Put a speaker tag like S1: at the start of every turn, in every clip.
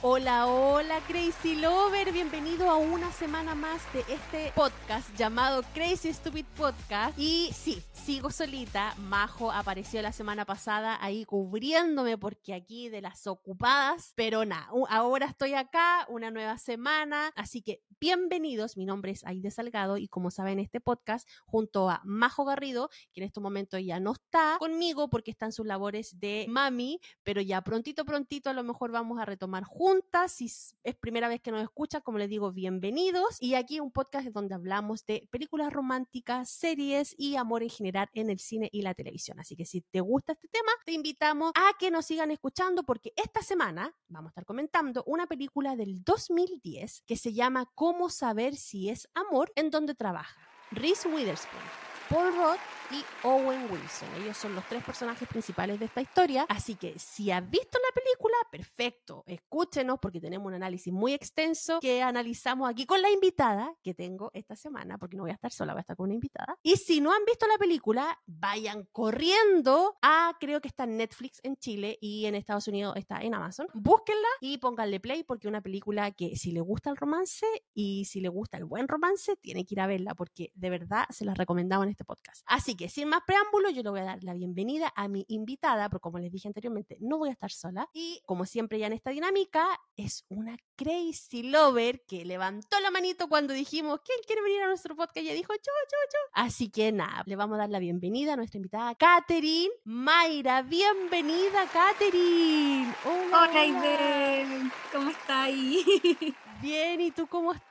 S1: Hola, hola Crazy Lover, bienvenido a una semana más de este podcast llamado Crazy Stupid Podcast. Y sí, sigo solita, Majo apareció la semana pasada ahí cubriéndome porque aquí de las ocupadas, pero nada, ahora estoy acá, una nueva semana, así que bienvenidos, mi nombre es Aide Salgado y como saben este podcast junto a Majo Garrido, que en este momento ya no está conmigo porque están sus labores de mami, pero ya prontito, prontito a lo mejor vamos a retomar juntos si es primera vez que nos escucha, como les digo, bienvenidos. Y aquí un podcast donde hablamos de películas románticas, series y amor en general en el cine y la televisión. Así que si te gusta este tema, te invitamos a que nos sigan escuchando porque esta semana vamos a estar comentando una película del 2010 que se llama Cómo saber si es amor en donde trabaja. Reese Witherspoon, Paul Roth y Owen Wilson. Ellos son los tres personajes principales de esta historia. Así que si has visto la película, perfecto, escúchenos porque tenemos un análisis muy extenso que analizamos aquí con la invitada que tengo esta semana, porque no voy a estar sola, voy a estar con una invitada. Y si no han visto la película, vayan corriendo a, creo que está en Netflix en Chile y en Estados Unidos está en Amazon. Búsquenla y pónganle play porque es una película que si le gusta el romance y si le gusta el buen romance, tiene que ir a verla porque de verdad se las recomendamos en este podcast. Así que sin más preámbulos, yo le voy a dar la bienvenida a mi invitada, porque como les dije anteriormente, no voy a estar sola. Y como siempre ya en esta dinámica, es una crazy lover que levantó la manito cuando dijimos, ¿quién quiere venir a nuestro podcast? Y dijo, yo, yo, yo. Así que nada, le vamos a dar la bienvenida a nuestra invitada, Katherine Mayra. Bienvenida, Katherine.
S2: Hola, Hola ¿Cómo estáis?
S1: Bien, ¿y tú cómo estás?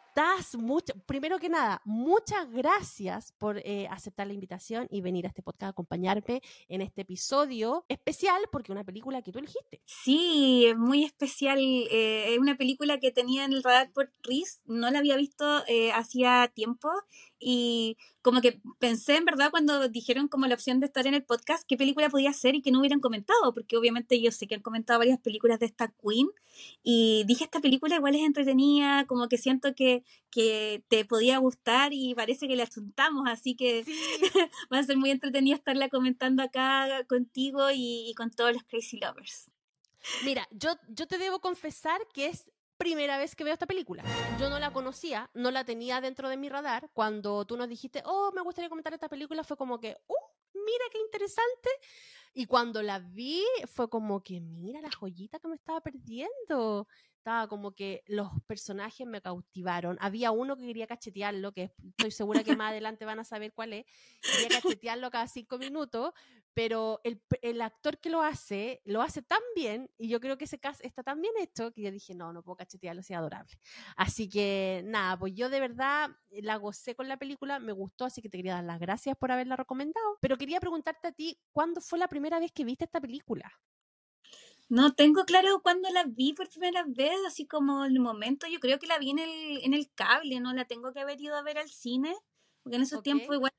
S1: Primero que nada, muchas gracias por eh, aceptar la invitación y venir a este podcast a acompañarme en este episodio especial porque una película que tú elegiste.
S2: Sí, es muy especial. Eh, es una película que tenía en el radar por Riz, no la había visto eh, hacía tiempo y como que pensé en verdad cuando dijeron como la opción de estar en el podcast qué película podía ser y que no hubieran comentado, porque obviamente yo sé que han comentado varias películas de esta Queen y dije esta película igual es entretenida, como que siento que, que te podía gustar y parece que la asuntamos, así que va a ser muy entretenido estarla comentando acá contigo y, y con todos los Crazy Lovers.
S1: Mira, yo, yo te debo confesar que es primera vez que veo esta película. Yo no la conocía, no la tenía dentro de mi radar. Cuando tú nos dijiste, oh, me gustaría comentar esta película, fue como que, uh, mira qué interesante. Y cuando la vi, fue como que, mira la joyita que me estaba perdiendo. Estaba como que los personajes me cautivaron. Había uno que quería cachetearlo, que estoy segura que más adelante van a saber cuál es. Quería cachetearlo cada cinco minutos, pero el, el, actor que lo hace, lo hace tan bien, y yo creo que ese caso está tan bien hecho, que yo dije, no, no puedo cachetearlo, es adorable. Así que nada, pues yo de verdad la gocé con la película, me gustó, así que te quería dar las gracias por haberla recomendado. Pero quería preguntarte a ti, ¿cuándo fue la primera vez que viste esta película?
S2: No tengo claro cuándo la vi por primera vez, así como el momento, yo creo que la vi en el, en el cable, no la tengo que haber ido a ver al cine, porque en esos tiempos igual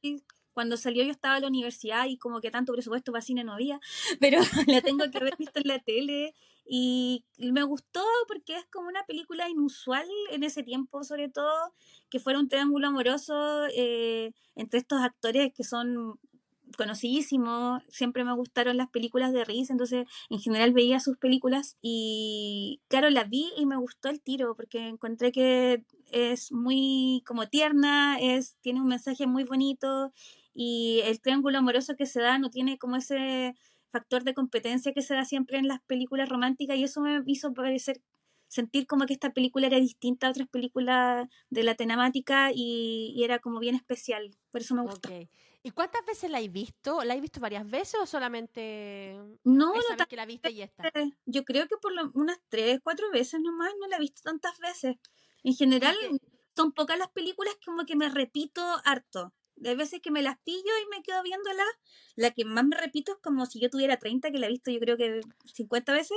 S2: cuando salió yo estaba en la universidad y como que tanto presupuesto para cine no había, pero la tengo que haber visto en la tele y me gustó porque es como una película inusual en ese tiempo, sobre todo, que fuera un triángulo amoroso eh, entre estos actores que son conocidísimos, siempre me gustaron las películas de Reese, entonces en general veía sus películas y claro, la vi y me gustó el tiro porque encontré que es muy como tierna, es, tiene un mensaje muy bonito y el triángulo amoroso que se da no tiene como ese factor de competencia que se da siempre en las películas románticas y eso me hizo parecer sentir como que esta película era distinta a otras películas de la temática y, era como bien especial, por eso me gustó.
S1: ¿Y cuántas veces la he visto? ¿La he visto varias veces o solamente
S2: no,
S1: esa no que la viste y esta?
S2: Yo creo que por lo, unas tres, cuatro veces nomás, no la he visto tantas veces. En general, son pocas las películas como que me repito harto de veces que me las pillo y me quedo viéndola. La que más me repito es como si yo tuviera 30, que la he visto yo creo que 50 veces.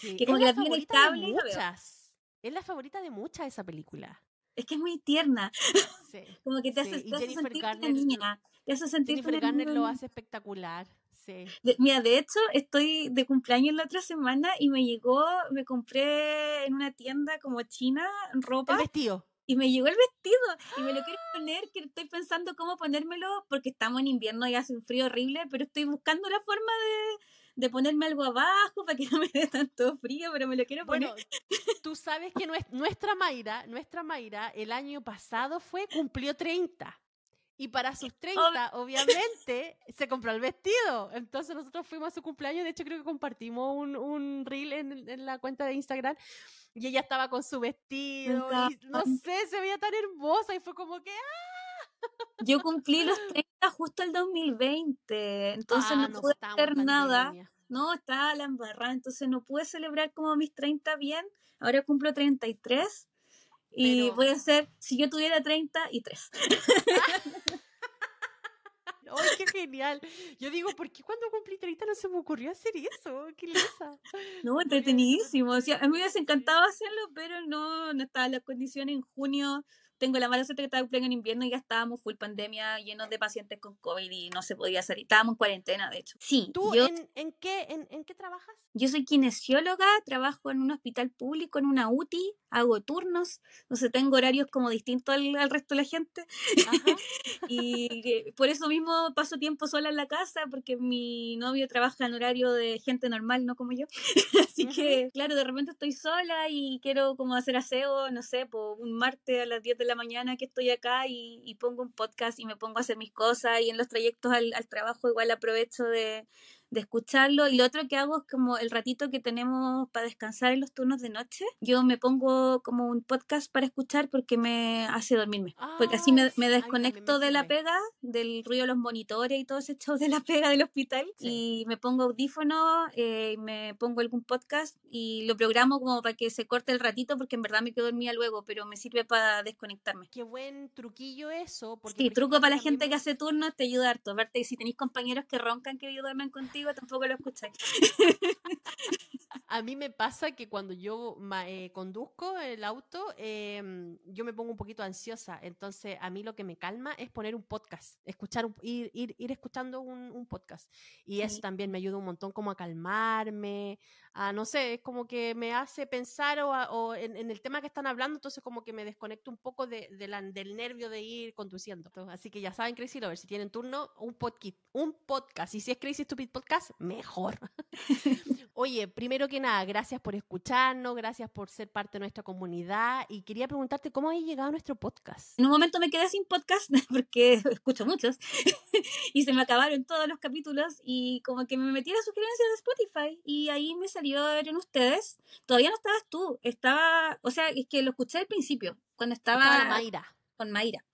S1: que como que la el cable. muchas. Es la favorita de muchas esa película.
S2: Es que es muy tierna. como que te hace, te hace sentir
S1: Garner,
S2: niña. Te hace sentir
S1: Jennifer Garner lo hace espectacular. Sí.
S2: mira, de hecho, estoy de cumpleaños la otra semana y me llegó, me compré en una tienda como china ropa.
S1: El vestido.
S2: Y me llegó el vestido y me lo quiero poner, que estoy pensando cómo ponérmelo porque estamos en invierno y hace un frío horrible, pero estoy buscando la forma de, de ponerme algo abajo para que no me dé tanto frío, pero me lo quiero poner.
S1: Bueno, tú sabes que nuestra Mayra, nuestra Mayra, el año pasado fue, cumplió 30. Y para sus 30, obviamente, se compró el vestido. Entonces nosotros fuimos a su cumpleaños. De hecho, creo que compartimos un, un reel en, en, la cuenta de Instagram. Y ella estaba con su vestido. Y, no sé, se veía tan hermosa. Y fue como que, ¡ah!
S2: Yo cumplí los 30 justo el 2020. Entonces no, ah, pude hacer nada. No, estaba la embarrada. Entonces no pude celebrar como mis 30 bien. Ahora cumplo 33 y voy a hacer, si yo tuviera 30 y 3.
S1: ¡Ay, qué genial! Yo digo, ¿por qué cuando cumplí 30 no se me ocurrió hacer eso? ¡Qué lisa!
S2: No, entretenidísimo. O sea, a mí me hubiese encantado hacerlo, pero no, no estaban las condiciones en junio tengo la mala suerte que estaba en invierno y ya estábamos full pandemia, llenos de pacientes con COVID y no se podía hacer. Estábamos en cuarentena, de hecho. Sí.
S1: ¿Tú en, en, qué, en, en, qué trabajas?
S2: Yo soy kinesióloga, trabajo en un hospital público, en una UTI, hago turnos, entonces tengo horarios como distintos al, al resto de la gente. y por eso mismo paso tiempo sola en la casa, porque mi novio trabaja en horario de gente normal, no como yo. Así que, claro, de repente estoy sola y quiero como hacer aseo, no sé, por un martes a las 10 de la mañana que estoy acá y, pongo un podcast y me pongo a hacer mis cosas y en los trayectos al, al trabajo igual aprovecho de, de escucharlo. Y lo otro que hago es como el ratito que tenemos para descansar en los turnos de noche, yo me pongo como un podcast para escuchar porque me hace dormirme. porque así me, me desconecto de la pega, del ruido de los monitores y todo ese show de la pega del hospital. Y me pongo audífono, eh, me pongo algún podcast y lo programo como para que se corte el ratito porque en verdad me quedo dormida luego, pero me sirve para desconectarme.
S1: Qué buen truquillo eso.
S2: sí, truco para la gente que hace turnos te ayuda harto. Aparte, si tenéis compañeros que roncan que duermen contigo, tampoco lo escucháis.
S1: A mí me pasa que cuando yo eh, conduzco el auto, em, yo me pongo un poquito ansiosa. Entonces, a mí lo que me calma es poner un podcast, escuchar, ir, ir, ir, escuchando un, podcast. Y eso también me ayuda un montón como a calmarme, a no sé, es como que me hace pensar o, en, el tema que están hablando, entonces como que me desconecto un poco de, del nervio de ir conduciendo. Así que ya saben, Crazy ver si tienen turno, un podcast, un podcast. Y si es Crazy Stupid Podcast, mejor. Oye, primero que nada, gracias por escucharnos, gracias por ser parte de nuestra comunidad y quería preguntarte cómo has llegado a nuestro podcast.
S2: En un momento me quedé sin podcast porque escucho muchos y se me acabaron todos los capítulos y como que me metí a la sugerencia de Spotify y ahí me salió en ustedes. Todavía no estabas tú, estaba, o sea, es que lo escuché al principio, cuando estaba...
S1: Estaba Mayra.
S2: Con Mayra.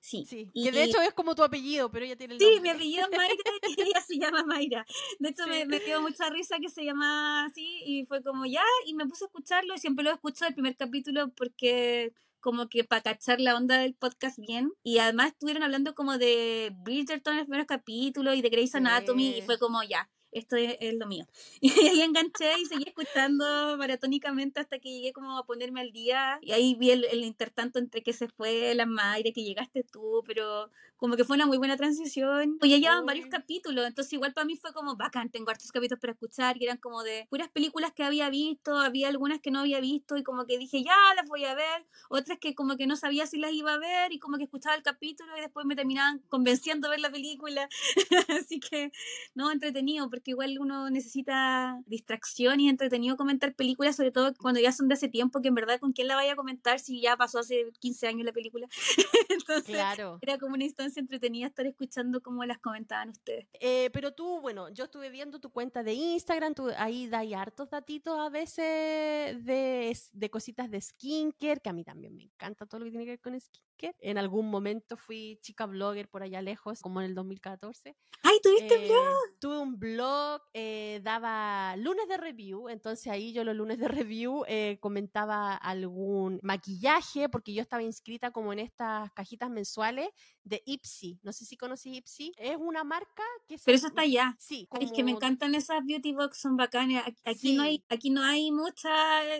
S1: Sí. y, que de hecho es como tu apellido, pero ella tiene el
S2: Sí, mi apellido es Mayra y ella se llama Mayra. De hecho, me, me dio mucha risa que se llama así y fue como ya, y me puse a escucharlo y siempre lo escucho el primer capítulo porque como que para cachar la onda del podcast bien. Y además estuvieron hablando como de Bridgerton en los primeros capítulos y de Grey's Anatomy y fue como ya, esto es, lo mío. Y ahí enganché y seguí escuchando maratónicamente hasta que llegué como a ponerme al día. Y ahí vi el, el intertanto entre que se fue la Mayra, que llegaste tú, pero como que fue una muy buena transición. Pues ya llevaban varios capítulos, entonces igual para mí fue como bacán, tengo hartos capítulos para escuchar, que eran como de puras películas que había visto, había algunas que no había visto y como que dije, ya las voy a ver, otras que como que no sabía si las iba a ver y como que escuchaba el capítulo y después me terminaban convenciendo a ver la película. Así que, no, entretenido, porque igual uno necesita distracción y entretenido comentar películas, sobre todo cuando ya son de hace tiempo, que en verdad con quién la vaya a comentar si ya pasó hace 15 años la película. Entonces, claro. era como una instancia entretenida estar escuchando cómo las comentaban ustedes.
S1: Eh, pero tú, bueno, yo estuve viendo tu cuenta de Instagram, tú ahí das hartos datitos a veces de, de cositas de skincare, que a mí también me encanta todo lo que tiene que ver con skincare en algún momento fui chica blogger por allá lejos, como en el 2014.
S2: ¡Ay, tuviste un blog!
S1: Eh, tuve un blog, eh, daba lunes de review, entonces ahí yo los lunes de review eh, comentaba algún maquillaje, porque yo estaba inscrita como en estas cajitas mensuales de Ipsy. No sé si conocí Ipsy. Es una marca que...
S2: Pero eso está allá.
S1: Sí.
S2: Es que me encantan esas beauty box, son bacanas. Aquí, no hay, aquí no hay muchas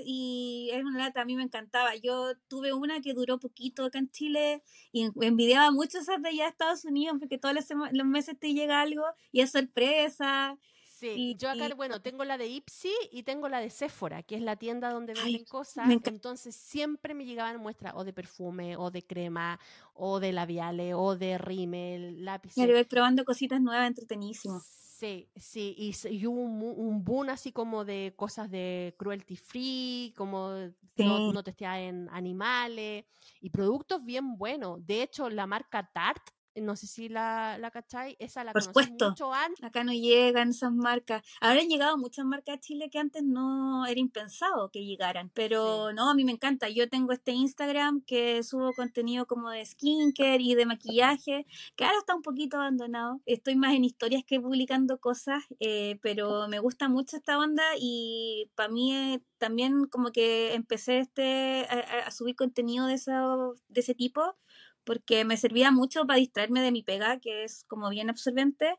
S2: y es una lata, a mí me encantaba. Yo tuve una que duró poquito acá en Chile y envidiaba mucho esas de allá de Estados Unidos porque todos los meses te llega algo y es sorpresa.
S1: Sí, y, yo acá, bueno, tengo la de Ipsy y tengo la de Sephora, que es la tienda donde venden cosas. Entonces siempre me llegaban muestras o de perfume, o de crema, o de labiales, o de rímel, lápices.
S2: Me voy probando cositas nuevas, entretenísimo.
S1: Sí, sí, y, hubo un, un, boom así como de cosas de cruelty free, como no, no testear en animales y productos bien buenos. De hecho, la marca Tarte no sé si la, la cachai, esa la Por supuesto. mucho antes.
S2: Acá no llegan esas marcas. Ahora han llegado muchas marcas a Chile que antes no era impensado que llegaran, pero no, a mí me encanta. Yo tengo este Instagram que subo contenido como de skincare y de maquillaje, que ahora está un poquito abandonado. Estoy más en historias que publicando cosas, eh, pero me gusta mucho esta onda y para mí eh, también como que empecé este a, a subir contenido de, eso, de ese tipo porque me servía mucho para distraerme de mi pega, que es como bien absorbente.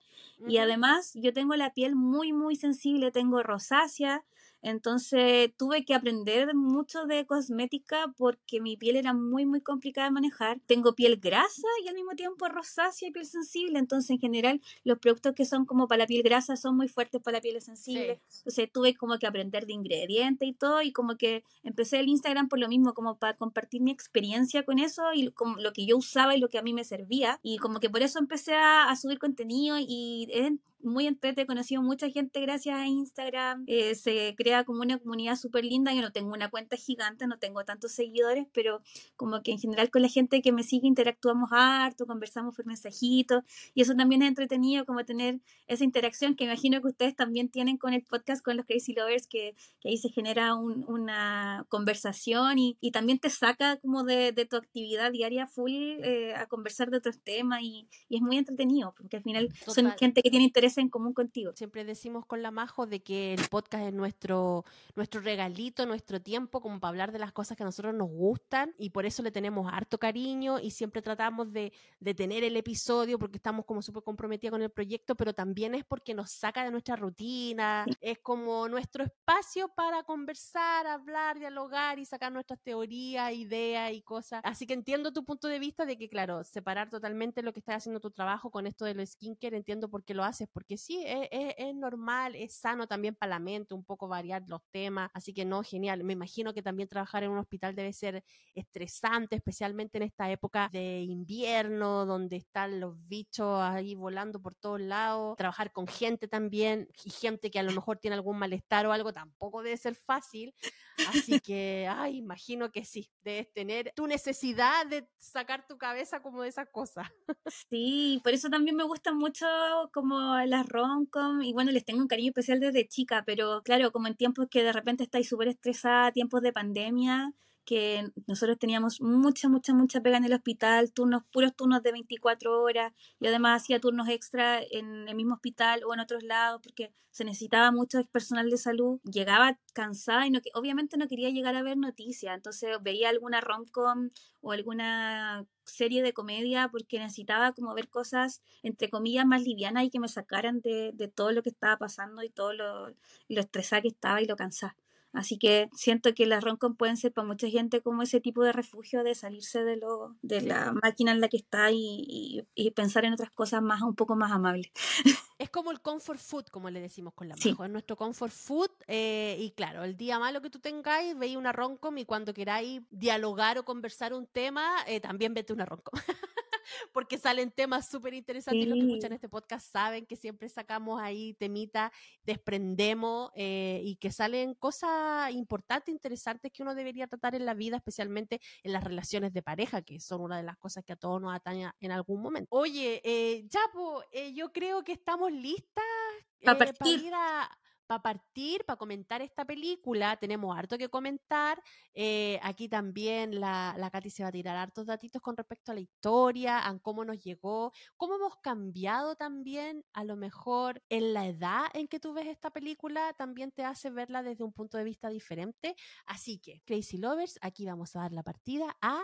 S2: Y además yo tengo la piel muy, muy sensible, tengo rosácea, entonces tuve que aprender mucho de cosmética porque mi piel era muy, muy complicada de manejar. Tengo piel grasa y al mismo tiempo rosácea y piel sensible. Entonces, en general, los productos que son como para la piel grasa son muy fuertes para la piel sensible. Entonces, tuve como que aprender de ingredientes y todo. Y como que empecé el Instagram por lo mismo, como para compartir mi experiencia con eso y como lo que yo usaba y lo que a mí me servía. Y como que por eso empecé a, subir contenido y es muy entrete, he conocido mucha gente gracias a Instagram, eh, se crea como una comunidad súper linda, yo no tengo una cuenta gigante, no tengo tantos seguidores, pero como que en general con la gente que me sigue interactuamos harto, conversamos por mensajitos y eso también es entretenido como tener esa interacción que imagino que ustedes también tienen con el podcast con los Crazy Lovers, que, que ahí se genera una conversación y, y, también te saca como de, de tu actividad diaria full eh, a conversar de otros temas y, y, es muy entretenido, porque al final son gente que tiene interés en común contigo.
S1: Siempre decimos con la Majo de que el podcast es nuestro, nuestro regalito, nuestro tiempo como para hablar de las cosas que a nosotros nos gustan y por eso le tenemos harto cariño y siempre tratamos de, de tener el episodio porque estamos como súper comprometidos con el proyecto, pero también es porque nos saca de nuestra rutina, es como nuestro espacio para conversar, hablar, dialogar y sacar nuestras teorías, ideas y cosas. Así que entiendo tu punto de vista de que, claro, separar totalmente lo que estás haciendo tu trabajo con esto de los skincare, entiendo por qué lo haces, porque sí, es, es, normal, es sano también para la mente, un poco variar los temas, así que no, genial. Me imagino que también trabajar en un hospital debe ser estresante, especialmente en esta época de invierno, donde están los bichos ahí volando por todos lados, trabajar con gente también, y gente que a lo mejor tiene algún malestar o algo, tampoco debe ser fácil. Así que, ay, imagino que sí, debes tener tu necesidad de sacar tu cabeza como de esas cosas.
S2: Sí, por eso también me gusta mucho como las romcom y bueno, les tengo un cariño especial desde chica, pero claro, como en tiempos que de repente estáis súper estresada, tiempos de pandemia, que nosotros teníamos mucha, mucha, mucha pega en el hospital, turnos, puros turnos de 24 horas, y además hacía turnos extra en el mismo hospital o en otros lados, porque se necesitaba mucho personal de salud. Llegaba cansada y no, obviamente no quería llegar a ver noticias, entonces veía alguna romcom o alguna serie de comedia porque necesitaba como ver cosas entre comillas más livianas y que me sacaran de, de todo lo que estaba pasando y todo lo, lo estresada que estaba y lo cansada. Así que siento que las roncon pueden ser para mucha gente como ese tipo de refugio de salirse de lo de la máquina en la que está y, y, pensar en otras cosas más un poco más amables.
S1: Es como el comfort food, como le decimos con la sí. Es nuestro comfort food. Eh, y claro, el día malo que tú tengáis, veis una roncom y cuando queráis dialogar o conversar un tema, eh, también vete una roncom. porque salen temas súper interesantes. Los que escuchan este podcast saben que siempre sacamos ahí temita, desprendemos eh, y que salen cosas importantes, interesantes que uno debería tratar en la vida, especialmente en las relaciones de pareja, que son una de las cosas que a todos nos ataña en algún momento. Oye, eh, Chapo, eh, yo creo que estamos listas para ir a para partir, para comentar esta película, tenemos harto que comentar. Eh, aquí también la, la Katy se va a tirar hartos datitos con respecto a la historia, a cómo nos llegó, cómo hemos cambiado también, a lo mejor en la edad en que tú ves esta película, también te hace verla desde un punto de vista diferente. Así que, Crazy Lovers, aquí vamos a dar la partida a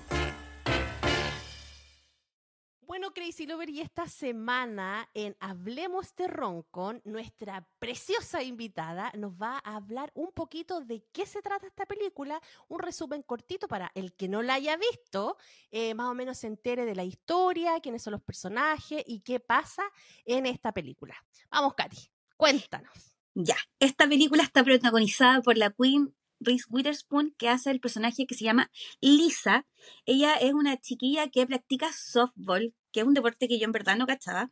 S1: Esta semana en Hablemos de Roncon, nuestra preciosa invitada nos va a hablar un poquito de qué se trata esta película, un resumen cortito para el que no la haya visto, eh, más o menos se entere de la historia, quiénes son los personajes y qué pasa en esta película. Vamos, Katy, cuéntanos.
S2: Ya, esta película está protagonizada por la Queen Reese Witherspoon, que hace el personaje que se llama Lisa. Ella es una chiquilla que practica softball, que es un deporte que yo en verdad no cachaba,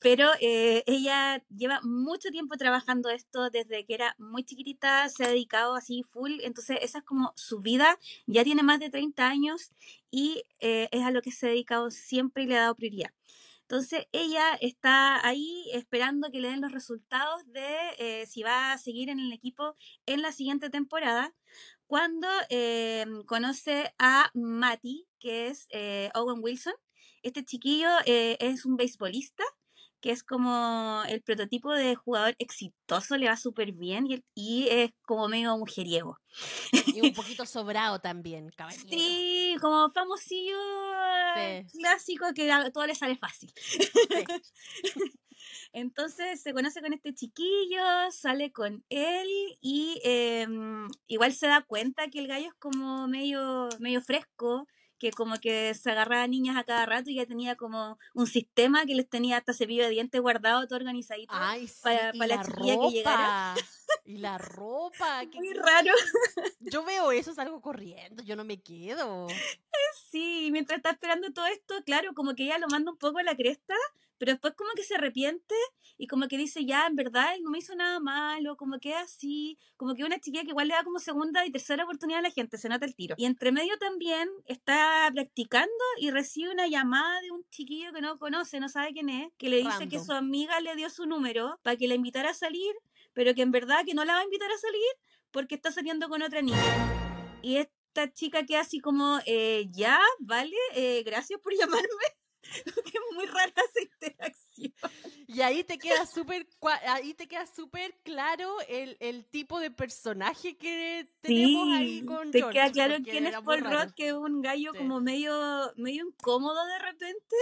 S2: pero eh, ella lleva mucho tiempo trabajando esto desde que era muy chiquitita, se ha dedicado así full, entonces esa es como su vida, ya tiene más de 30 años y eh, es a lo que se ha dedicado siempre y le ha dado prioridad. Entonces ella está ahí esperando que le den los resultados de eh, si va a seguir en el equipo en la siguiente temporada, cuando conoce a Matty, que es Owen Wilson, este chiquillo eh, es un beisbolista que es como el prototipo de jugador exitoso, le va súper bien y, es como medio mujeriego.
S1: Y un poquito sobrado también, caballero.
S2: Sí, como famosillo clásico que a todo le sale fácil. Entonces se conoce con este chiquillo, sale con él y em, igual se da cuenta que el gallo es como medio, medio fresco que como que se agarraba a niñas a cada rato y ya tenía como un sistema que les tenía hasta cepillo de dientes guardado, todo organizadito para, para la, chiquilla que llegara.
S1: Y la ropa.
S2: Muy raro.
S1: Yo veo eso, salgo corriendo, yo no me quedo.
S2: Sí, mientras está esperando todo esto, claro, como que ella lo manda un poco a la cresta, pero después como que se arrepiente y como que dice, ya, en verdad, él no me hizo nada malo, como que así, como que una chiquilla que igual le da como segunda y tercera oportunidad a la gente, se nota el tiro. Y entre medio también está practicando y recibe una llamada de un chiquillo que no conoce, no sabe quién es, que le dice que su amiga le dio su número para que la invitara a salir, pero que en verdad que no la va a invitar a salir porque está saliendo con otra niña. Y esta chica queda así como, eh, ya, vale, eh, gracias por llamarme. es muy rara esa interacción.
S1: Y ahí te queda súper ahí te queda súper claro el, el, tipo de personaje que tenemos ahí con
S2: Te queda claro quién es Paul Rudd, que es un gallo como medio, medio incómodo de repente.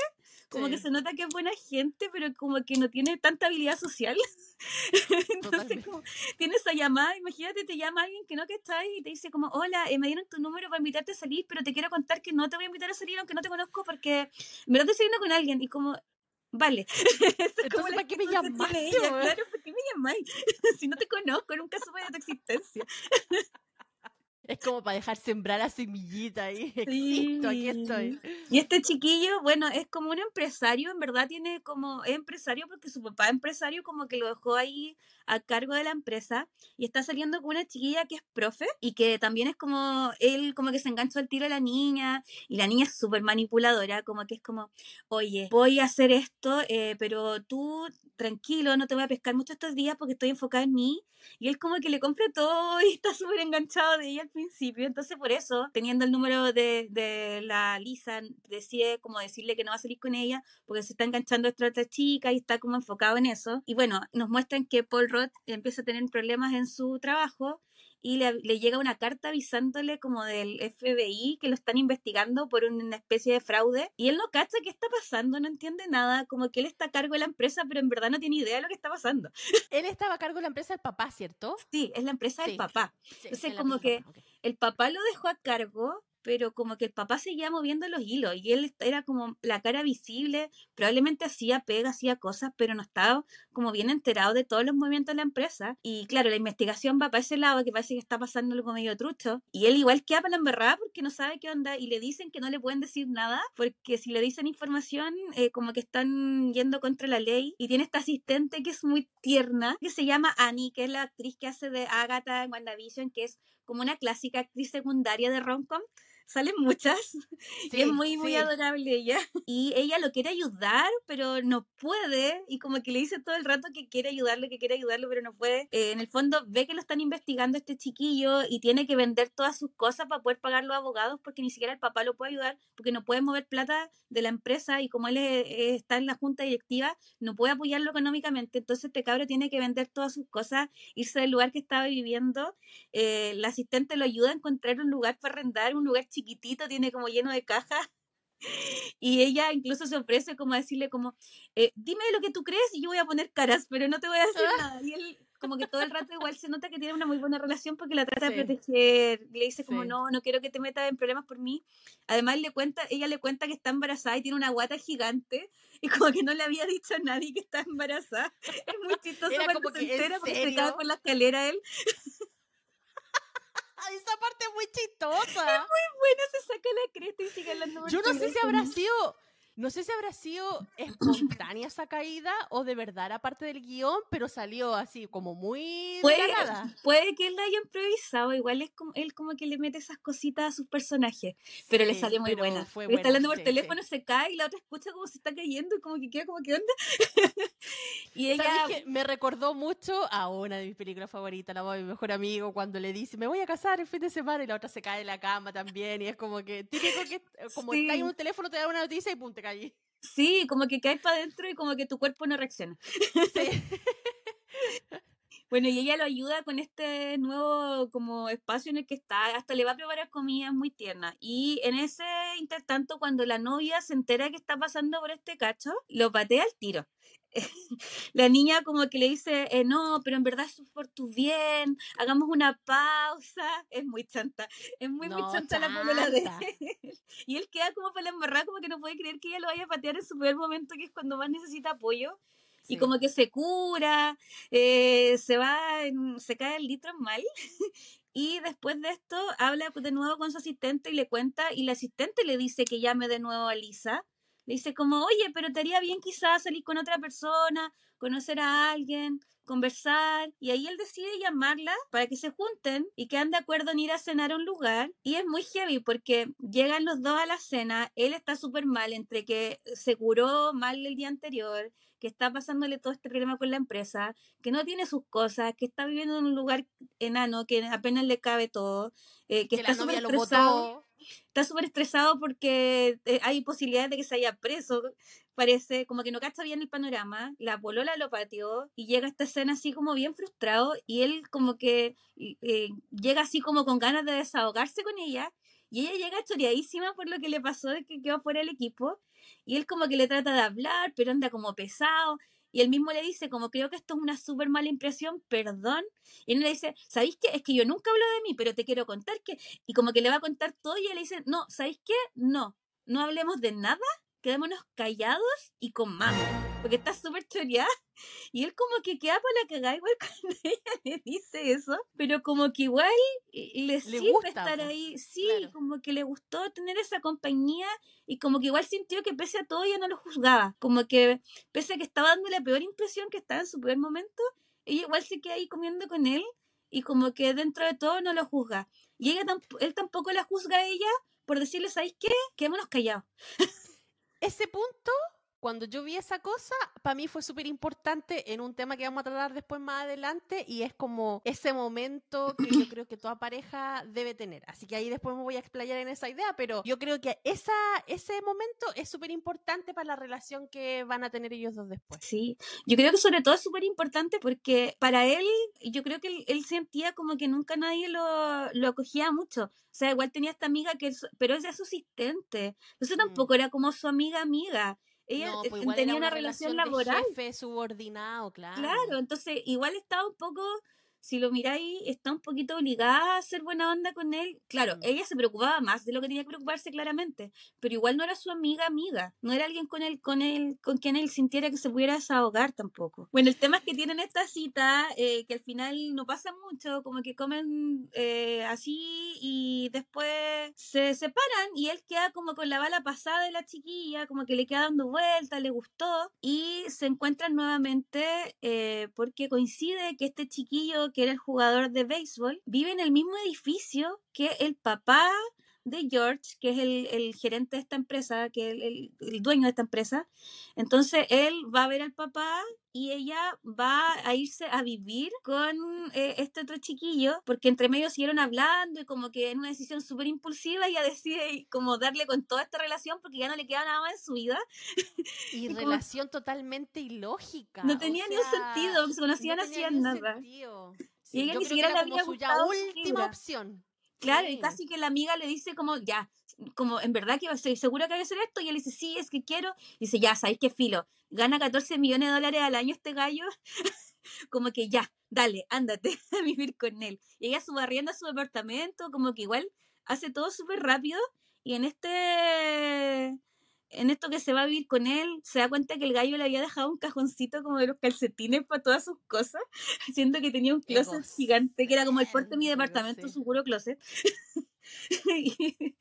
S2: Como que se nota que es buena gente, pero como que no tiene tanta habilidad social. Entonces, como, tiene esa llamada, imagínate, te llama alguien que no que está ahí y te dice como, hola, eh, me dieron tu número para invitarte a salir, pero te quiero contar que no te voy a invitar a salir aunque no te conozco porque me verdad estoy saliendo con alguien y como, vale.
S1: Entonces, ¿para qué me llamaste?
S2: Claro, ¿para qué me llamáis? si no te conozco, nunca supe de tu existencia.
S1: Es como para dejar sembrar la semillita ahí. Existo, aquí estoy.
S2: Y este chiquillo, bueno, es como un empresario, en verdad tiene como, es empresario porque su papá es empresario, como que lo dejó ahí a cargo de la empresa y está saliendo con una chiquilla que es profe y que también es como, él como que se enganchó al tiro a la niña y la niña es súper manipuladora, como que es como, oye, voy a hacer esto, eh, pero tú tranquilo, no te voy a pescar mucho estos días porque estoy enfocada en mí. Y él como que le compra todo y está súper enganchado de ella al principio. Entonces por eso, teniendo el número de, de, la Lisa, decide como decirle que no va a salir con ella porque se está enganchando a esta otra chica y está como enfocado en eso. Y bueno, nos muestran que Paul Roth empieza a tener problemas en su trabajo y le, llega una carta avisándole como del FBI que lo están investigando por una especie de fraude y él no cacha qué está pasando, no entiende nada, como que él está a cargo de la empresa, pero en verdad no tiene idea de lo que está pasando.
S1: Él estaba a cargo de la empresa del papá, ¿cierto?
S2: Sí, es la empresa del papá. Entonces como que el papá lo dejó a cargo, pero como que el papá seguía moviendo los hilos y él era como la cara visible, probablemente hacía pega, hacía cosas, pero no estaba como bien enterado de todos los movimientos de la empresa. Y claro, la investigación va para ese lado, que parece que está pasando algo medio trucho, y él igual queda para la embarrada porque no sabe qué onda y le dicen que no le pueden decir nada, porque si le dicen información, eh, como que están yendo contra la ley. Y tiene esta asistente que es muy tierna, que se llama Annie, que es la actriz que hace de Agatha en WandaVision, que es como una clásica actriz secundaria de romcom salen muchas y es muy, muy adorable ella. Y ella lo quiere ayudar, pero no puede y como que le dice todo el rato que quiere ayudarlo, que quiere ayudarlo, pero no puede. Eh, en el fondo ve que lo están investigando este chiquillo y tiene que vender todas sus cosas para poder pagar los abogados porque ni siquiera el papá lo puede ayudar porque no puede mover plata de la empresa y como él está en la junta directiva, no puede apoyarlo económicamente. Entonces este cabro tiene que vender todas sus cosas, irse del lugar que estaba viviendo. Eh, la asistente lo ayuda a encontrar un lugar para arrendar, un lugar chiquito chiquitito, tiene como lleno de cajas. Y ella incluso se ofrece como a decirle como, eh, dime lo que tú crees y yo voy a poner caras, pero no te voy a decir nada. Y él como que todo el rato igual se nota que tiene una muy buena relación porque la trata de proteger. Le dice como, no, no quiero que te metas en problemas por mí. Además le cuenta, ella le cuenta que está embarazada y tiene una guata gigante y como que no le había dicho a nadie que está embarazada. Es muy chistoso Era cuando se entera porque se cae por la escalera él.
S1: Esa parte es muy chistosa.
S2: Es muy buena, se saca la cresta y sigue hablando.
S1: Yo no sé si habrá sido no sé si habrá sido espontánea esa caída o de verdad era parte del guion, pero salió así como muy
S2: puede, Puede que él la haya improvisado, igual es como, él como que le mete esas cositas a sus personajes, pero le salió muy buena. está hablando por teléfono, se cae y la otra escucha como se está cayendo y como que queda como que onda.
S1: y ella... Que me recordó mucho a una de mis películas favoritas, la voz de mi mejor amigo, cuando le dice, me voy a casar el fin de semana y la otra se cae en la cama también y es como que típico que como está en un teléfono te da una noticia y pum, te
S2: Sí, como que caes para adentro y como que tu cuerpo no reacciona. bueno, y ella lo ayuda con este nuevo como espacio en el que está, hasta le va a preparar comida muy tierna. Y en ese intertanto, cuando la novia se entera que está pasando por este cacho, lo patea al tiro. la niña como que le dice, eh, no, pero en verdad es por tu bien, hagamos una pausa. Es muy chanta, es muy, muy chanta, la polola de él. Y él queda como para la embarrada, como que no puede creer que ella lo vaya a patear en su peor momento, que es cuando más necesita apoyo. Y como que se cura, eh, se va, se cae el litro mal. y después de esto habla de nuevo con su asistente y le cuenta, y la asistente le dice que llame de nuevo a Lisa le dice como, oye, pero te haría bien quizás salir con otra persona, conocer a alguien, conversar. Y ahí él decide llamarla para que se junten y quedan de acuerdo en ir a cenar a un lugar. Y es muy heavy porque llegan los dos a la cena, él está súper mal entre que se curó mal el día anterior, que está pasándole todo este problema con la empresa, que no tiene sus cosas, que está viviendo en un lugar enano, que apenas le cabe todo, eh, que, está súper estresado está súper estresado porque eh, hay posibilidades de que se haya preso. Parece como que no cacha bien el panorama. La polola lo pateó y llega a esta escena así como bien frustrado y él como que eh, llega así como con ganas de desahogarse con ella y ella llega choreadísima por lo que le pasó de que quedó fuera del equipo y él como que le trata de hablar pero anda como pesado y él mismo le dice, como creo que esto es una súper mala impresión, perdón. Y él le dice, ¿sabéis qué? Es que yo nunca hablo de mí, pero te quiero contar que... Y como que le va a contar todo y él le dice, no, ¿sabéis qué? No, no hablemos de nada, quedémonos callados y comamos. Porque está súper choreada. Y él como que queda para la cagada igual cuando ella le dice eso. Pero como que igual le, sirve estar ahí. Sí, como que le gustó tener esa compañía y como que igual sintió que pese a todo ella no lo juzgaba. Como que pese a que estaba dando la peor impresión que estaba en su peor momento, ella igual se queda ahí comiendo con él y como que dentro de todo no lo juzga. Y ella él tampoco la juzga a ella por decirle, ¿sabéis qué? Quedémonos callados.
S1: Ese punto cuando yo vi esa cosa, para mí fue súper importante en un tema que vamos a tratar después más adelante y es como ese momento que yo creo que toda pareja debe tener. Así que ahí después me voy a explayar en esa idea, pero yo creo que esa, ese momento es súper importante para la relación que van a tener ellos dos después.
S2: Sí, yo creo que sobre todo es súper importante porque para él, yo creo que él, sentía como que nunca nadie lo, lo acogía mucho. O sea, igual tenía esta amiga que, pero ella es su asistente. Entonces mm. tampoco era como su amiga amiga ella pues tenía una, relación, laboral.
S1: jefe subordinado, claro.
S2: Claro, entonces igual estaba un poco si lo miráis, está un poquito obligada a hacer buena onda con él. Claro, mm. ella se preocupaba más de lo que tenía que preocuparse claramente, pero igual no era su amiga amiga, no era alguien con él, con él, con quien él sintiera que se pudiera desahogar tampoco. Bueno, el tema es que tienen esta cita, eh, que al final no pasa mucho, como que comen eh, así y después se, se separan y él queda como con la bala pasada de la chiquilla, como que le queda dando vueltas, le gustó y se encuentran nuevamente eh, porque coincide que este chiquillo que era el jugador de béisbol vive en el mismo edificio que el papá de George, que es el, gerente de esta empresa, que es el, dueño de esta empresa. Entonces él va a ver al papá y ella va a irse a vivir con eh, este otro chiquillo, porque entre medio siguieron hablando y como que en una decisión súper impulsiva ella decide como darle con toda esta relación porque ya no le queda nada más en su vida.
S1: Y, relación totalmente ilógica.
S2: No tenía ni un sentido, se conocían no hacían nada. y ella ni siquiera le había gustado
S1: última opción.
S2: Claro, y casi que la amiga le dice como, ya, como en verdad que estoy segura que va a hacer esto, y él dice, sí, es que quiero, dice, ya, ¿sabéis qué filo? Gana 14 millones de dólares al año este gallo, como que ya, dale, ándate a vivir con él. Y ella subarriendo a su departamento, como que igual hace todo súper rápido, y en este en esto que se va a vivir con él, se da cuenta que el gallo le había dejado un cajoncito como de los calcetines para todas sus cosas, siendo que tenía un closet gigante, que era como el puerto de mi departamento, su puro closet.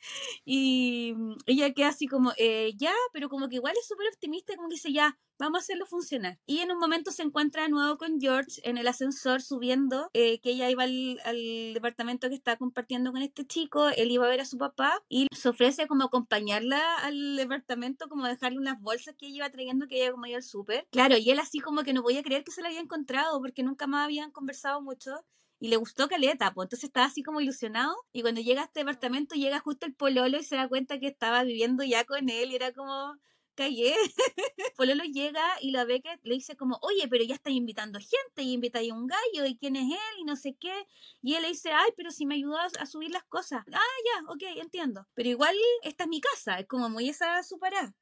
S2: y, ella queda así como, eh, ya, pero como que igual es súper optimista, como que dice, ya, vamos a hacerlo funcionar. Y en un momento se encuentra de nuevo con George en el ascensor subiendo, eh, que ella iba al, departamento que estaba compartiendo con este chico, él iba a ver a su papá y se ofrece como acompañarla al departamento, como dejarle unas bolsas que ella iba trayendo que ella como iba al súper. Claro, y él así como que no podía creer que se la había encontrado porque nunca más habían conversado mucho y le gustó Caleta, pues entonces estaba así como ilusionado y cuando llega a este departamento llega justo el pololo y se da cuenta que estaba viviendo ya con él y era como callé. pololo llega y la ve que le dice como, oye, pero ya está invitando gente y invita a un gallo y quién es él y no sé qué. Y él le dice, ay, pero si me ayudas a subir las cosas. Ah, ya, ok, entiendo. Pero igual esta es mi casa, es como muy esa su parada.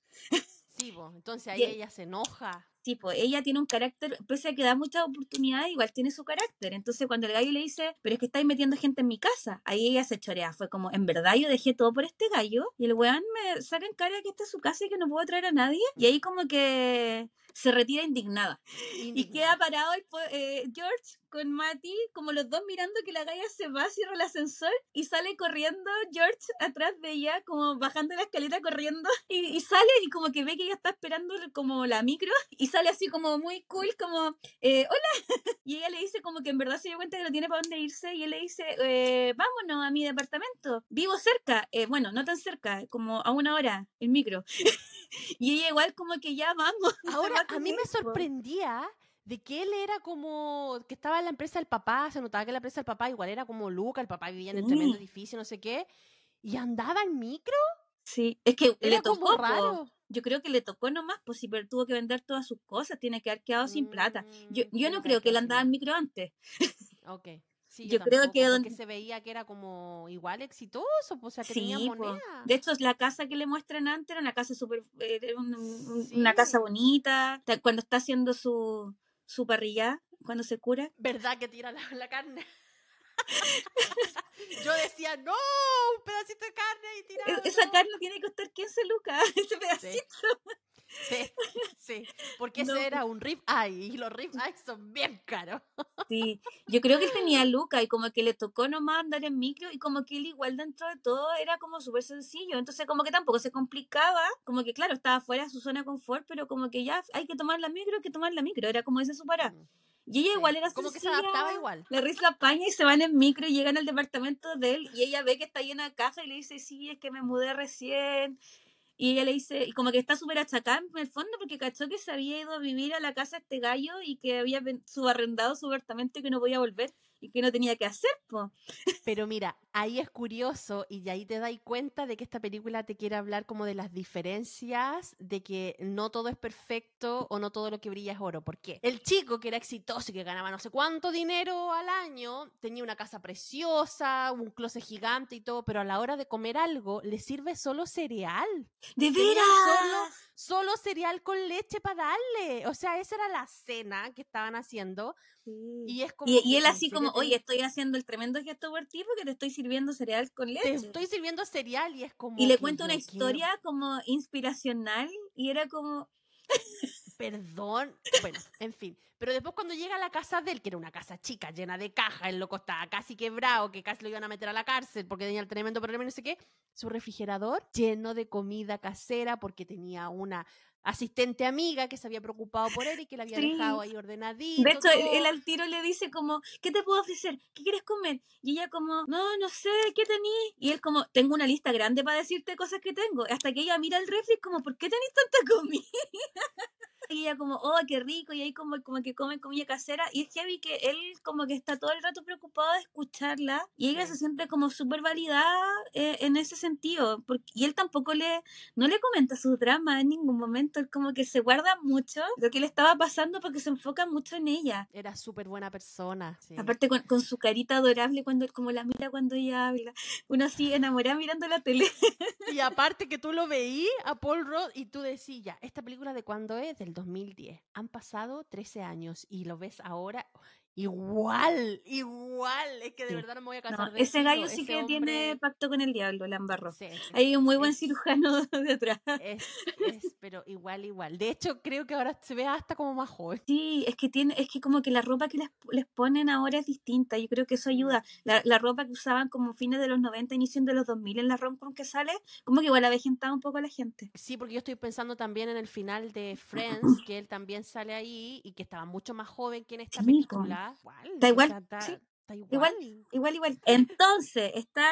S1: Sí, entonces ahí ella se enoja
S2: ella tiene un carácter, pese a que da muchas oportunidades, igual tiene su carácter. Entonces, cuando el gallo le dice, pero es que estáis metiendo gente en mi casa, ahí ella se chorea. Fue como, en verdad yo dejé todo por este gallo y el weón me saca en cara que esta es su casa y que no puedo traer a nadie. Y ahí como que se retira indignada. Y queda parado el, eh, George con Matty, como los dos mirando que la galla se va, cierra el ascensor y sale corriendo George atrás de ella, como bajando la escalera corriendo. Y, sale y como que ve que ella está esperando como la micro y sale así como muy cool, como, eh, hola. Y ella le dice como que en verdad se dio cuenta que no tiene para dónde irse y él le dice, eh, vámonos a mi departamento. Vivo cerca, bueno, no tan cerca, como a una hora, el micro. Y ella igual como que ya vamos.
S1: Ahora, a mí me sorprendía de que él era como, que estaba en la empresa del papá, se notaba que la empresa del papá igual era como Luca, el papá vivía en el tremendo edificio, no sé qué, y andaba en micro.
S2: Sí, es que le tocó raro. Yo creo que le tocó nomás, pues si tuvo que vender todas sus cosas, tiene que haber quedado sin plata. Yo, mm, yo no creo que él andaba en micro antes.
S1: Ok. Yo, creo que donde se veía que era como igual exitoso, pues, o sea, que tenía moneda.
S2: De hecho, la casa que le muestran antes era una casa súper, una casa bonita. Cuando está haciendo su, su parrilla, cuando se cura.
S1: ¿Verdad que tira la, carne? Yo decía, no, un pedacito de carne y.
S2: E-, esa carne tiene que costar 15 lucas, ese pedacito.
S1: Sí, sí, porque ese era un rib eye y los rib eye son bien caros.
S2: Sí, yo creo que él tenía Luca y como que le tocó nomás andar en micro y como que él igual dentro de todo era como súper sencillo, entonces como que tampoco se complicaba, como que claro, estaba fuera de su zona de confort, pero como que ya hay que tomar la micro, hay que tomar la micro, era como ese su pará. Mm. Y ella igual era
S1: Como que se adaptaba igual.
S2: La risa la paña y se van en micro y llegan al departamento de él y ella ve que está llena de caja y le dice, sí, es que me mudé recién y ella le dice, y como que está súper achacada en el fondo porque cachó que se había ido a vivir a la casa este gallo y que había subarrendado su apartamento y que no podía volver y que no tenía que hacer, po.
S1: Pero mira, ahí es curioso y ahí te das cuenta de que esta película te quiere hablar como de las diferencias, de que no todo es perfecto o no todo lo que brilla es oro. ¿Por qué? El chico que era exitoso y que ganaba no sé cuánto dinero al año, tenía una casa preciosa, un closet gigante y todo, pero a la hora de comer algo le sirve solo cereal.
S2: ¡De veras!
S1: Solo, cereal con leche para darle. O sea, esa era la cena que estaban haciendo. Y, es como
S2: y, él así como, oye, estoy haciendo el tremendo gesto por ti porque te estoy sirviendo cereal con leche.
S1: Te estoy sirviendo cereal y es como...
S2: Y le cuento una historia como inspiracional y era como...
S1: perdón. Bueno, en fin. Pero después cuando llega a la casa de él, que era una casa chica, llena de cajas, el loco estaba casi quebrado, que casi lo iban a meter a la cárcel porque tenía el tremendo problema y no sé qué, su refrigerador lleno de comida casera porque tenía una asistente amiga que se había preocupado por él y que le había dejado ahí ordenadito.
S2: De hecho, él, al tiro le dice como, ¿qué te puedo ofrecer? ¿Qué quieres comer? Y ella como, no, no sé, ¿qué tenís? Y él como, tengo una lista grande para decirte cosas que tengo. Hasta que ella mira el refri como, ¿por qué tenéis tanta comida? y ella como, oh, qué rico, y ahí como, como que come comida casera, y es heavy que él como que está todo el rato preocupado de escucharla, y ella se siente como súper validada eh, en ese sentido, porque, y él tampoco le, no le comenta su drama en ningún momento, como que se guarda mucho lo que le estaba pasando porque se enfoca mucho en ella.
S1: Era súper buena persona.
S2: Aparte con, con, su carita adorable cuando como la mira cuando ella habla, uno así enamorada mirando la tele.
S1: y aparte que tú lo veí a Paul Rudd y tú decías, ya, esta película de cuándo es, del 2010. Han pasado 13 años y lo ves ahora Igual, igual. Es que de verdad no me voy a casar.
S2: ese gallo sí que tiene pacto con el diablo, la Hay un muy buen cirujano detrás.
S1: Es, es, pero igual, igual. De hecho, creo que ahora se ve hasta como más joven.
S2: Sí, es que tiene, es que como que la ropa que les, les ponen ahora es distinta. Yo creo que eso ayuda. La, la ropa que usaban como fines de los 90, inicio de los 2000 en la romcom que sale, como que igual avejentaba un poco a la gente.
S1: Sí, porque yo estoy pensando también en el final de Friends, que él también sale ahí y que estaba mucho más joven que en esta película
S2: igual. igual. igual. igual, Entonces, está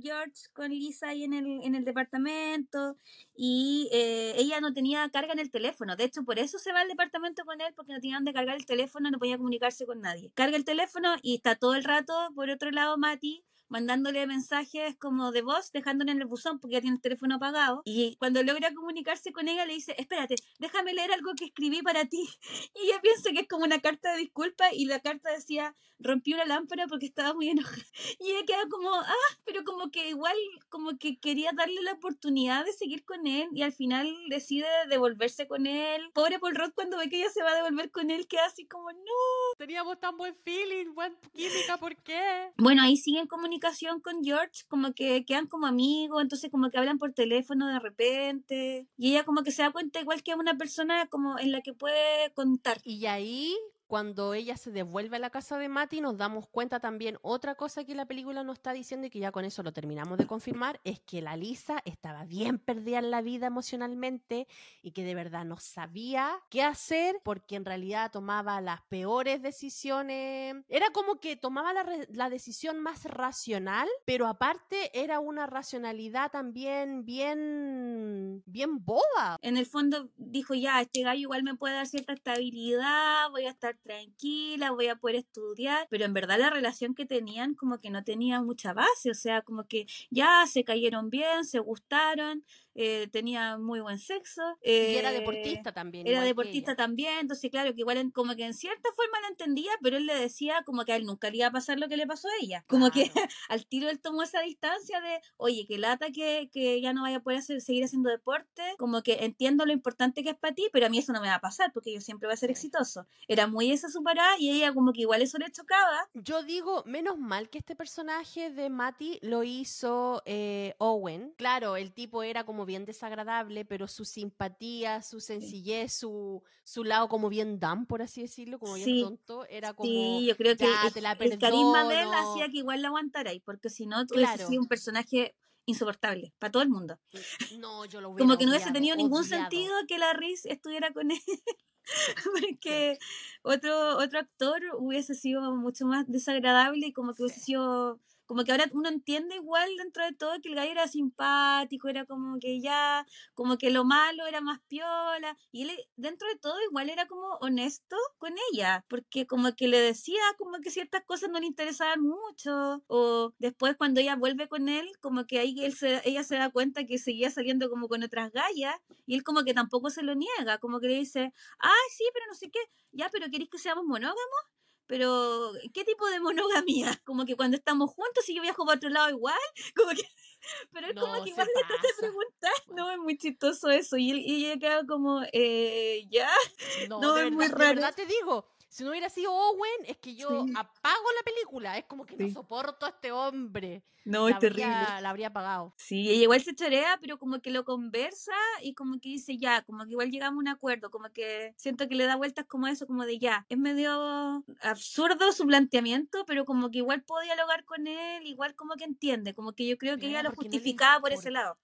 S2: George con Lisa ahí en el, en el departamento y eh, ella no tenía carga en el teléfono. De hecho, por eso se va al departamento con él, porque no tenía de cargar el teléfono, no podía comunicarse con nadie. Carga el teléfono y está todo el rato, por otro lado, Mati mandándole mensajes como de voz, dejándole en el buzón porque ya tiene el teléfono apagado. Y cuando logra comunicarse con ella, le dice, espérate, déjame leer algo que escribí para ti. Y ella piensa que es como una carta de disculpa y la carta decía, rompí una lámpara porque estaba muy enojada. Y ella queda como, ah, pero como que igual, como que quería darle la oportunidad de seguir con él y al final decide devolverse con él. Pobre Paul Roth cuando ve que ella se va a devolver con él, queda así como, no.
S1: Teníamos tan buen feeling, buen química, ¿por qué?
S2: Bueno, ahí siguen comunicando con George, como que quedan como amigos, entonces como que hablan por teléfono de repente. Y ella como que se da cuenta igual que una persona como en la que puede contar.
S1: Y ahí cuando ella se devuelve a la casa de Mati, nos damos cuenta también otra cosa que la película nos está diciendo y que ya con eso lo terminamos de confirmar, es que la Lisa estaba bien perdida en la vida emocionalmente y que de verdad no sabía qué hacer porque en realidad tomaba las peores decisiones. Era como que tomaba la, la decisión más racional, pero aparte era una racionalidad también bien, bien boba.
S2: En el fondo dijo, ya, este gallo igual me puede dar cierta estabilidad, voy a estar tranquila, voy a poder estudiar, pero en verdad la relación que tenían como que no tenía mucha base, o sea, como que ya se cayeron bien, se gustaron, eh, tenía muy buen sexo.
S1: y era eh, deportista también.
S2: Era deportista también, entonces claro, que igual como que en cierta forma la entendía, pero él le decía como que a él nunca le iba a pasar lo que le pasó a ella. Como que al tiro él tomó esa distancia de, oye, que lata que, que ya no vaya a poder seguir haciendo deporte, como que entiendo lo importante que es para ti, pero a mí eso no me va a pasar porque yo siempre voy a ser exitoso. Era muy esa su parada y ella como que igual eso le chocaba.
S1: Yo digo, menos mal que este personaje de Matty lo hizo eh, Owen. Claro, el tipo era como bien desagradable, pero su simpatía, su sencillez, su, su lado como bien dan, por así decirlo, como bien tonto, era como.
S2: Sí, yo creo que el, carisma de él hacía que igual la aguantarais, porque si no, tú claro. sido un personaje insoportable para todo el mundo.
S1: No, yo lo
S2: Como que no hubiese tenido ningún sentido que la Riz estuviera con él. porque otro, otro actor hubiese sido mucho más desagradable y como que hubiese sido como que ahora uno entiende igual dentro de todo que el gallo era simpático, era como que ya, como que lo malo era más piola, y él dentro de todo igual era como honesto con ella, porque como que le decía como que ciertas cosas no le interesaban mucho, o después cuando ella vuelve con él, como que ahí él se, ella se da cuenta que seguía saliendo como con otras gallas, y él como que tampoco se lo niega, como que le dice, ay sí, pero no sé qué, ya, pero ¿queréis que seamos monógamos? Pero ¿qué tipo de monogamia? Como que cuando estamos juntos y yo viajo para otro lado igual, como que... Pero es como que igual le trata de preguntar. No, es muy chistoso eso. Y, y ella queda como, eh, ¿ya?
S1: No, es muy raro. De verdad te digo, Si no hubiera sido Owen, es que yo apago la película. Es como que no soporto a este hombre.
S2: No, es terrible.
S1: La habría apagado.
S2: Sí, ella igual se chorea, pero como que lo conversa y como que dice ya, como que igual llegamos a un acuerdo, como que siento que le da vueltas como eso, como de ya. Es medio absurdo su planteamiento, pero como que igual puedo dialogar con él, igual como que entiende, como que yo creo que ella lo justificaba por ese lado.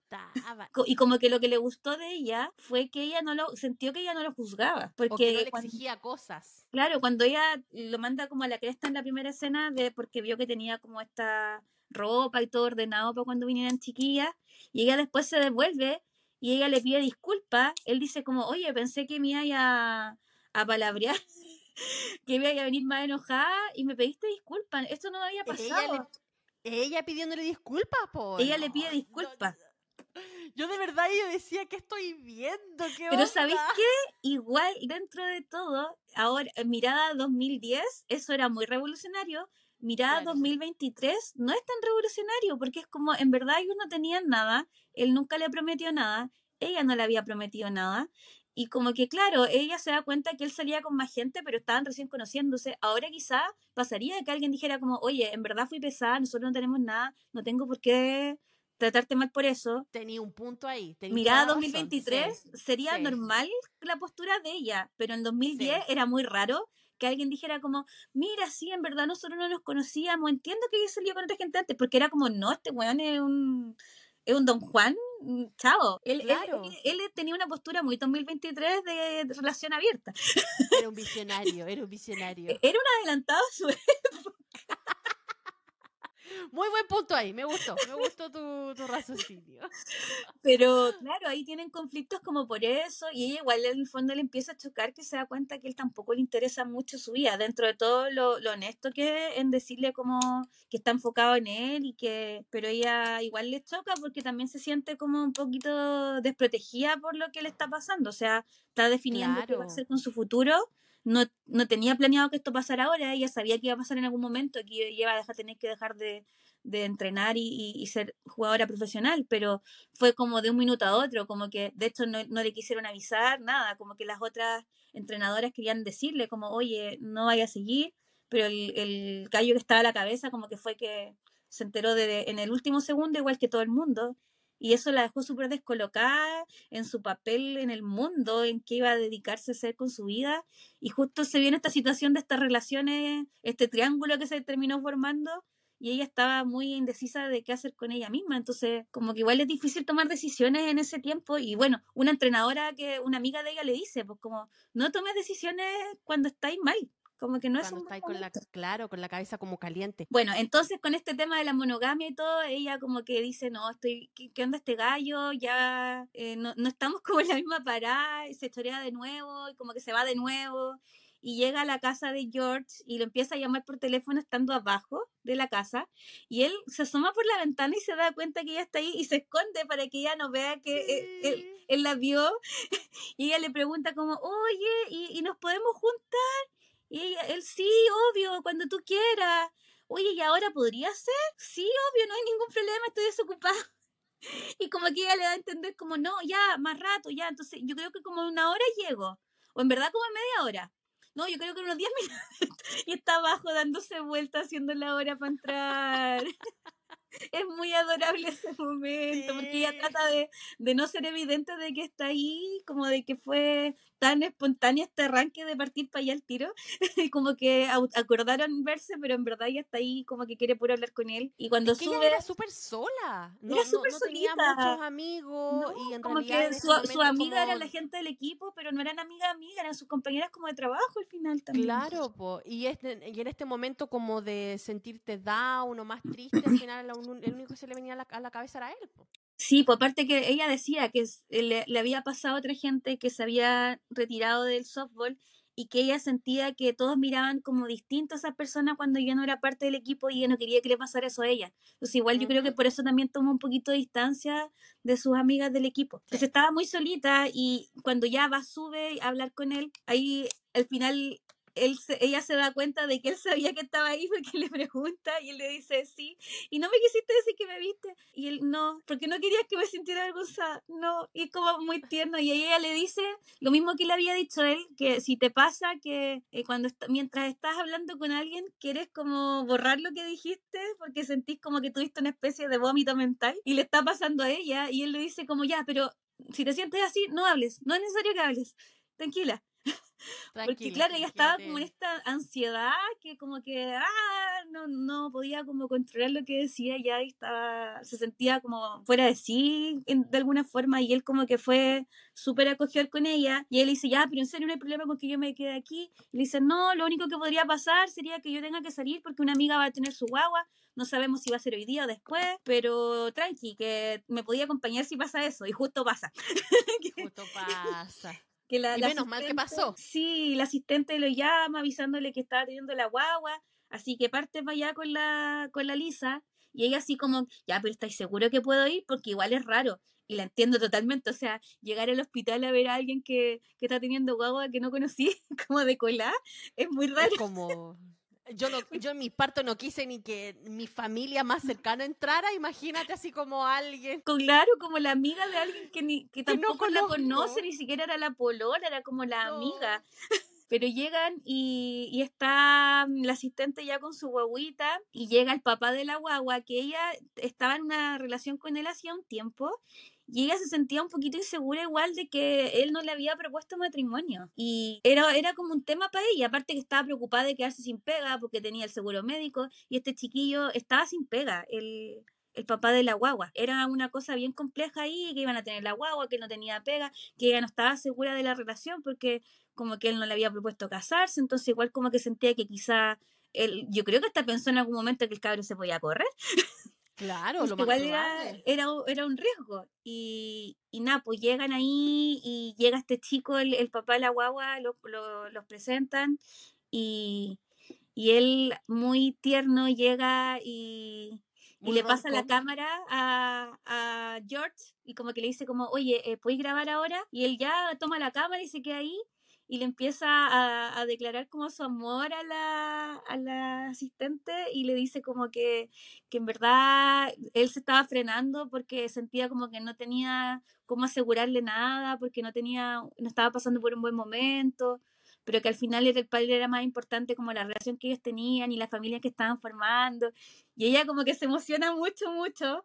S2: Y como que lo que le gustó de ella fue que ella no lo, sintió que ella no lo juzgaba. Porque
S1: no le exigía cosas.
S2: Claro, cuando ella lo manda como a la cresta en la primera escena, de porque vio que tenía como esta ropa y todo ordenado para cuando vinieran chiquillas, y ella después se devuelve y ella le pide disculpas, él dice como, oye, pensé que me iba a, a palabrear, que me iba a venir más enojada y me pediste disculpas, esto no me había pasado.
S1: Ella, pidiéndole disculpas, por
S2: Ella le pide disculpas.
S1: Yo de verdad yo decía que estoy viendo, ¿qué
S2: Pero ¿sabéis qué? Igual dentro de todo, ahora mirada 2010, eso era muy revolucionario, mirada 2023 no es tan revolucionario porque es como en verdad ellos no tenían nada, él nunca le prometió nada, ella no le había prometido nada y como que claro, ella se da cuenta que él salía con más gente, pero estaban recién conociéndose. Ahora quizá pasaría que alguien dijera como, oye, en verdad fui pesada, nosotros no tenemos nada, no tengo por qué tratarte mal por eso.
S1: Tenía un punto ahí.
S2: Mirada 2023 sería normal la postura de ella, pero en 2010 era muy raro que alguien dijera como, mira, sí, en verdad nosotros no nos conocíamos, entiendo que ella salió con otra gente antes, porque era como, no, este weón es un, es un don Juan, mm, chao. Él, él, tenía una postura muy 2023 de, de, relación abierta.
S1: Era un visionario, era un visionario.
S2: Era un adelantado a su época.
S1: Muy buen punto ahí, me gustó, me gustó tu, tu raciocinio.
S2: Pero claro, ahí tienen conflictos como por eso, y ella igual en el fondo le empieza a chocar que se da cuenta que él tampoco le interesa mucho su vida, dentro de todo lo, lo honesto que es en decirle como que está enfocado en él y que, pero ella igual le choca porque también se siente como un poquito desprotegida por lo que le está pasando, o sea, está definiendo qué va a hacer con su futuro no, no tenía planeado que esto pasara ahora, ella sabía que iba a pasar en algún momento, que iba a dejar, tener que dejar de, de entrenar y, y, ser jugadora profesional, pero fue como de un minuto a otro, como que de hecho no, no, le quisieron avisar nada, como que las otras entrenadoras querían decirle como, oye, no vaya a seguir, pero el, el gallo que estaba a la cabeza como que fue que se enteró de, en el último segundo, igual que todo el mundo, y eso la dejó súper descolocada en su papel en el mundo, en qué iba a dedicarse a hacer con su vida. Y justo se viene esta situación de estas relaciones, este triángulo que se terminó formando, y ella estaba muy indecisa de qué hacer con ella misma. Entonces, como que igual es difícil tomar decisiones en ese tiempo. Y bueno, una entrenadora que una amiga de ella le dice, pues como, no tomes decisiones cuando estáis mal. Como que no es un
S1: con la, claro, con la cabeza como caliente.
S2: Bueno, entonces con este tema de la monogamia y todo, ella como que dice, no, estoy, ¿qué, onda este gallo? Ya eh, no, no, estamos como en la misma parada, y se chorea de nuevo, y como que se va de nuevo, y llega a la casa de George y lo empieza a llamar por teléfono estando abajo de la casa, y él se asoma por la ventana y se da cuenta que ella está ahí y se esconde para que ella no vea que él, él, la vio, y ella le pregunta como, oye, ¿y, ¿y nos podemos juntar? Y ella, él, sí, obvio, cuando tú quieras. Oye, ¿y ahora podría ser? Sí, obvio, no hay ningún problema, estoy desocupada. Y como que ella le da a entender como, no, ya, más rato, ya. Entonces, yo creo que como una hora llego. O en verdad como media hora. No, yo creo que unos 10 minutos. Y está abajo dándose vuelta haciendo la hora para entrar. es muy adorable ese momento, porque ella trata de, de, no ser evidente de que está ahí, como de que fue tan espontáneo este arranque de partir para allá al tiro, como que acordaron verse, pero en verdad ella está ahí como que quiere puro hablar con él. Y cuando
S1: es que
S2: sube...
S1: Ella era súper sola, no,
S2: era súper
S1: no,
S2: no
S1: tenía muchos amigos, y en
S2: como que su, su amiga era la gente del equipo, pero no eran amiga amiga, eran sus compañeras como de trabajo al final también.
S1: Claro, po. Y, este, y en este momento como de sentirte down o más triste, al final el único que se le venía a la, a la cabeza era él. Po.
S2: Sí, por parte que ella decía que le, le, había pasado a otra gente que se había retirado del softball y que ella sentía que todos miraban como distintos a esa persona cuando ya no era parte del equipo y ella no quería que le pasara eso a ella. Entonces igual yo creo que por eso también tomó un poquito de distancia de sus amigas del equipo. Entonces estaba muy solita y cuando ya va, sube a hablar con él, ahí al final él ella se da cuenta de que él sabía que estaba ahí porque le pregunta y él le dice sí. Y no me quisiste decir que me viste. Y él no, porque no querías que me sintiera vergüenza. No, y como muy tierno. Y ella le dice lo mismo que le había dicho él, que si te pasa que eh, cuando mientras estás hablando con alguien quieres como borrar lo que dijiste porque sentís como que tuviste una especie de vómito mental y le está pasando a ella y él le dice como ya, pero si te sientes así, no hables, no es necesario que hables, tranquila. Porque claro, ella estaba como en esta ansiedad que como que ah, no, no podía como controlar lo que decía, ya estaba, se sentía como fuera de sí de alguna forma y él como que fue súper acogedor con ella y él dice, ya, pero en serio no hay problema con que yo me quede aquí. Y le dice, no, lo único que podría pasar sería que yo tenga que salir porque una amiga va a tener su guagua, no sabemos si va a ser hoy día o después, pero tranqui, que me podía acompañar si pasa eso y justo pasa.
S1: justo pasa.
S2: Que la,
S1: y menos mal que pasó.
S2: Sí, la asistente lo llama avisándole que estaba teniendo la guagua, así que parte para allá con la, con la Lisa y ella así como, ya, pero ¿estáis seguro que puedo ir? Porque igual es raro. Y la entiendo totalmente, o sea, llegar al hospital a ver a alguien que, que está teniendo guagua que no conocí, como de cola, es muy raro.
S1: Es como, yo, no, yo en mi parto no quise ni que mi familia más cercana entrara, imagínate así como alguien.
S2: Claro, como la amiga de alguien que, ni, que tampoco la conoce, ni siquiera era la polola, era como la amiga. Pero llegan y, y, está la asistente ya con su guaguita y llega el papá de la guagua, que ella estaba en una relación con él hacía un tiempo y ella se sentía un poquito insegura igual de que él no le había propuesto matrimonio. Y era, era como un tema para ella, aparte que estaba preocupada de quedarse sin pega porque tenía el seguro médico y este chiquillo estaba sin pega. El, el papá de la guagua. Era una cosa bien compleja ahí, que iban a tener la guagua, que él no tenía pega, que ella no estaba segura de la relación porque como que él no le había propuesto casarse, entonces igual como que sentía que quizá él, yo creo que hasta pensó en algún momento que el cabro se podía correr.
S1: Claro, lo
S2: igual era, era, era, un riesgo. Y, y nada, pues llegan ahí y llega este chico, el, el papá de la guagua, los lo, los presentan y, y él muy tierno llega y, y le pasa la cámara a, a, George y como que le dice como, oye, eh, ¿puedes grabar ahora? Y él ya toma la cámara y se queda ahí y le empieza a, declarar como su amor a la, a la asistente y le dice como que, que en verdad él se estaba frenando porque sentía como que no tenía cómo asegurarle nada, porque no tenía, no estaba pasando por un buen momento, pero que al final el padre era más importante como la relación que ellos tenían y la familia que estaban formando. Y ella como que se emociona mucho, mucho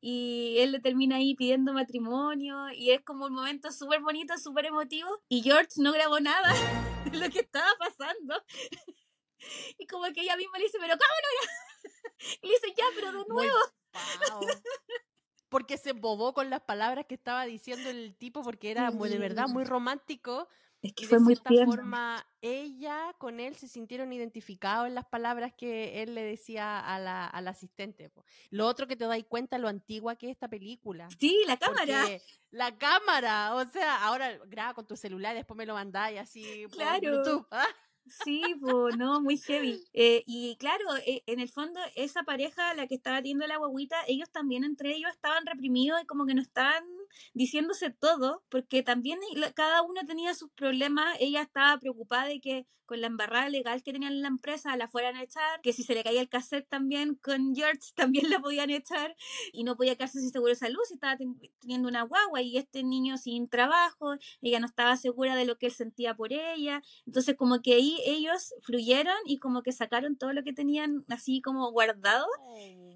S2: y él le termina ahí pidiendo matrimonio y es como un momento súper bonito, súper emotivo y George no grabó nada de lo que estaba pasando. Y como que ella misma le dice, pero ¿cómo no Y le dice, ya, pero de nuevo.
S1: Porque se embobó con las palabras que estaba diciendo el tipo porque era de verdad muy romántico
S2: es que fue de muy cierta
S1: forma, ella con él se sintieron identificados en las palabras que él le decía a la, al asistente. Lo otro que te dais cuenta lo antigua que es esta película.
S2: Sí, la cámara.
S1: La cámara, o sea, ahora graba con tu celular, después me lo mandáis así claro. por YouTube. ¿ah?
S2: Sí, pues, no, muy heavy. Eh, y claro, eh, en el fondo, esa pareja, la que estaba teniendo la guaguita, ellos también entre ellos estaban reprimidos y como que no estaban diciéndose todo, porque también cada uno tenía sus problemas. Ella estaba preocupada de que con la embarrada legal que tenían en la empresa la fueran a echar, que si se le caía el cassette también con George también la podían echar y no podía quedarse sin seguro de salud si estaba teniendo una guagua y este niño sin trabajo, ella no estaba segura de lo que él sentía por ella. Entonces como que ahí ellos fluyeron y como que sacaron todo lo que tenían así como guardado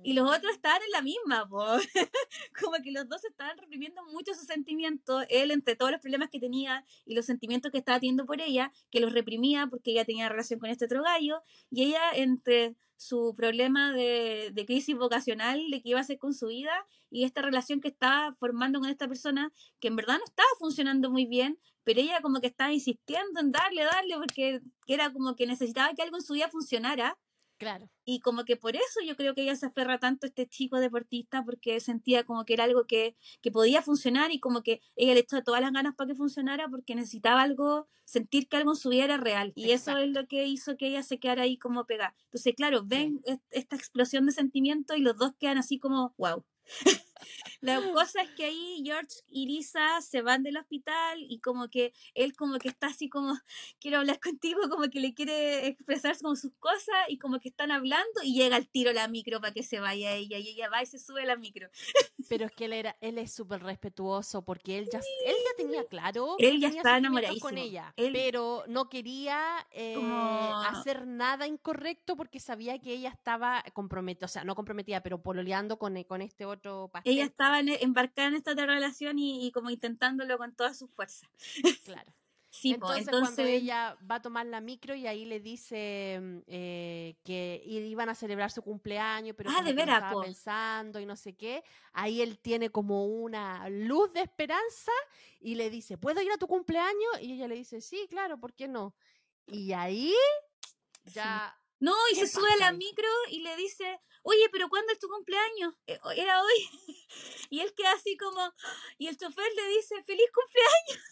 S2: y los otros estaban en la misma, como que los dos estaban reprimiendo mucho sus sentimientos, él entre todos los problemas que tenía y los sentimientos que estaba teniendo por ella, que los reprimía porque ella tenía relación con este otro gallo, y ella entre su problema de, crisis vocacional, de qué iba a hacer con su vida, y esta relación que estaba formando con esta persona, que en verdad no estaba funcionando muy bien, pero ella como que estaba insistiendo en darle, darle, porque era como que necesitaba que algo en su vida funcionara,
S1: Claro.
S2: Y como que por eso yo creo que ella se aferra tanto a este chico deportista, porque sentía como que era algo que, que podía funcionar y como que ella le echó todas las ganas para que funcionara porque necesitaba algo, sentir que algo en su vida era real. Y eso es lo que hizo que ella se quedara ahí como pegada. Entonces, claro, ven esta explosión de sentimientos y los dos quedan así como, wow. La cosa es que ahí George y Lisa se van del hospital y como que él como que está así como, quiero hablar contigo, como que le quiere expresar como sus cosas y como que están hablando y llega al tiro la micro para que se vaya ella y ella va y se sube a la micro.
S1: Pero es que él era, él es súper respetuoso porque él ya, él ya tenía claro.
S2: Él ya estaba enamoradísimo.
S1: con ella,
S2: Él-
S1: pero no quería eh,
S2: Como-
S1: hacer nada incorrecto porque sabía que ella estaba comprometida, o sea, no comprometida, pero pololeando con, con este otro pastel.
S2: Ella estaba en- embarcada en esta relación y, y como intentándolo con todas sus fuerzas.
S1: Claro.
S2: Sí,
S1: entonces,
S2: entonces,
S1: cuando ella va a tomar la micro y ahí le dice eh, que iban a celebrar su cumpleaños, pero
S2: Ah, de veras,
S1: estaba pensando y no sé qué, ahí él tiene como una luz de esperanza y le dice, ¿puedo ir a tu cumpleaños? Y ella le dice, sí, claro, ¿por qué no? Y ahí ya...
S2: No, y
S1: ¿Qué
S2: se sube a la
S1: pasa
S2: micro y le dice, oye, pero ¿cuándo es tu cumpleaños? "Eh, Era hoy. Y él queda así como, y el chofer le dice, feliz cumpleaños.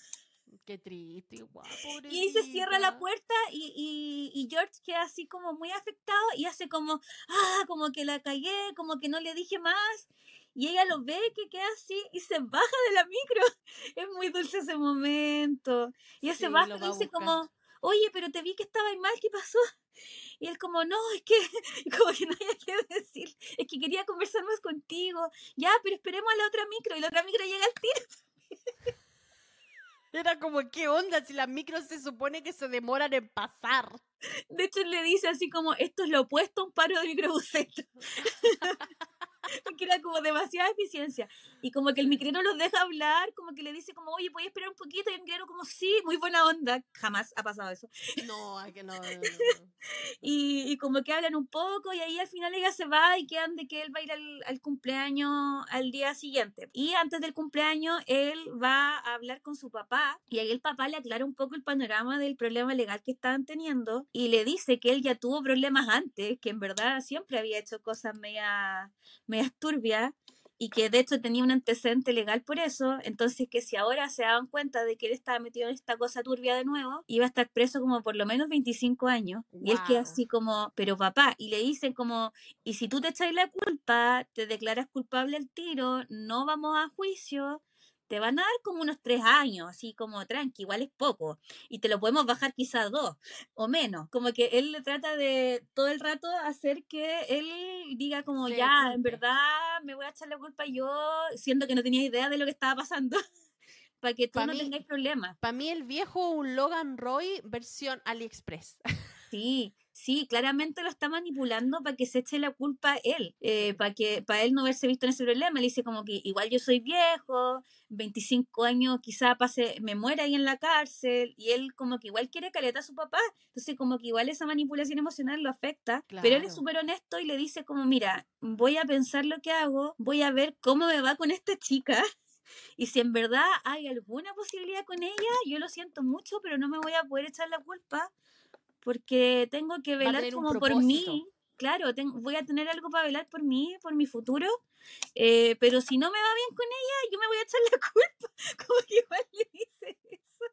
S1: Qué triste, guau,
S2: Y ahí se cierra la puerta y, y, y George queda así como muy afectado y hace como, ah, como que la cagué, como que no le dije más. Y ella lo ve que queda así y se baja de la micro. Es muy dulce ese momento. Y ella se
S1: Sí,
S2: baja
S1: lo
S2: y dice como, oye, pero te vi que estaba mal, ¿qué pasó? Y él como, no, es que, como que no había que decir, es que quería conversar más contigo. Ya, pero esperemos a la otra micro. Y la otra micro llega al tiro.
S1: Era como, ¿qué onda? Si las micros se supone que se demoran en pasar.
S2: De hecho, él le dice así como, esto es lo opuesto a un paro de microbuseto. que era como demasiada eficiencia. Y como que el micrero los deja hablar, como que le dice como, oye, ¿puedes esperar un poquito? Y el micrero como, sí, muy buena onda. Jamás ha pasado eso.
S1: No, es que no. no, no, no.
S2: Y, y como que hablan un poco y ahí al final ella se va y quedan de que él va a ir al, al cumpleaños al día siguiente. Y antes del cumpleaños él va a hablar con su papá y ahí el papá le aclara un poco el panorama del problema legal que estaban teniendo y le dice que él ya tuvo problemas antes, que en verdad siempre había hecho cosas media, medias turbias y que de hecho tenía un antecedente legal por eso, entonces que si ahora se daban cuenta de que él estaba metido en esta cosa turbia de nuevo, iba a estar preso como por lo menos 25 años. Y él queda así como, pero papá, y le dicen como, y si tú te echas la culpa, te declaras culpable al tiro, no vamos a juicio. Te van a dar como unos tres años, así como tranqui, igual es poco. Y te lo podemos bajar quizás dos o menos. Como que él le trata de todo el rato hacer que él diga como ya, en verdad me voy a echar la culpa yo, siendo que no tenía idea de lo que estaba pasando, para que tú
S1: Pa'
S2: no
S1: mí-
S2: tengáis problemas.
S1: Para mí el viejo un Logan Roy versión AliExpress.
S2: Sí, sí, claramente lo está manipulando para que se eche la culpa a él, eh, para que para él no verse visto en ese problema. Le dice como que igual yo soy viejo, 25 años quizá pase, me muera ahí en la cárcel, y él como que igual quiere caleta a su papá, entonces como que igual esa manipulación emocional lo afecta, pero él es súper honesto y le dice como, mira, voy a pensar lo que hago, voy a ver cómo me va con esta chica. Y si en verdad hay alguna posibilidad con ella, yo lo siento mucho, pero no me voy a poder echar la culpa porque tengo que velar como por mí. Claro, ten- voy a tener algo para velar por mí, por mi futuro. eh, pero si no me va bien con ella, yo me voy a echar la culpa. Como que igual le dice eso.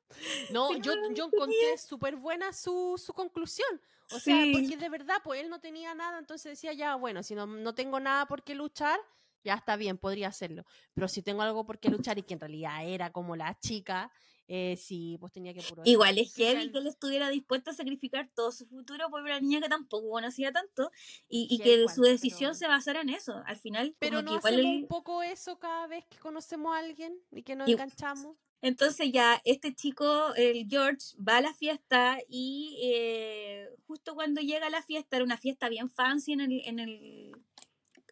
S1: No,
S2: Si
S1: yo, encontré súper buena su, su conclusión. O sea,
S2: Sí.
S1: porque de verdad, pues él no tenía nada, entonces decía, ya, bueno, si no, no tengo nada por qué luchar, ya está bien, podría hacerlo. Pero si tengo algo por qué luchar y que en realidad era como la chica, eh, sí, pues tenía que puro
S2: Igual es heavy que él estuviera dispuesto a sacrificar todo su futuro por una niña que tampoco conocía tanto y, y que
S1: igual,
S2: su decisión
S1: pero-
S2: se basara en eso. Al final,
S1: Pero no hacemos un poco eso cada vez que conocemos a alguien y que nos
S2: Y-
S1: enganchamos.
S2: Entonces ya este chico, el George, va a la fiesta y eh, justo cuando llega a la fiesta, era una fiesta bien fancy en el... En el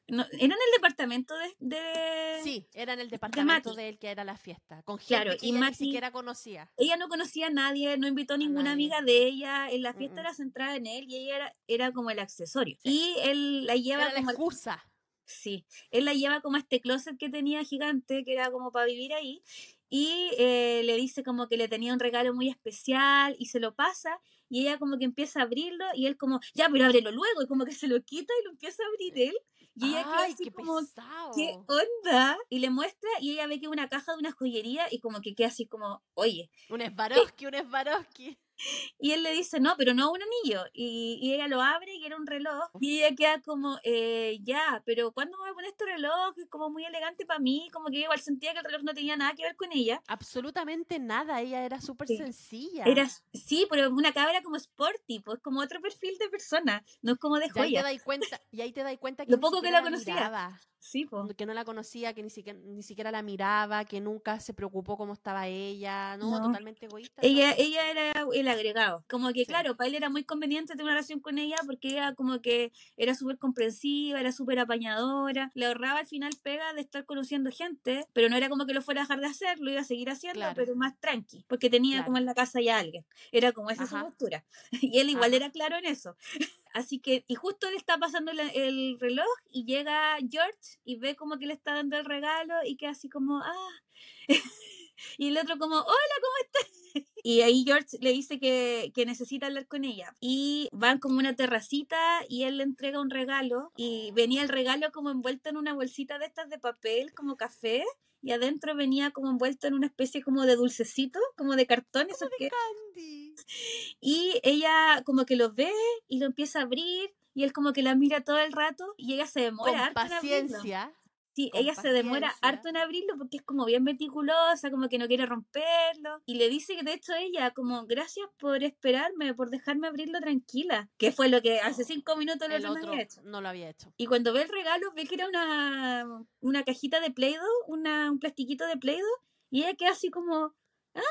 S2: no, era en el departamento de... de-
S1: Sí, era en el departamento de él que era la fiesta, con gente
S2: Claro,
S1: que
S2: y
S1: ella ni siquiera conocía.
S2: Ella no conocía a nadie, no invitó a ninguna amiga de ella, en la fiesta
S1: Mm, mm.
S2: era centrada en él y ella era, era como el accesorio.
S1: Sí.
S2: Y él la lleva
S1: Era la
S2: como... al-
S1: excusa.
S2: Sí, él la lleva como a este closet que tenía gigante, que era como para vivir ahí, y eh, le dice como que le tenía un regalo muy especial y se lo pasa, y ella como que empieza a abrirlo, y él como, ya, pero ábrelo luego, y como que se lo quita y lo empieza a abrir él, y ella queda
S1: Ay,
S2: así
S1: qué
S2: como,
S1: pesado.
S2: ¿qué onda? Y le muestra, y ella ve que es una caja de una joyería, y como que queda así como, oye,
S1: Un Swarovski, un Swarovski.
S2: Y él le dice, no, pero no un anillo. Y, y ella lo abre y era un reloj. Y ella queda como, eh, ya, pero ¿cuándo me voy a poner este reloj? Es como muy elegante para mí, como que igual sentía que el reloj no tenía nada que ver con ella.
S1: Absolutamente nada, ella era súper sencilla.
S2: Era, sí, pero una cabra como sporty, pues como otro perfil de persona, no es como de joya.
S1: Y ahí te das cuenta, y ahí te das cuenta que
S2: lo poco que la conocía. Sí,
S1: Que no la conocía, que ni siquiera, ni siquiera la miraba, que nunca se preocupó cómo estaba ella, ¿no? Totalmente egoísta.
S2: Ella, ella era el agregado. Como que, claro, para él era muy conveniente tener una relación con ella porque ella como que era súper comprensiva, era súper apañadora, le ahorraba al final pega de estar conociendo gente, pero no era como que lo fuera a dejar de hacer, lo iba a seguir haciendo, pero más tranqui, porque tenía como en la casa ya alguien. Era como esa su postura. Y él igual era claro en eso. Así que, y justo le está pasando el, reloj y llega George y ve como que le está dando el regalo y que así como, ah. y el otro como, hola, ¿cómo estás? Y ahí George le dice que, que, necesita hablar con ella. Y van como una terracita y él le entrega un regalo. Y venía el regalo como envuelto en una bolsita de estas de papel, como café. Y adentro venía como envuelto en una especie como de dulcecito, como de cartón. Eso
S1: de candy.
S2: Y ella como que lo ve y lo empieza a abrir y él como que la mira todo el rato y ella se demora.
S1: Con paciencia.
S2: Sí, ella se demora harto en abrirlo porque es como bien meticulosa, como que no quiere romperlo. Y le dice que de hecho ella, como gracias por esperarme, por dejarme abrirlo tranquila. Que fue lo que hace cinco minutos
S1: el otro había hecho. No lo había hecho.
S2: Y cuando ve el regalo, ve que era una, una cajita de Play-Doh, un plastiquito de Play-Doh. Y ella queda así como, ¿ah?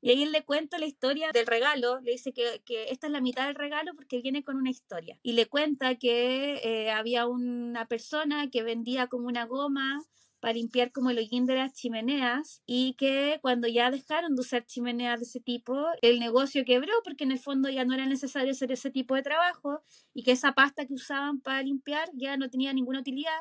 S2: Y ahí él le cuenta la historia del regalo, le dice que, que, esta es la mitad del regalo porque viene con una historia. Y le cuenta que eh, había una persona que vendía como una goma para limpiar como el hollín de las chimeneas y que cuando ya dejaron de usar chimeneas de ese tipo, el negocio quebró porque en el fondo ya no era necesario hacer ese tipo de trabajo y que esa pasta que usaban para limpiar ya no tenía ninguna utilidad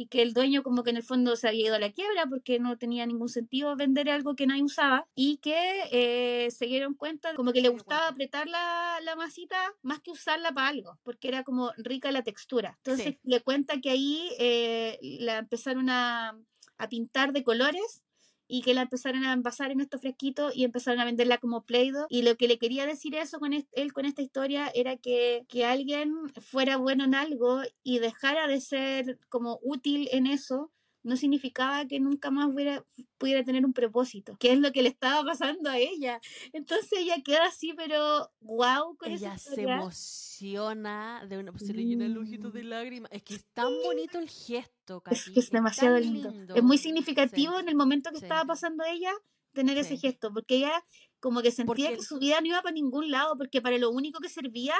S2: y que el dueño como que en el fondo se había ido a la quiebra porque no tenía ningún sentido vender algo que nadie usaba y que eh, se dieron cuenta como que le gustaba apretar la, la, masita más que usarla para algo porque era como rica la textura. Entonces le cuenta que ahí eh, la empezaron a, a pintar de colores y que la empezaron a envasar en estos fresquitos y empezaron a venderla como Play-Doh. Y lo que le quería decir eso con él con esta historia era que, que alguien fuera bueno en algo y dejara de ser como útil en eso no significaba que nunca más hubiera, pudiera tener un propósito, que es lo que le estaba pasando a ella. Entonces ella queda así, pero wow
S1: con Ella se emociona de una, pues se le llena el ojito de lágrimas. Es que es tan bonito el gesto,
S2: Es que es, demasiado lindo. Es muy significativo en el momento que estaba pasando ella tener ese gesto, porque ella como que sentía que su vida no iba para ningún lado, porque para lo único que servía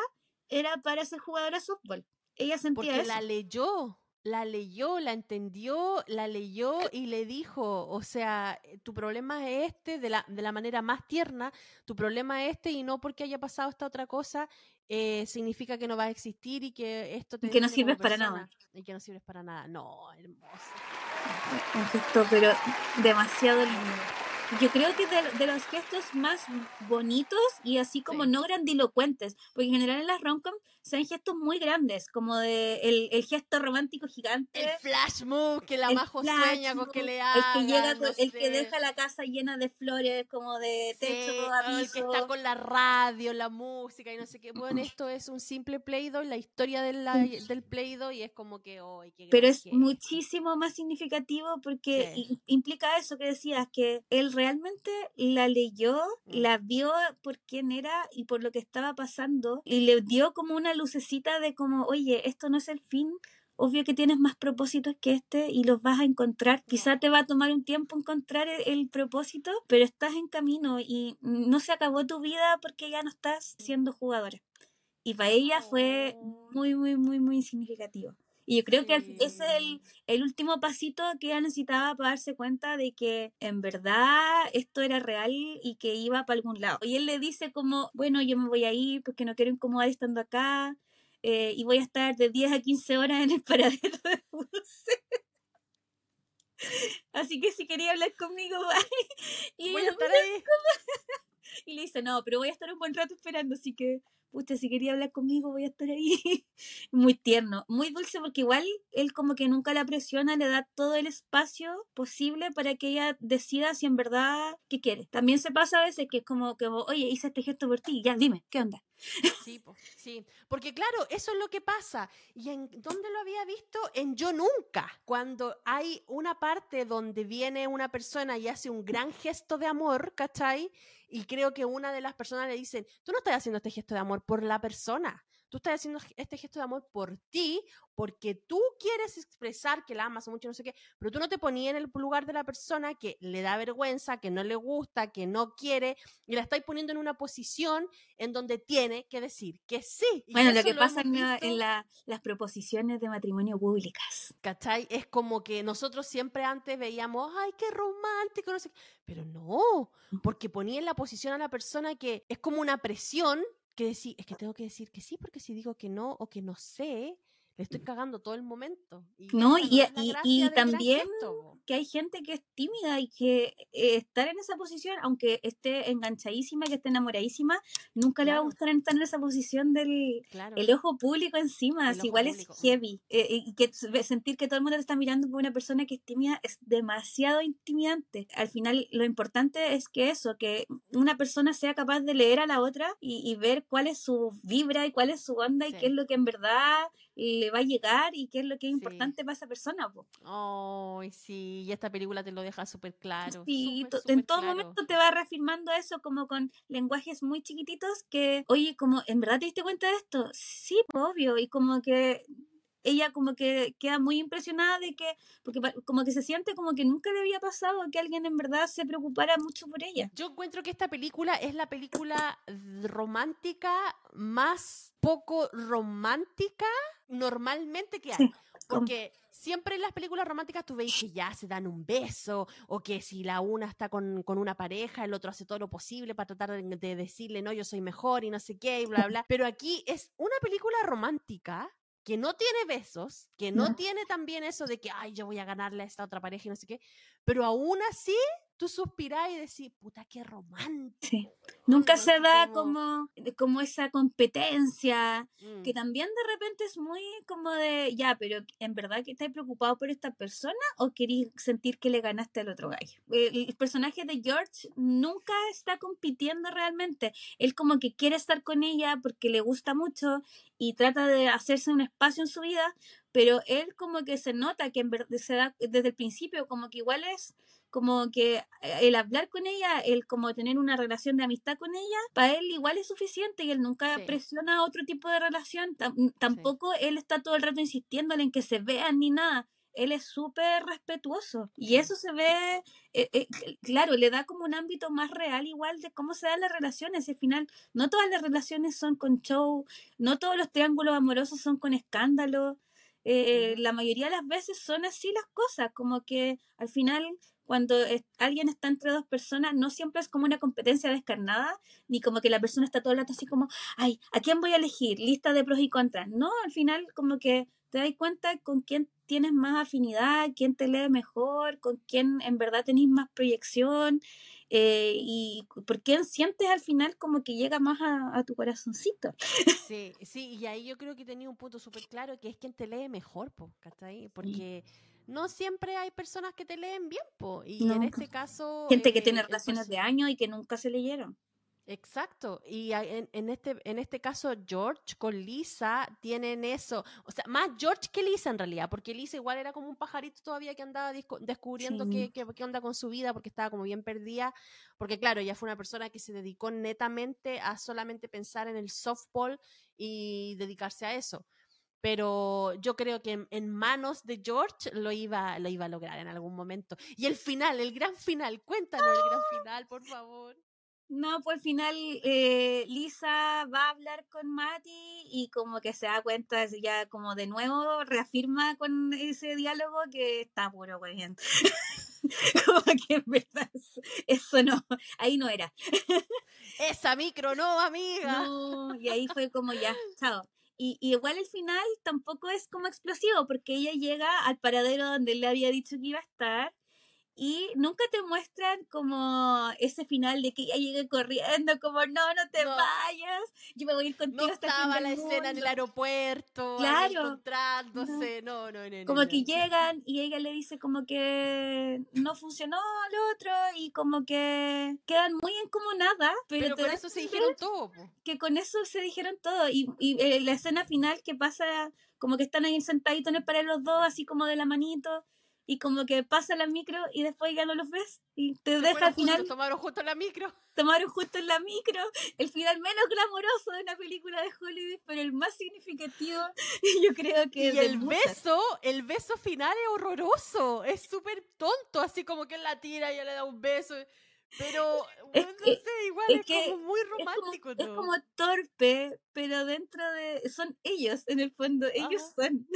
S2: era para ser jugadora de softball. Ella sentía
S1: porque la leyó la leyó, la entendió, la leyó y le dijo, o sea, eh, tu problema es este, de la, de la manera más tierna, tu problema es este y no porque haya pasado esta otra cosa, eh, significa que no va a existir y que esto
S2: te... que no sirves para nada.
S1: Y que no sirves para nada. No, hermoso.
S2: Un gesto, pero demasiado lindo. Yo creo que de, de los gestos más bonitos y así como no grandilocuentes, porque en general en las romcom sean gestos muy grandes, como de el, el, gesto romántico gigante.
S1: El flash move que la majo sueña con que le haga.
S2: El que llega, el que deja la casa llena de flores, como de techo
S1: El que está con la radio, la música y no sé qué. Bueno, esto es un simple Play-Doh, la historia de la, del Play-Doh y es como que, oh,
S2: Pero es muchísimo más significativo porque implica eso que decías, que él realmente la leyó, mm. la vio por quién era y por lo que estaba pasando y le dio como una lucecita de como, oye, esto no es el fin, obvio que tienes más propósitos que este y los vas a encontrar. Quizá te va a tomar un tiempo encontrar el, propósito, pero estás en camino y no se acabó tu vida porque ya no estás siendo jugadora. Y para ella fue oh. muy, muy, muy, muy significativo. Y yo creo que ese es el, el, último pasito que ella necesitaba para darse cuenta de que en verdad esto era real y que iba para algún lado. Y él le dice como, bueno, yo me voy a ir porque no quiero incomodar estando acá eh, y voy a estar de 10 a 15 horas en el paradero de buses. Así que si quería hablar conmigo, Y
S1: voy a estar ahí.
S2: Y le dice, no, pero voy a estar un buen rato esperando, así que pucha, si quería hablar conmigo voy a estar ahí. muy tierno, muy dulce porque igual él como que nunca la presiona, le da todo el espacio posible para que ella decida si en verdad qué quiere. También se pasa a veces que es como que, oye, hice este gesto por ti, ya dime, ¿qué onda?
S1: Sí, sí, porque claro, eso es lo que pasa. ¿Y en dónde lo había visto? En Yo Nunca, cuando hay una parte donde viene una persona y hace un gran gesto de amor, ¿cachai? Y creo que una de las personas le dicen, tú no estás haciendo este gesto de amor por la persona, tú estás haciendo este gesto de amor por ti, porque tú quieres expresar que la amas mucho, no sé qué, pero tú no te ponías en el lugar de la persona que le da vergüenza, que no le gusta, que no quiere, y la estáis poniendo en una posición en donde tiene que decir que sí.
S2: bueno, lo que pasa en, las proposiciones de matrimonio públicas.
S1: ¿Cachai? Es como que nosotros siempre antes veíamos, ay, qué romántico, no sé pero no, porque ponía en la posición a la persona que es como una presión que decir, es que tengo que decir que sí, porque si digo que no o que no sé, le estoy cagando todo el momento.
S2: no, y, y, también que hay gente que es tímida y que eh, estar en esa posición, aunque esté enganchadísima, que esté enamoradísima, nunca le va a gustar estar en esa posición del el ojo público encima, igual es heavy. Eh, y que sentir que todo el mundo te está mirando por una persona que es tímida es demasiado intimidante. Al final lo importante es que eso, que una persona sea capaz de leer a la otra y, ver cuál es su vibra y cuál es su onda y qué es lo que en verdad le va a llegar y qué es lo que es importante para esa persona.
S1: Ay, sí, y esta película te lo deja súper claro.
S2: Sí, en todo momento te va reafirmando eso como con lenguajes muy chiquititos que, oye, como, ¿en verdad te diste cuenta de esto? Sí, obvio, y como que ella como que queda muy impresionada de que, porque como que se siente como que nunca le había pasado que alguien en verdad se preocupara mucho por ella.
S1: Yo encuentro que esta película es la película romántica más poco romántica normalmente que hay. Porque siempre en las películas románticas tú veis que ya se dan un beso, o que si la una está con, una pareja, el otro hace todo lo posible para tratar de, de, decirle, no, yo soy mejor y no sé qué, y bla, bla. Pero aquí es una película romántica que no tiene besos, que no, tiene también eso de que, ay, yo voy a ganarle a esta otra pareja y no sé qué, pero aún así tú suspirás y decís, puta, qué romántico.
S2: Nunca se da como, como esa competencia, que mm. también de repente es muy como de, ya, pero ¿en verdad que estás preocupado por esta persona o querís sentir que le ganaste al otro gallo? El, personaje de George nunca está compitiendo realmente. Él como que quiere estar con ella porque le gusta mucho y trata de hacerse un espacio en su vida, pero él como que se nota que en verdad se da desde el principio como que igual es como que eh, el hablar con ella, el como tener una relación de amistad con ella, para él igual es suficiente y él nunca presiona otro tipo de relación, tampoco él está todo el rato insistiéndole en que se vean ni nada. Él es súper respetuoso y eso se ve, eh, eh, claro, le da como un ámbito más real igual de cómo se dan las relaciones. Al final, no todas las relaciones son con show, no todos los triángulos amorosos son con escándalo. la mayoría de las veces son así las cosas, como que al final cuando alguien está entre dos personas, no siempre es como una competencia descarnada, ni como que la persona está todo el rato así como, ay, ¿a quién voy a elegir? Lista de pros y contras. No, al final como que te das cuenta con quién tienes más afinidad, quién te lee mejor, con quién en verdad tenéis más proyección eh, y por quién sientes al final como que llega más a, tu corazoncito.
S1: Sí, sí, y ahí yo creo que tenía un punto súper claro que es quien te lee mejor, po, ahí Porque no siempre hay personas que te leen bien, po. Y en este caso.
S2: Gente que tiene eh, relaciones de años y que nunca se leyeron.
S1: Exacto, y en, este, en este caso George con Lisa tienen eso, o sea, más George que Lisa en realidad, porque Lisa igual era como un pajarito todavía que andaba descubriendo qué, qué, onda con su vida, porque estaba como bien perdida, porque claro, ella fue una persona que se dedicó netamente a solamente pensar en el softball y dedicarse a eso pero yo creo que en, manos de George lo iba, lo iba a lograr en algún momento. Y el final, el gran final, cuéntanos el gran final, por favor.
S2: No, pues al final eh, Lisa va a hablar con Mati y como que se da cuenta ya como de nuevo reafirma con ese diálogo que está puro güey. como que en verdad eso no, ahí no era.
S1: Esa micro no, amiga.
S2: No, y ahí fue como ya, chao. Y, igual el final tampoco es como explosivo, porque ella llega al paradero donde le había dicho que iba a estar y nunca te muestran como ese final de que ya llegue corriendo, como no, no te vayas, yo me voy a ir contigo
S1: no
S2: hasta
S1: estaba la escena en el aeropuerto, claro, encontrándose, no, no, no,
S2: Como que llegan y ella le dice como que no funcionó al otro y como que quedan muy nada
S1: Pero, con eso se dijeron todo.
S2: Que con eso se dijeron todo y, y eh, la escena final que pasa como que están ahí sentaditos en el pared los dos, así como de la manito y como que pasa la micro y después ya no los ves y te deja al final.
S1: tomaron justo la micro.
S2: Tomaron justo en la micro. El final menos glamoroso de una película de Hollywood, pero el más significativo, yo creo que.
S1: Y el beso, el beso final es horroroso. Es súper tonto, así como que él la tira y ella le da un beso. Pero, no sé, igual es, como muy romántico.
S2: Es como, torpe, pero dentro de. Son ellos, en el fondo, ellos son.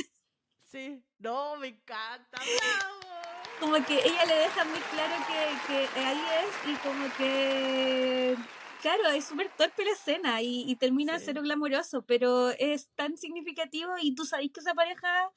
S1: Sí, no, me encanta, bravo.
S2: Como que ella le deja muy claro que, que ahí es y como que claro, es súper torpe la escena y, y termina sí. cero glamoroso, pero es tan significativo y tú sabes que esa pareja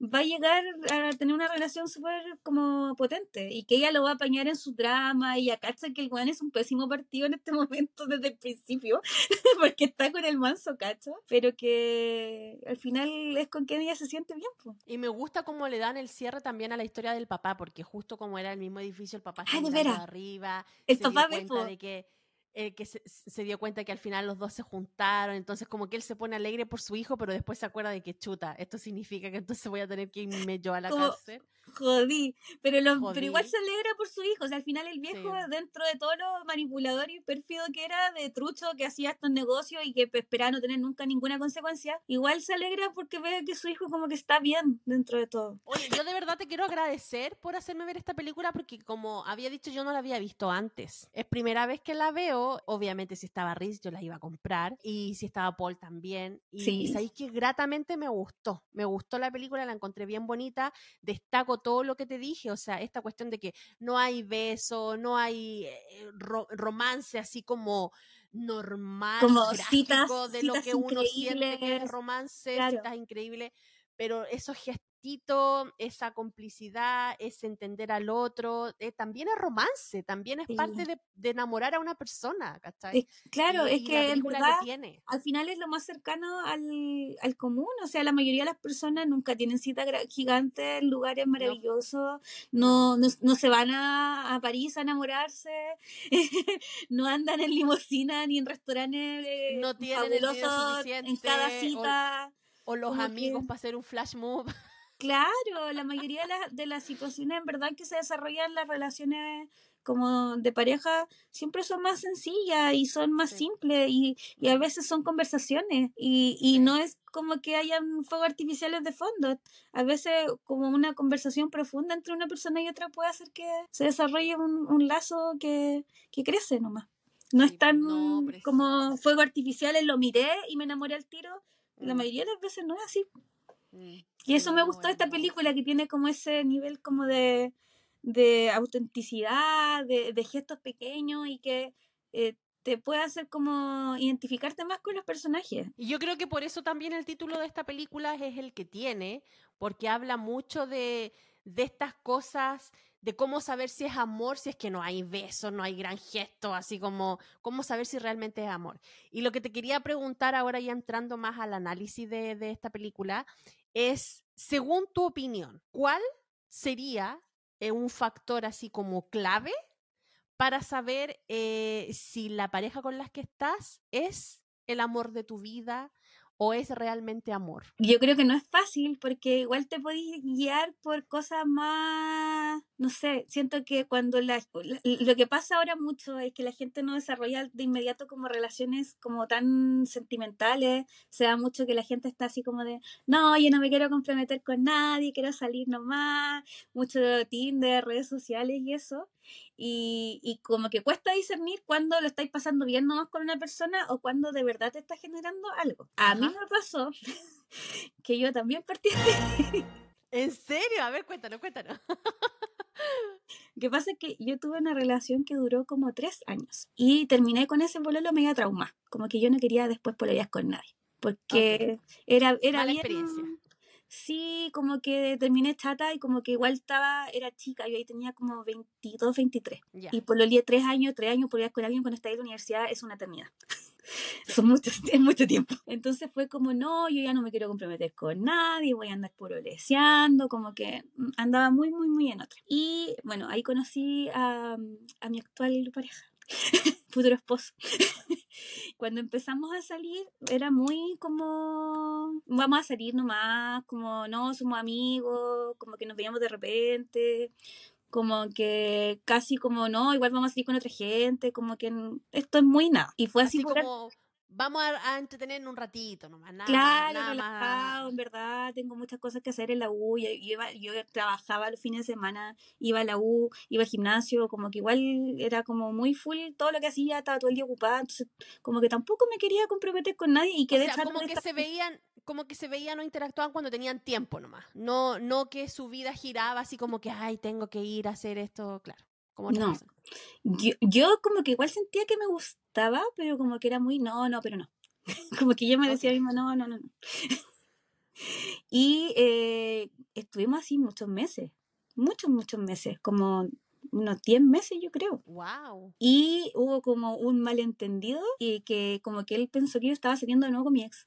S2: va a llegar a tener una relación súper como potente y que ella lo va a apañar en su drama y cacha que el Juan es un pésimo partido en este momento desde el principio porque está con el manso cacho pero que al final es con quien ella se siente bien
S1: y me gusta cómo le dan el cierre también a la historia del papá porque justo como era el mismo edificio el papá
S2: está
S1: ah, arriba
S2: el
S1: se
S2: papá
S1: dio cuenta de que eh, que se, se, dio cuenta que al final los dos se juntaron, entonces como que él se pone alegre por su hijo, pero después se acuerda de que chuta, esto significa que entonces voy a tener que irme yo a la como, cárcel.
S2: Jodí, pero, lo, jodí. pero igual se alegra por su hijo, o sea, al final el viejo, sí. dentro de todo lo manipulador y pérfido que era, de trucho que hacía estos negocios y que esperaba no tener nunca ninguna consecuencia, igual se alegra porque ve que su hijo como que está bien dentro de todo.
S1: Oye, yo de verdad te quiero agradecer por hacerme ver esta película porque como había dicho yo no la había visto antes. Es primera vez que la veo, obviamente si estaba Riz yo la iba a comprar y si estaba Paul también. Y,
S2: sí.
S1: y sabéis que gratamente me gustó. Me gustó la película, la encontré bien bonita. Destaco todo lo que te dije, o sea, esta cuestión de que no hay beso, no hay eh, ro romance así como normal,
S2: como citas,
S1: de
S2: citas
S1: lo que uno siente que es romance, claro. citas increíbles, pero esos gestos esa complicidad, ese entender al otro, eh, también es romance, también es sí. parte de, de, enamorar a una persona, ¿cachai?
S2: Es, claro,
S1: y,
S2: es que en verdad, al final es lo más cercano al, al, común, o sea, la mayoría de las personas nunca tienen citas gigantes en lugares maravillosos, no, no, no se van a, a, París a enamorarse, no andan en limusina ni en restaurantes eh,
S1: no tienen
S2: fabulosos en cada cita.
S1: O, o los amigos que... para hacer un flash move.
S2: Claro, la mayoría de, la, de las situaciones en verdad que se desarrollan las relaciones como de pareja siempre son más sencillas y son más sí. simples y, y, a veces son conversaciones y, y sí. no es como que hayan fuegos artificiales de fondo. A veces como una conversación profunda entre una persona y otra puede hacer que se desarrolle un, un lazo que, que crece nomás. No es tan no, como fuegos artificiales, lo miré y me enamoré al tiro. La mayoría de las veces no es así. Mm. Y eso me gustó de esta película, que tiene como ese nivel como de, de autenticidad, de, de, gestos pequeños y que eh, te puede hacer como identificarte más con los personajes.
S1: Y yo creo que por eso también el título de esta película es el que tiene, porque habla mucho de, de estas cosas, de cómo saber si es amor, si es que no hay besos, no hay gran gesto, así como cómo saber si realmente es amor. Y lo que te quería preguntar ahora ya entrando más al análisis de, de esta película es, según tu opinión, ¿cuál sería eh, un factor así como clave para saber eh, si la pareja con la que estás es el amor de tu vida o es realmente amor?
S2: Yo creo que no es fácil porque igual te podéis guiar por cosas más, no sé, siento que cuando la, lo que pasa ahora mucho es que la gente no desarrolla de inmediato como relaciones como tan sentimentales, se da mucho que la gente está así como de, no, yo no me quiero comprometer con nadie, quiero salir nomás, mucho Tinder, redes sociales y eso. Y, y, como que cuesta discernir cuando lo estáis pasando bien nomás con una persona o cuando de verdad te está generando algo. A Ajá. mí me pasó que yo también partí
S1: ¿En serio? A ver, cuéntanos, cuéntanos.
S2: que pasa es que yo tuve una relación que duró como tres años y terminé con ese pololo media trauma, como que yo no quería después pololear con nadie, porque okay. era, era
S1: Mala
S2: bien...
S1: Experiencia.
S2: Sí, como que terminé chata y como que igual estaba, era chica, yo ahí tenía como 22, 23.
S1: Ya.
S2: Y por lo lié tres años, tres años por con alguien cuando está en la universidad es una eternidad. Son muchos, es mucho tiempo. Entonces fue como, no, yo ya no me quiero comprometer con nadie, voy a andar puro leseando, como que mm, andaba muy, muy, muy en otra. Y bueno, ahí conocí a, a mi actual pareja, futuro esposo. Cuando empezamos a salir era muy como, vamos a salir nomás, como no, somos amigos, como que nos veíamos de repente, como que casi como no, igual vamos a salir con otra gente, como que esto es muy nada. Y fue así,
S1: Así como, vamos a, a entretenernos un ratito nomás, nada,
S2: claro,
S1: nada
S2: relajado, en verdad, tengo muchas cosas que hacer en la U, yo, yo iba, yo trabajaba los fines de semana, iba a la U, iba al gimnasio, como que igual era como muy full todo lo que hacía, estaba todo el día ocupada, entonces como que tampoco me quería comprometer con nadie y
S1: O
S2: quedé
S1: sea,
S2: chata
S1: como que
S2: estar-
S1: se veían, como que se veían o interactuaban cuando tenían tiempo nomás. No, no que su vida giraba así como que, ay, tengo que ir a hacer esto, claro. Como
S2: No. Yo, yo como que igual sentía que me gustaba, pero como que era muy no, no, pero no. como que yo me decía mismo no, no, no, no. y eh, estuvimos así muchos meses, muchos, muchos meses, como unos 10 meses yo creo.
S1: Wow.
S2: Y hubo como un malentendido y que como que él pensó que yo estaba saliendo de nuevo con mi ex.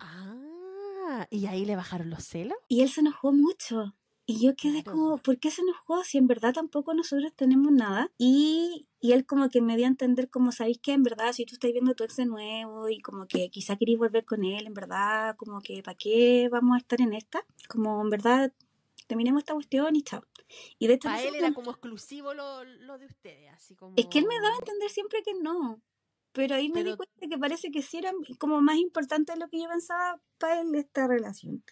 S1: Ah, y ahí le bajaron los celos.
S2: Y él se enojó mucho. Y yo quedé como, ¿por qué se enojó? Si en verdad tampoco nosotros tenemos nada. Y, y él como que me dio a entender como, ¿sabéis que en verdad si tú estás viendo a tu ex de nuevo y como que quizá queréis volver con él, en verdad, como que ¿para qué vamos a estar en esta? Como en verdad, terminemos esta cuestión y chao. Y de hecho,
S1: Para él era como exclusivo lo, lo de ustedes, así como...
S2: es que él me daba a entender siempre que no. Pero ahí me di cuenta que parece que sí era como más importante de lo que yo pensaba para él esta relación.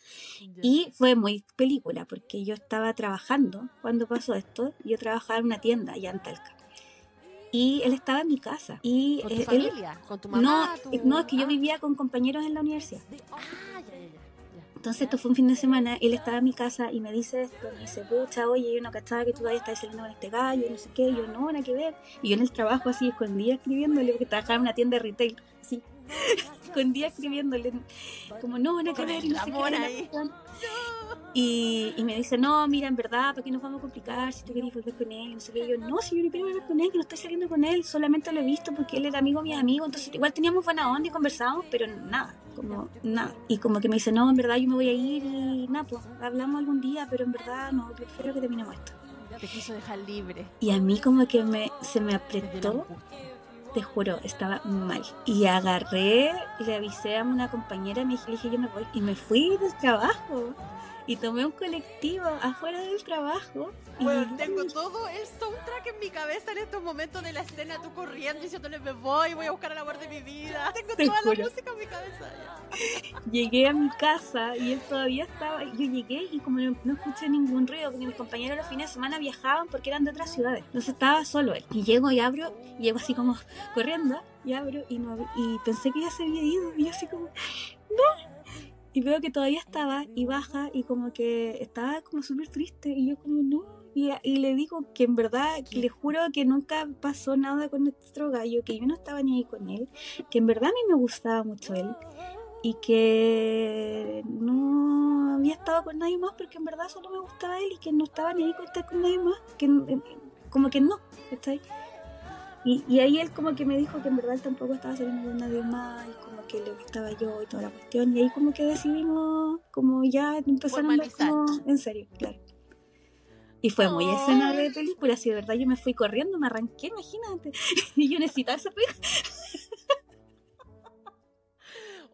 S2: Y fue muy película, porque yo estaba trabajando cuando pasó esto. Yo trabajaba en una tienda allá en Talca. Y él estaba en mi casa. Y
S1: ¿Con tu
S2: eh, él.
S1: familia? ¿Con tu mamá?
S2: No,
S1: tu-
S2: no, es que yo vivía con compañeros en la universidad.
S1: Ah, ya, ya.
S2: Entonces esto fue un fin de semana, él estaba en mi casa y me dice esto, me dice, pucha, oye, yo no cachaba que tú todavía estás saliendo con este gallo, no sé qué, yo no, nada que ver. Y yo en el trabajo así escondía escribiéndole, porque trabajaba en una tienda de retail, así, escondía escribiéndole, como no, ver,
S1: el
S2: y no sé qué, y
S1: ahí.
S2: Y, y me dice, no, mira, en verdad, ¿para qué nos vamos a complicar si tú querés volver con él? Y no sé qué. Y yo, no, si yo no quiero volver con él, que no estoy saliendo con él, solamente lo he visto porque él era amigo de mis amigos, entonces igual teníamos buena onda y conversábamos, pero nada, como nada. Y como que me dice, no, en verdad yo me voy a ir y nada, pues hablamos algún día, pero en verdad no, prefiero que terminemos esto.
S1: Te quiso dejar libre.
S2: Y a mí como que me, se me apretó. Te juro, estaba mal. Y agarré, le avisé a una compañera, me dije, yo me voy. Y me fui del trabajo. Y tomé un colectivo afuera del trabajo. Y
S1: Bueno, tengo todo el soundtrack en mi cabeza en estos momentos de la escena, tú corriendo diciéndole me voy, voy a buscar el amor de mi vida. Tengo
S2: Te
S1: toda
S2: juro.
S1: la música en mi cabeza.
S2: llegué a mi casa y él todavía estaba. Yo llegué y como no, no escuché ningún ruido, porque mis compañeros los fines de semana viajaban porque eran de otras ciudades. Entonces estaba solo él. Y llego y abro, y llego así como corriendo, y abro y, no, y pensé que ya se había ido. Y yo así como, no. Y veo que todavía estaba y baja y como que estaba como súper triste. Y yo como, no. Y, y le digo que en verdad, que le juro que nunca pasó nada con nuestro gallo, que yo no estaba ni ahí con él, que en verdad a mí me gustaba mucho él y que no había estado con nadie más porque en verdad solo me gustaba él y que no estaba ni ahí con estar con nadie más, que como que no, ¿cachai? Y, y ahí él como que me dijo que en verdad él tampoco estaba saliendo con nadie más y como que le gustaba yo y toda la cuestión y ahí como que decidimos como ya empezar a andar como en serio, claro. Y fue muy
S1: Ay.
S2: escena de película, si de verdad yo me fui corriendo, me arranqué, imagínate. y yo necesitaba esa pega.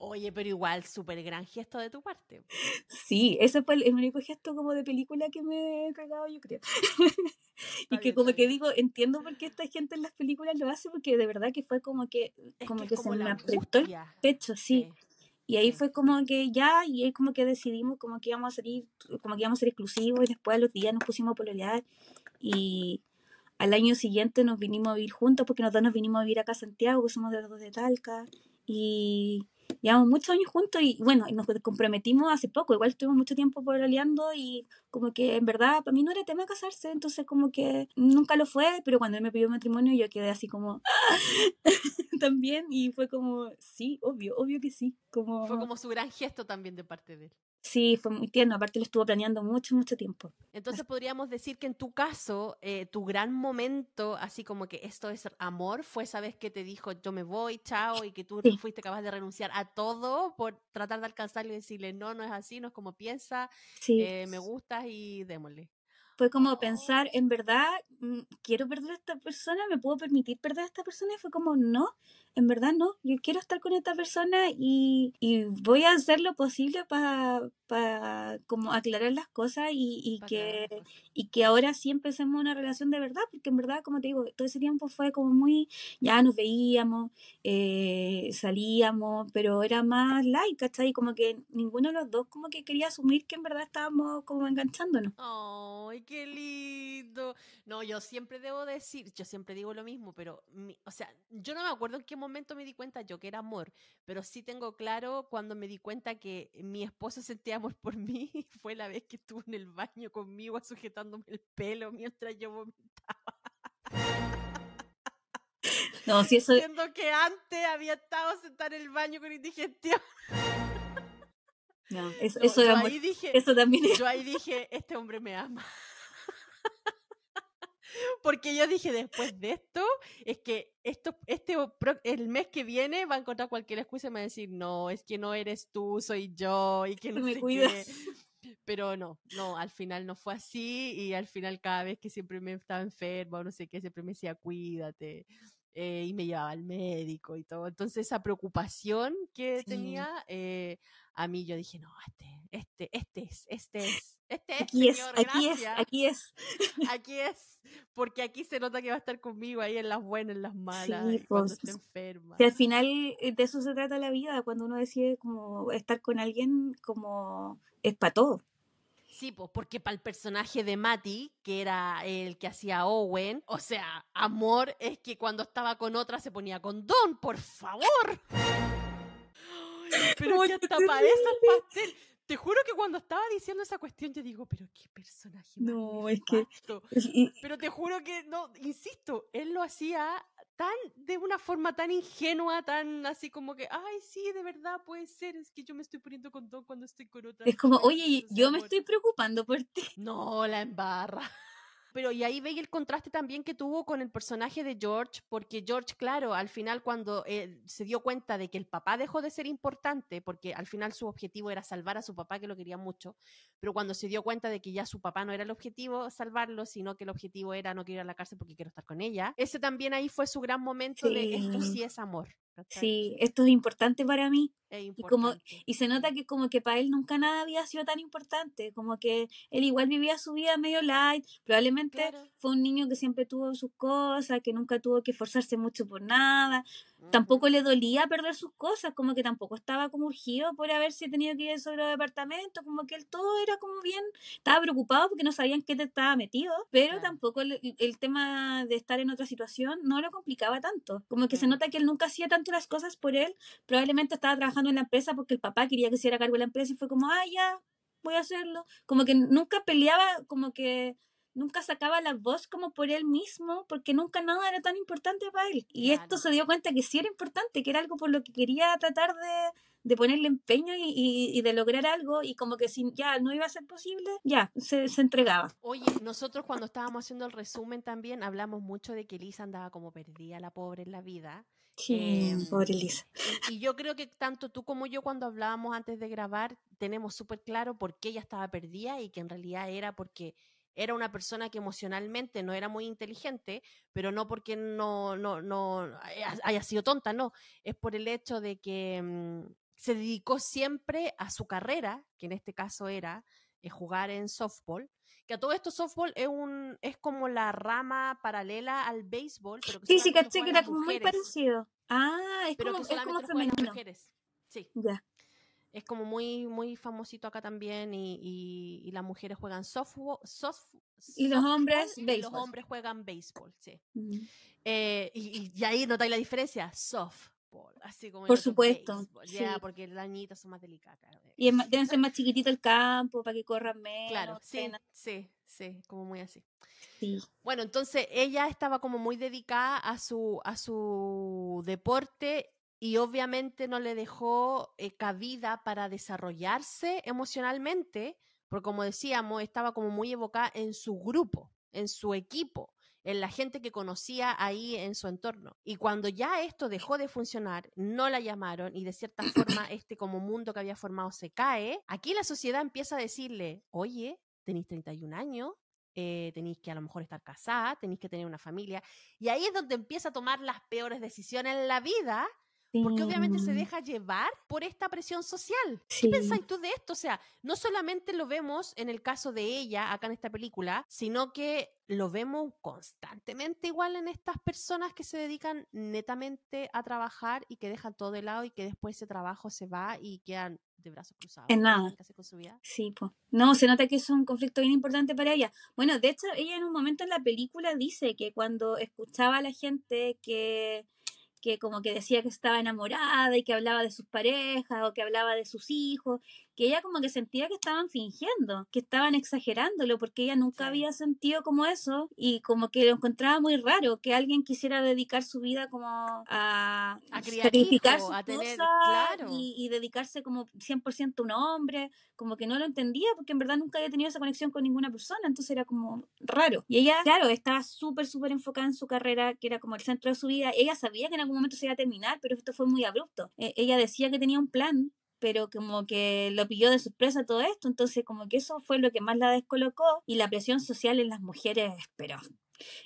S1: Oye, pero igual, súper gran gesto de tu parte.
S2: Sí, ese fue el, único gesto como de película que me he pegado, yo creo. y que como que digo, entiendo por qué esta gente en las películas lo hace, porque de verdad que fue como que,
S1: Es
S2: como
S1: que,
S2: que,
S1: es como
S2: se me apretó el pecho, sí. Y ahí fue como que ya, y ahí como que decidimos como que íbamos a salir, como que íbamos a ser exclusivos, y después a los días nos pusimos a pololear, y al año siguiente nos vinimos a vivir juntos, porque nosotros nos vinimos a vivir acá a Santiago, que somos de los dos de Talca, y llevamos muchos años juntos, y bueno, nos comprometimos hace poco, igual estuvimos mucho tiempo pololeando, y como que en verdad para mí no era tema casarse, entonces como que nunca lo fue, pero cuando él me pidió matrimonio yo quedé así como también y fue como sí, obvio, obvio que sí, como,
S1: Fue como su gran gesto también de parte de él.
S2: Sí, fue muy tierno. Aparte lo estuvo planeando mucho, mucho tiempo.
S1: Entonces podríamos decir que en tu caso, eh, tu gran momento, así como que esto es amor, fue esa vez que te dijo yo me voy, chao, y que tú fuiste capaz de renunciar a todo por tratar de alcanzarle y decirle no, no es así, no es como piensa, eh, me gustas y démosle.
S2: Fue como pensar, en verdad, mm, quiero perder a esta persona, me puedo permitir perder a esta persona, y fue como, no, en verdad no, yo quiero estar con esta persona y, y voy a hacer lo posible para para como aclarar las cosas y, y que, y que ahora sí empecemos una relación de verdad, porque en verdad, como te digo, todo ese tiempo fue como muy, ya nos veíamos, eh, salíamos, pero era más light, ¿cachai? Como que ninguno de los dos como que quería asumir que en verdad estábamos como enganchándonos.
S1: ¡Ay, qué lindo! No, yo siempre debo decir, yo siempre digo lo mismo, pero, o sea, yo no me acuerdo en qué momento me di cuenta yo que era amor, pero sí tengo claro cuando me di cuenta que mi esposo sentía amor por mí, fue la vez que estuvo en el baño conmigo sujetándome el pelo mientras yo vomitaba.
S2: No, si eso...
S1: Siendo que antes había estado sentada en el baño con indigestión.
S2: No, eso, eso, eso también
S1: Yo ahí dije, este hombre me ama. Porque yo dije, después de esto, es que esto, este, el mes que viene va a encontrar cualquier excusa y me va a decir, no, es que no eres tú, soy yo, y que no me sé Pero no, no, al final no fue así, y al final cada vez que siempre me estaba enferma o no sé qué, siempre me decía, cuídate. Eh, y me llevaba al médico y todo. Entonces esa preocupación que tenía, eh, a mí yo dije, no, este, este, este es, este es, este es.
S2: Aquí es, aquí es, aquí es.
S1: Aquí es, porque aquí se nota que va a estar conmigo ahí en las buenas, en las malas, cuando pues, esté enferma.
S2: Y al final eh, de eso se trata la vida, cuando uno decide como estar con alguien como es para todo.
S1: Sí, pues porque para el personaje de Matty, que era el que hacía Owen, o sea, amor es que cuando estaba con otra se ponía con Don, por favor. pero que hasta para eso pastel. Te juro que cuando estaba diciendo esa cuestión yo digo, pero qué personaje. No, es que... Pero te juro que, no, insisto, él lo hacía tan, de una forma tan ingenua, tan así como que, ay, sí, de verdad puede ser, es que yo me estoy poniendo con todo cuando estoy con otra.
S2: Es como, oye, yo me estoy preocupando por ti.
S1: No, la embarra. Pero y ahí veis el contraste también que tuvo con el personaje de George, porque George, claro, al final cuando eh, se dio cuenta de que el papá dejó de ser importante, porque al final su objetivo era salvar a su papá, que lo quería mucho, pero cuando se dio cuenta de que ya su papá no era el objetivo salvarlo, sino que el objetivo era no quiero ir a la cárcel porque quiero estar con ella, ese también ahí fue su gran momento de esto sí es amor.
S2: Sí, esto es importante para mí. Y, como, y se nota que como que para él nunca nada había sido tan importante, como que él igual vivía su vida medio light, probablemente fue un niño que siempre tuvo sus cosas, que nunca tuvo que esforzarse mucho por nada, tampoco le dolía perder sus cosas, como que tampoco estaba como urgido por haberse tenido que ir sobre el departamento, como que él todo era como bien, estaba preocupado porque no sabían qué te estaba metido, pero tampoco el, tema de estar en otra situación no lo complicaba tanto, como que se nota que él nunca hacía tanto las cosas por él, probablemente estaba trabajando en la empresa porque el papá quería que se hiciera cargo de la empresa y fue como, ah, ya, voy a hacerlo, como que nunca peleaba, como que nunca sacaba la voz como por él mismo, porque nunca nada era tan importante para él. Y esto se dio cuenta que sí era importante, que era algo por lo que quería tratar de, de ponerle empeño y, y, de lograr algo, y como que si ya no iba a ser posible, ya, se, se, entregaba.
S1: Oye, nosotros cuando estábamos haciendo el resumen también hablamos mucho de que Lisa andaba como perdida, la pobre en la vida.
S2: Sí, em, pobre Lisa.
S1: Y, y, yo creo que tanto tú como yo cuando hablábamos antes de grabar, tenemos súper claro por qué ella estaba perdida y que en realidad era porque era una persona que emocionalmente no era muy inteligente, pero no porque no, no, no haya sido tonta, no, es por el hecho de que mm, se dedicó siempre a su carrera, que en este caso era eh, jugar en softball, que a todo esto softball es un es como la rama paralela al béisbol, pero que
S2: Sí, sí, caché que era como muy parecido. Ah, es
S1: pero
S2: como,
S1: que es como femenino. Mujeres. Sí. Ya es como muy, muy famosito acá también y, y, las mujeres juegan softball, soft,
S2: y los hombres
S1: béisbol. Los hombres juegan béisbol, sí. eh, y, y, ahí notáis la diferencia, softball, así como
S2: Por supuesto.
S1: Ya, porque las dañitas son más delicadas.
S2: Y deben ser más chiquitito el campo para que corran menos.
S1: Claro, sí, sí, sí, como muy así. Sí. Bueno, entonces ella estaba como muy dedicada a su, a su deporte y obviamente no le dejó eh, cabida para desarrollarse emocionalmente, porque como decíamos, estaba como muy evocada en su grupo, en su equipo, en la gente que conocía ahí en su entorno. Y cuando ya esto dejó de funcionar, no la llamaron y de cierta forma este como mundo que había formado se cae, aquí la sociedad empieza a decirle, oye, tenéis 31 años, eh, tenéis que a lo mejor estar casada, tenéis que tener una familia. Y ahí es donde empieza a tomar las peores decisiones en la vida porque obviamente se deja llevar por esta presión social. ¿Qué pensáis tú de esto? O sea, no solamente lo vemos en el caso de ella acá en esta película, sino que lo vemos constantemente igual en estas personas que se dedican netamente a trabajar y que dejan todo de lado y que después ese trabajo se va y quedan de brazos cruzados.
S2: En nada.
S1: Con su vida.
S2: Sí, pues. No, se nota que es un conflicto bien importante para ella. Bueno, de hecho, ella en un momento en la película dice que cuando escuchaba a la gente que que como que decía que estaba enamorada y que hablaba de sus parejas o que hablaba de sus hijos, que ella como que sentía que estaban fingiendo, que estaban exagerándolo, porque ella nunca había sentido como eso y como que lo encontraba muy raro, que alguien quisiera dedicar su vida como a,
S1: a sacrificar a
S2: tener, y, y, dedicarse como 100% a un hombre, como que no lo entendía porque en verdad nunca había tenido esa conexión con ninguna persona, entonces era como raro. Y ella, claro, estaba súper, súper enfocada en su carrera, que era como el centro de su vida. Ella sabía que en algún momento se iba a terminar, pero esto fue muy abrupto. E, ella decía que tenía un plan, pero como que lo pilló de sorpresa todo esto, entonces como que eso fue lo que más la descolocó y la presión social en las mujeres, pero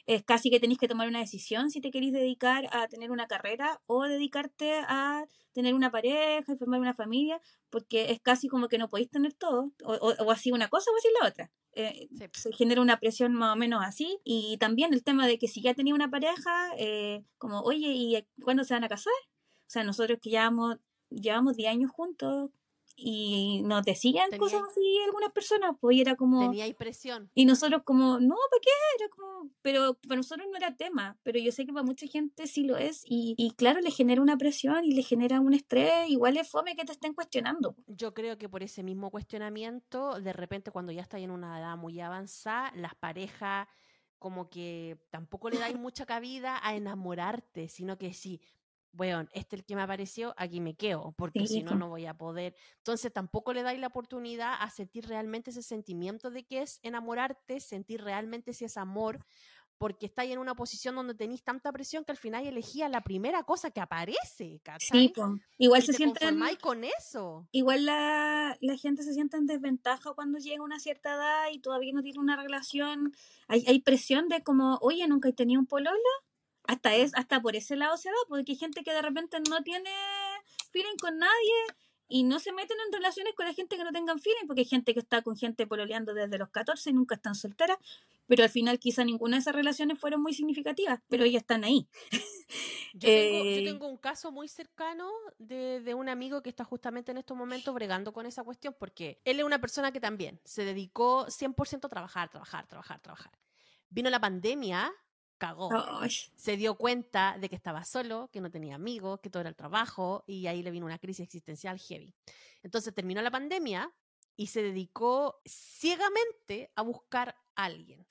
S2: es casi que tenéis que tomar una decisión si te queréis dedicar a tener una carrera o dedicarte a tener una pareja y formar una familia, porque es casi como que no podéis tener todo, o, o, así una cosa o así la otra. Eh, se genera una presión más o menos así. Y también el tema de que si ya tenía una pareja, eh, como, oye, ¿y cuándo se van a casar? O sea, nosotros que llevamos, llevamos 10 años juntos, y nos decían cosas así algunas personas, pues era como...
S1: Tenía presión.
S2: Y nosotros como, no, ¿para qué? Era como, pero para nosotros no era tema, pero yo sé que para mucha gente sí lo es y, y claro, le genera una presión y le genera un estrés, igual es fome que te estén cuestionando.
S1: Yo creo que por ese mismo cuestionamiento, de repente cuando ya está en una edad muy avanzada, las parejas como que tampoco le dais mucha cabida a enamorarte, sino que sí, bueno, este es el que me apareció, aquí me quedo, porque si no, no voy a poder. Entonces tampoco le dais la oportunidad a sentir realmente ese sentimiento de que es enamorarte, sentir realmente si es amor, porque estáis en una posición donde tenéis tanta presión que al final elegía la primera cosa que aparece, ¿cachai? Sí,
S2: igual se siente
S1: con eso.
S2: Igual la, la, gente se siente en desventaja cuando llega a una cierta edad y todavía no tiene una relación. Hay, hay presión de como, oye, nunca he tenido un pololo hasta es hasta por ese lado se va porque hay gente que de repente no tiene feeling con nadie y no se meten en relaciones con la gente que no tengan feeling porque hay gente que está con gente pololeando desde los 14 y nunca están solteras pero al final quizá ninguna de esas relaciones fueron muy significativas pero ellas están ahí
S1: yo, tengo, yo eh, tengo, un caso muy cercano de, de un amigo que está justamente en estos momentos bregando con esa cuestión porque él es una persona que también se dedicó 100% a trabajar, trabajar, trabajar, trabajar. Vino la pandemia cagó. Se dio cuenta de que estaba solo, que no tenía amigos, que todo era el trabajo y ahí le vino una crisis existencial heavy. Entonces terminó la pandemia y se dedicó ciegamente a buscar a alguien.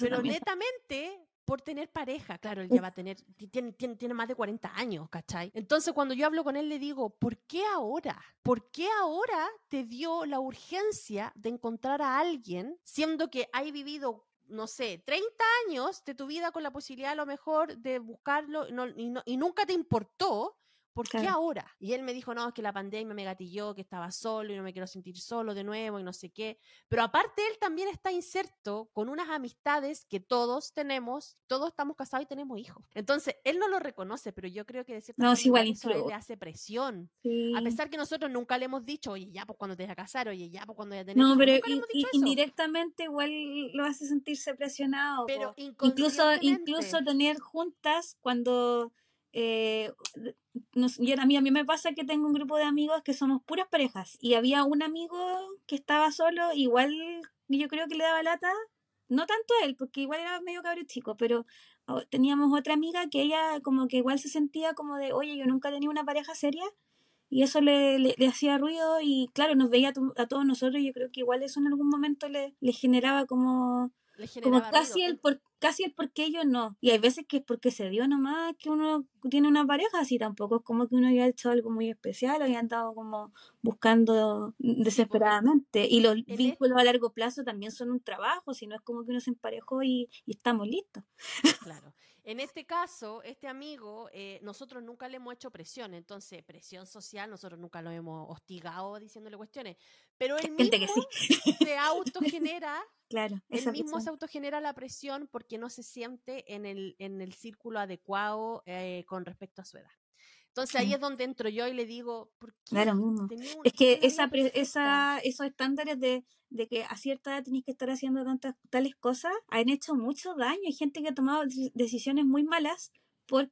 S1: Pero netamente por tener pareja, claro, él ya va a tener, tiene, tiene, tiene, más de 40 años, ¿cachai? Entonces cuando yo hablo con él le digo, ¿por qué ahora? ¿Por qué ahora te dio la urgencia de encontrar a alguien, siendo que hay vivido no sé, 30 años de tu vida con la posibilidad a lo mejor de buscarlo y, y nunca te importó, ¿por qué ahora? Y él me dijo, no, es que la pandemia me gatilló, que estaba solo y no me quiero sentir solo de nuevo y no sé qué. Pero aparte él también está inserto con unas amistades que todos tenemos, todos estamos casados y tenemos hijos. Entonces, él no lo reconoce, pero yo creo que de cierta
S2: no, forma
S1: eso le hace presión. A pesar que nosotros nunca le hemos dicho, oye, ya pues cuando te vas a casar, oye, ya pues cuando ya tenés
S2: No, pero indirectamente igual lo hace sentirse presionado. Pero incluso, incluso tener juntas cuando eh, a, mí, a mí me pasa que tengo un grupo de amigos que somos puras parejas y había un amigo que estaba solo, igual yo creo que le daba lata, no tanto él, porque igual era medio cabrón chico, pero oh, teníamos otra amiga que ella como que igual se sentía como de, oye, yo nunca tenía una pareja seria y eso le, le, hacía ruido y claro, nos veía a, todos nosotros y yo creo que igual eso en algún momento le, le generaba como como casi el, por, casi el por qué yo no. Y hay veces que es porque se dio nomás que uno tiene una pareja, así tampoco es como que uno haya hecho algo muy especial o haya andado como buscando desesperadamente. Y los vínculos a largo plazo también son un trabajo, si no es como que uno se emparejó y, y estamos listos.
S1: Claro. En este caso, este amigo, eh, nosotros nunca le hemos hecho presión, entonces presión social, nosotros nunca lo hemos hostigado diciéndole cuestiones, pero él mismo se autogenera,
S2: claro,
S1: él mismo se autogenera la presión porque no se siente en el, en el círculo adecuado eh, con respecto a su edad. Entonces ahí es donde entro yo y le digo, ¿por qué?
S2: Claro, mismo. Es que esa, esa, esos estándares de, de, que a cierta edad tenéis que estar haciendo tantas tales cosas han hecho mucho daño. Hay gente que ha tomado decisiones muy malas por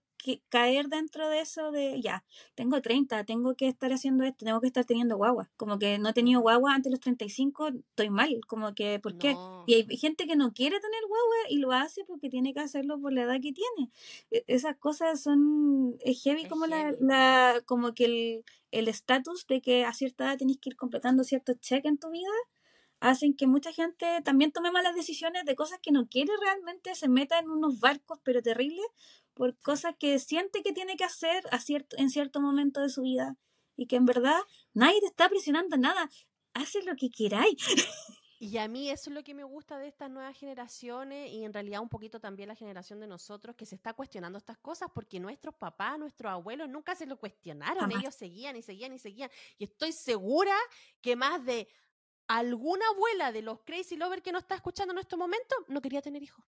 S2: caer dentro de eso de, ya, tengo 30, tengo que estar haciendo esto, tengo que estar teniendo guagua. Como que no he tenido guagua antes de los 35, estoy mal. Como que, ¿por qué? Y hay gente que no quiere tener guagua y lo hace porque tiene que hacerlo por la edad que tiene. E, esas cosas son, es heavy como la, la, como que el estatus de que a cierta edad tenés que ir completando ciertos cheques en tu vida hacen que mucha gente también tome malas decisiones de cosas que no quiere realmente, se meta en unos barcos pero terribles por cosas que siente que tiene que hacer a cierto, en cierto momento de su vida y que en verdad nadie te está presionando nada, haces lo que queráis.
S1: Y a mí eso es lo que me gusta de estas nuevas generaciones y en realidad un poquito también la generación de nosotros que se está cuestionando estas cosas porque nuestros papás, nuestros abuelos nunca se lo cuestionaron, ellos seguían y seguían y seguían. Y estoy segura que más de alguna abuela de los crazy lovers que nos está escuchando en estos momentos no quería tener hijos.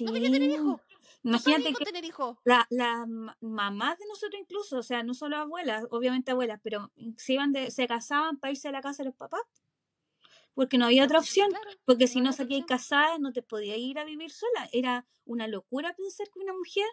S1: No quería tener hijos. Imagínate que tener.
S2: La, la mamás de nosotros incluso, o sea, no solo abuelas, obviamente abuelas, pero se iban de, se casaban para irse a la casa de los papás. Porque no había otra opción. porque si no salías casada, no te podías ir a vivir sola. Era una locura pensar que una mujer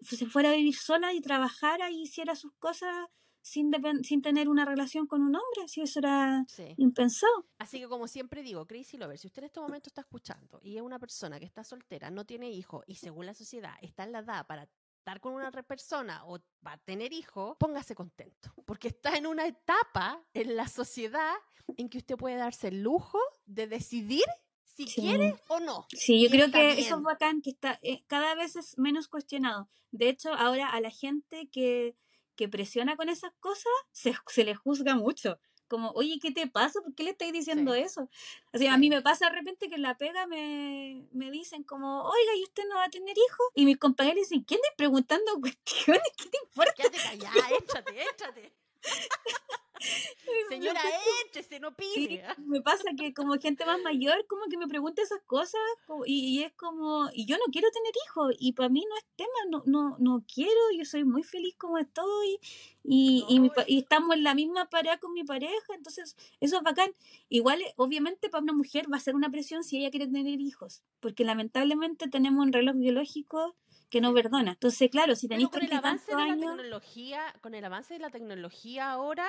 S2: se fuera a vivir sola y trabajara y hiciera sus cosas sin, sin tener una relación con un hombre, si eso era impensado.
S1: Así que como siempre digo, Crazy Lover, si usted en este momento está escuchando y es una persona que está soltera, no tiene hijos y según la sociedad está en la edad para estar con una persona o va a tener hijos, póngase contento, porque está en una etapa en la sociedad en que usted puede darse el lujo de decidir si quiere o no.
S2: Sí, yo creo que eso es bacán, que está, eh, cada vez es menos cuestionado. De hecho, ahora a la gente que que presiona con esas cosas, se, se le juzga mucho. Como, oye, ¿qué te pasa? ¿Por qué le estáis diciendo eso? Así, a mí me pasa de repente que en la pega me, me dicen como, oiga, ¿y usted no va a tener hijos? Y mis compañeros dicen, ¿quién estás preguntando cuestiones? ¿Qué te importa?
S1: Quédate callada, échate, échate. Señora, échese, no pide.
S2: me pasa que como gente más mayor, como que me pregunta esas cosas y, es como, y yo no quiero tener hijos y para mí no es tema, no, no, no quiero, yo soy muy feliz como estoy y, y, estamos en la misma pareja con mi pareja, entonces eso es bacán. Igual, obviamente, para una mujer va a ser una presión si ella quiere tener hijos, porque lamentablemente tenemos un reloj biológico que no perdona. Entonces, claro, si tenéis
S1: con el avance de la tecnología, con el avance de la tecnología ahora,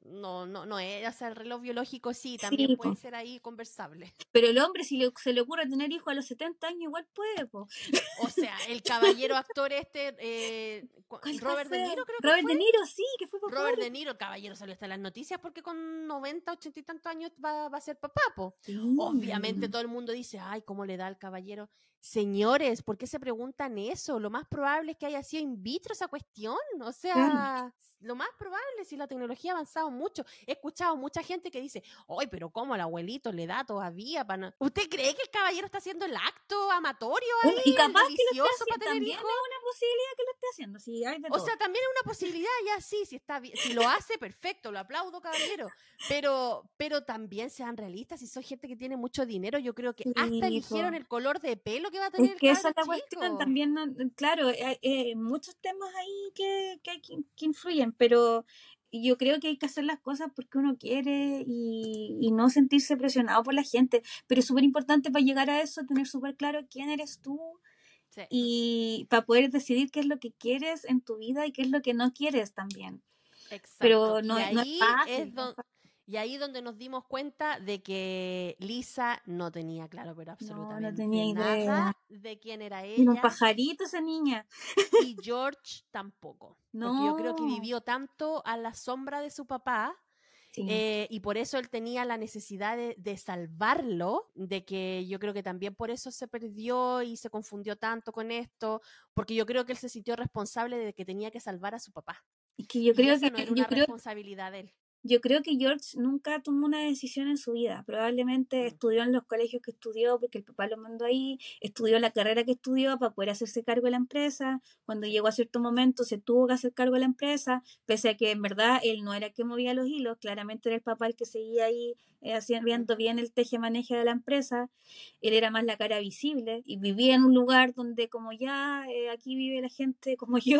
S1: no, no, no es, o sea, el reloj biológico sí, también puede ser ahí conversable.
S2: Pero el hombre, si se le ocurre tener hijos a los 70 años, igual puede, po.
S1: O sea, el caballero actor este, eh, Robert De Niro, creo que
S2: Robert De Niro, sí, que fue
S1: papá. Robert De Niro, el caballero salió hasta las noticias porque con 90, 80 y tantos años va, va a ser papá, po. Obviamente todo el mundo dice, ay, ¿cómo le da al caballero? Señores, ¿por qué se preguntan eso? Lo más probable es que haya sido in vitro esa cuestión. O sea, lo más probable, si la tecnología ha avanzado mucho. He escuchado mucha gente que dice, ¡ay, pero cómo el abuelito le da todavía para ¿Usted cree que el caballero está haciendo el acto amatorio ahí?
S2: Y capaz que lo esté para tener hijos? una posibilidad que lo esté haciendo, sí, hay de
S1: O sea, también es una posibilidad, ya sí, si está bien. Si lo hace, perfecto, lo aplaudo, caballero. Pero, pero también sean realistas, si son gente que tiene mucho dinero, yo creo que hasta eligieron el color de pelo que va a tener.
S2: Es que esa es la cuestión también, claro, hay, eh, muchos temas ahí que, que, que influyen pero yo creo que hay que hacer las cosas porque uno quiere y, no sentirse presionado por la gente. Pero es súper importante para llegar a eso, tener súper claro quién eres tú y para poder decidir qué es lo que quieres en tu vida y qué es lo que no quieres también. Exacto. Pero no, es fácil.
S1: Y ahí donde nos dimos cuenta de que Lisa no tenía claro, pero absolutamente nada de quién era ella.
S2: Un pajarito esa niña.
S1: Y George tampoco. No. Porque yo creo que vivió tanto a la sombra de su papá Eh, y por eso él tenía la necesidad de, salvarlo, de que yo creo que también por eso se perdió y se confundió tanto con esto, porque yo creo que él se sintió responsable de que tenía que salvar a su papá.
S2: Y que yo creo que
S1: no era una responsabilidad de él.
S2: Yo creo que George nunca tomó una decisión en su vida. Probablemente mm. estudió en los colegios que estudió porque el papá lo mandó ahí, estudió la carrera que estudió para poder hacerse cargo de la empresa. Cuando llegó a cierto momento se tuvo que hacer cargo de la empresa, pese a que en verdad él no era el que movía los hilos, claramente era el papá el que seguía ahí eh, viendo bien el teje-maneje de la empresa. Él era más la cara visible y vivía en un lugar donde como ya eh, aquí vive la gente como yo,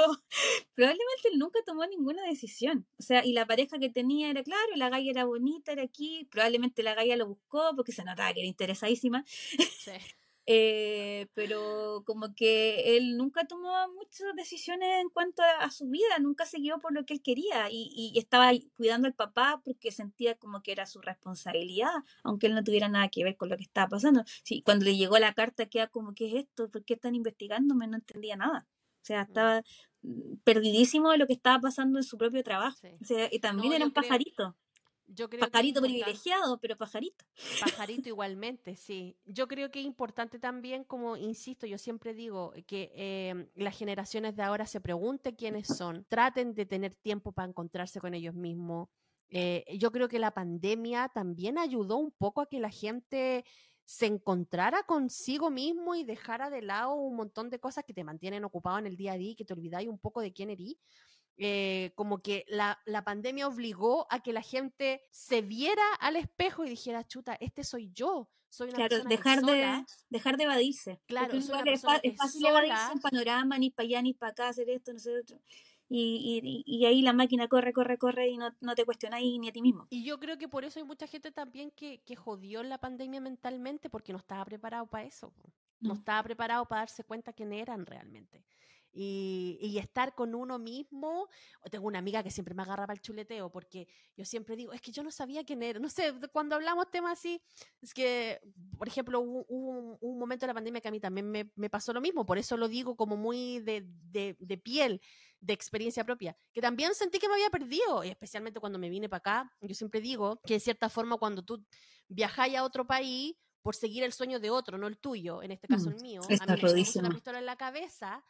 S2: probablemente él nunca tomó ninguna decisión. O sea, y la pareja que tenía era claro, la galla era bonita, era aquí, probablemente la galla lo buscó porque se notaba que era interesadísima. Eh, pero como que él nunca tomó muchas decisiones en cuanto a, su vida, nunca se guió por lo que él quería y, estaba cuidando al papá porque sentía como que era su responsabilidad, aunque él no tuviera nada que ver con lo que estaba pasando. Sí, cuando le llegó la carta queda como, ¿qué es esto? ¿Por qué están investigándome? No entendía nada. O sea, mm. estaba perdidísimo de lo que estaba pasando en su propio trabajo. O sea, y también era un pajarito. Yo creo pajarito privilegiado, pero pajarito.
S1: Pajarito igualmente, sí. Yo creo que es importante también, como insisto, yo siempre digo, que em, las generaciones de ahora se pregunten quiénes son, traten de tener tiempo para encontrarse con ellos mismos. Eh, yo creo que la pandemia también ayudó un poco a que la gente se encontrara consigo mismo y dejara de lado un montón de cosas que te mantienen ocupado en el día a día y que te olvidáis un poco de quién eres. Eh, como que la, pandemia obligó a que la gente se viera al espejo y dijera, chuta, este soy yo. Soy una
S2: claro, dejar de, dejar de evadirse. Claro, es, fácil evadirse en panorama, ni para allá, ni para acá, hacer esto, no sé, otro y, y, ahí la máquina corre, corre, corre y no, no te cuestionáis ni a ti mismo.
S1: Y yo creo que por eso hay mucha gente también que, que jodió la pandemia mentalmente porque no estaba preparado para eso. No, estaba preparado para darse cuenta quién eran realmente. Y, y, estar con uno mismo. Tengo una amiga que siempre me agarraba el chuleteo porque yo siempre digo, es que yo no sabía quién era. No sé, cuando hablamos temas así, es que, por ejemplo, hubo, un, momento de la pandemia que a mí también me, me, pasó lo mismo, por eso lo digo como muy de, de, de piel de experiencia propia, que también sentí que me había perdido, y especialmente cuando me vine para acá, yo siempre digo que de cierta forma cuando tú viajáis a otro país por seguir el sueño de otro, no el tuyo, en este caso mm, el mío, a mí me una pistola en la cabeza,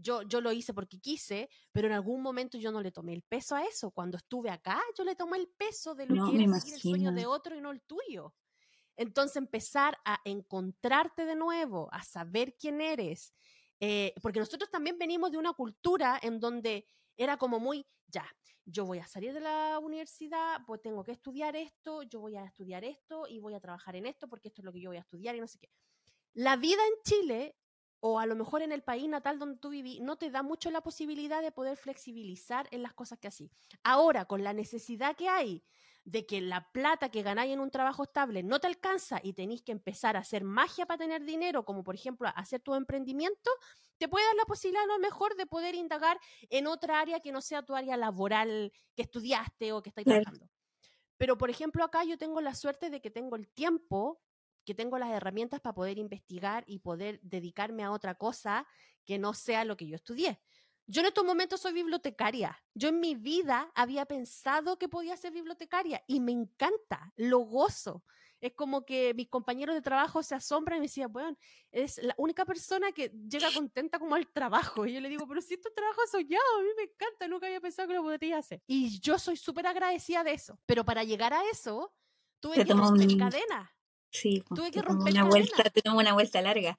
S1: yo, yo lo hice porque quise, pero en algún momento yo no le tomé el peso a eso. Cuando estuve acá, yo le tomé el peso de lo que es el sueño de otro y no el tuyo. Entonces empezar a encontrarte de nuevo, a saber quién eres, eh, porque nosotros también venimos de una cultura en donde era como muy, ya, yo voy a salir de la universidad, pues tengo que estudiar esto, yo voy a estudiar esto y voy a trabajar en esto porque esto es lo que yo voy a estudiar y no sé qué. La vida en Chile, o a lo mejor en el país natal donde tú vivís, no te da mucho la posibilidad de poder flexibilizar en las cosas que así. Ahora, con la necesidad que hay de que la plata que ganáis en un trabajo estable no te alcanza y tenéis que empezar a hacer magia para tener dinero, como por ejemplo hacer tu emprendimiento, te puede dar la posibilidad a lo mejor de poder indagar en otra área que no sea tu área laboral que estudiaste o que estáis trabajando. Pero por ejemplo acá yo tengo la suerte de que tengo el tiempo, que tengo las herramientas para poder investigar y poder dedicarme a otra cosa que no sea lo que yo estudié. Yo en estos momentos soy bibliotecaria. Yo en mi vida había pensado que podía ser bibliotecaria y me encanta, lo gozo. Es como que mis compañeros de trabajo se asombran y me decían, bueno, es la única persona que llega contenta como al trabajo. Y yo le digo, pero si tu trabajo soñado, a mí me encanta, nunca había pensado que lo podría hacer. Y yo soy súper agradecida de eso. Pero para llegar a eso, tuve que romper cadena.
S2: Sí, tuve que romper una vuelta, tuve una vuelta larga.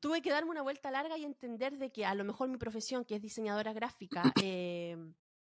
S1: tuve que darme una vuelta larga y entender de que a lo mejor mi profesión, que es diseñadora gráfica, eh,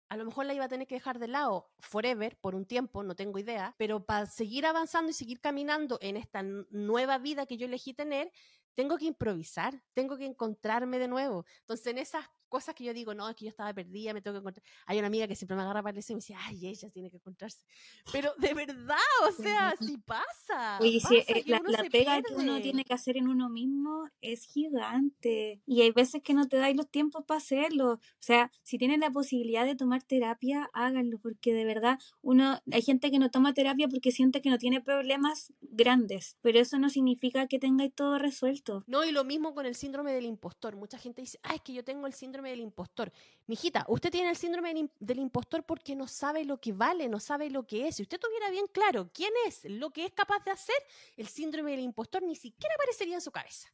S1: a lo mejor la iba a tener que dejar de lado forever, por un tiempo, no tengo idea, pero para seguir avanzando y seguir caminando en esta nueva vida que yo elegí tener, tengo que improvisar, tengo que encontrarme de nuevo. Entonces, en esas cosas que yo digo, no, es que yo estaba perdida, me tengo que encontrar. Hay una amiga que siempre me agarra para el y me dice, ay, ella tiene que encontrarse. Pero de verdad, o sea, si pasa.
S2: Oye, eh, la, pega que uno tiene que hacer en uno mismo es gigante. Y hay veces que no te dais los tiempos para hacerlo. O sea, si tienes la posibilidad de tomar terapia, háganlo, porque de verdad, uno, hay gente que no toma terapia porque siente que no tiene problemas grandes, pero eso no significa que tengáis todo resuelto.
S1: No, y lo mismo con el síndrome del impostor. Mucha gente dice, ah, es que yo tengo el síndrome del impostor. Mijita, usted tiene el síndrome del impostor porque no sabe lo que vale, no sabe lo que es. Si usted tuviera bien claro quién es, lo que es capaz de hacer, el síndrome del impostor ni siquiera aparecería en su cabeza.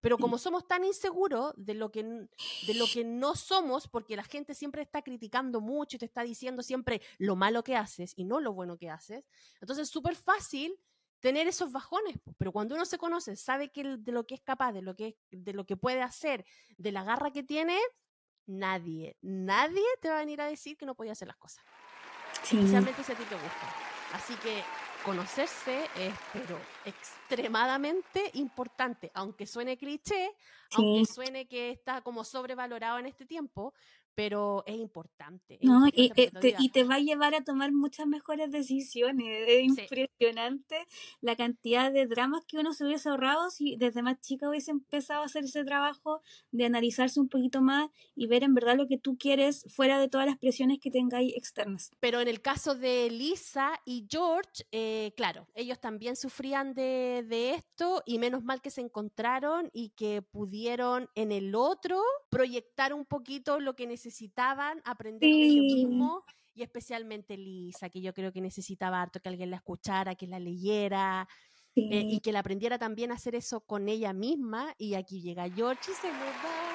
S1: Pero como somos tan inseguros de lo, que, de lo que no somos, porque la gente siempre está criticando mucho y te está diciendo siempre lo malo que haces y no lo bueno que haces, entonces es súper fácil tener esos bajones. Pero cuando uno se conoce, sabe que de lo que es capaz, de lo que, de lo que puede hacer, de la garra que tiene, nadie, nadie te va a venir a decir que no podía hacer las cosas. Especialmente si a ti te gusta. Así que conocerse es, pero extremadamente importante, aunque suene cliché, aunque suene que está como sobrevalorado en este tiempo, pero es importante.
S2: no, y, eh, te, y, te, va a llevar a tomar muchas mejores decisiones. Es impresionante la cantidad de dramas que uno se hubiese ahorrado si desde más chica hubiese empezado a hacer ese trabajo de analizarse un poquito más y ver en verdad lo que tú quieres fuera de todas las presiones que tengáis externas.
S1: Pero en el caso de Lisa y George, eh, claro, ellos también sufrían de, de esto y menos mal que se encontraron y que pudieron en el otro proyectar un poquito lo que necesitaban necesitaban aprender de ellos mismos y especialmente Lisa, que yo creo que necesitaba harto que alguien la escuchara, que la leyera. Eh, y que la aprendiera también a hacer eso con ella misma. Y aquí llega George y se lo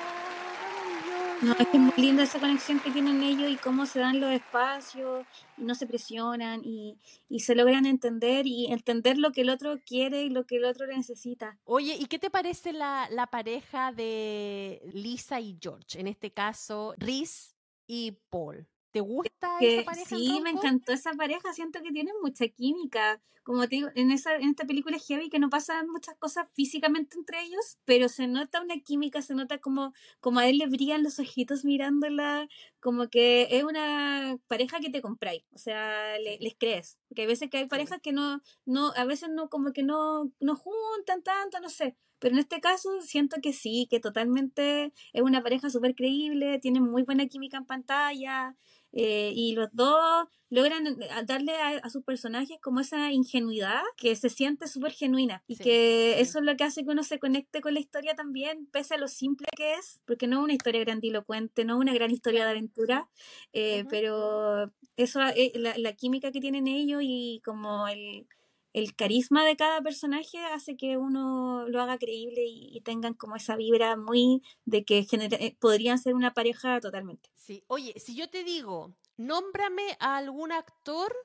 S2: no, es que es muy linda esa conexión que tienen ellos y cómo se dan los espacios y no se presionan y, y, se logran entender y entender lo que el otro quiere y lo que el otro necesita.
S1: Oye, ¿y qué te parece la, la pareja de Lisa y George? En este caso, Rhys y Paul. ¿Te gusta esa pareja?
S2: Sí, me encantó esa pareja, siento que tienen mucha química. Como te digo, en, esa, en esta película es heavy que no pasan muchas cosas físicamente entre ellos, pero se nota una química, se nota como, como a él le brillan los ojitos mirándola, como que es una pareja que te compráis, o sea, les crees. Porque hay veces que hay parejas que no, no, a veces no, como que no, no juntan tanto, no sé. Pero en este caso siento que sí, que totalmente es una pareja súper creíble, tienen muy buena química en pantalla, eh, y los dos logran eh, darle a, sus personajes como esa ingenuidad que se siente súper genuina y que eso es lo que hace que uno se conecte con la historia también, pese a lo simple que es, porque no es una historia grandilocuente, no es una gran historia de aventura, eh, pero eso, la, la química que tienen ellos y como el el carisma de cada personaje hace que uno lo haga creíble y, tengan como esa vibra muy de que eh, podrían ser una pareja totalmente.
S1: Sí, oye, si yo te digo, nómbrame a algún actor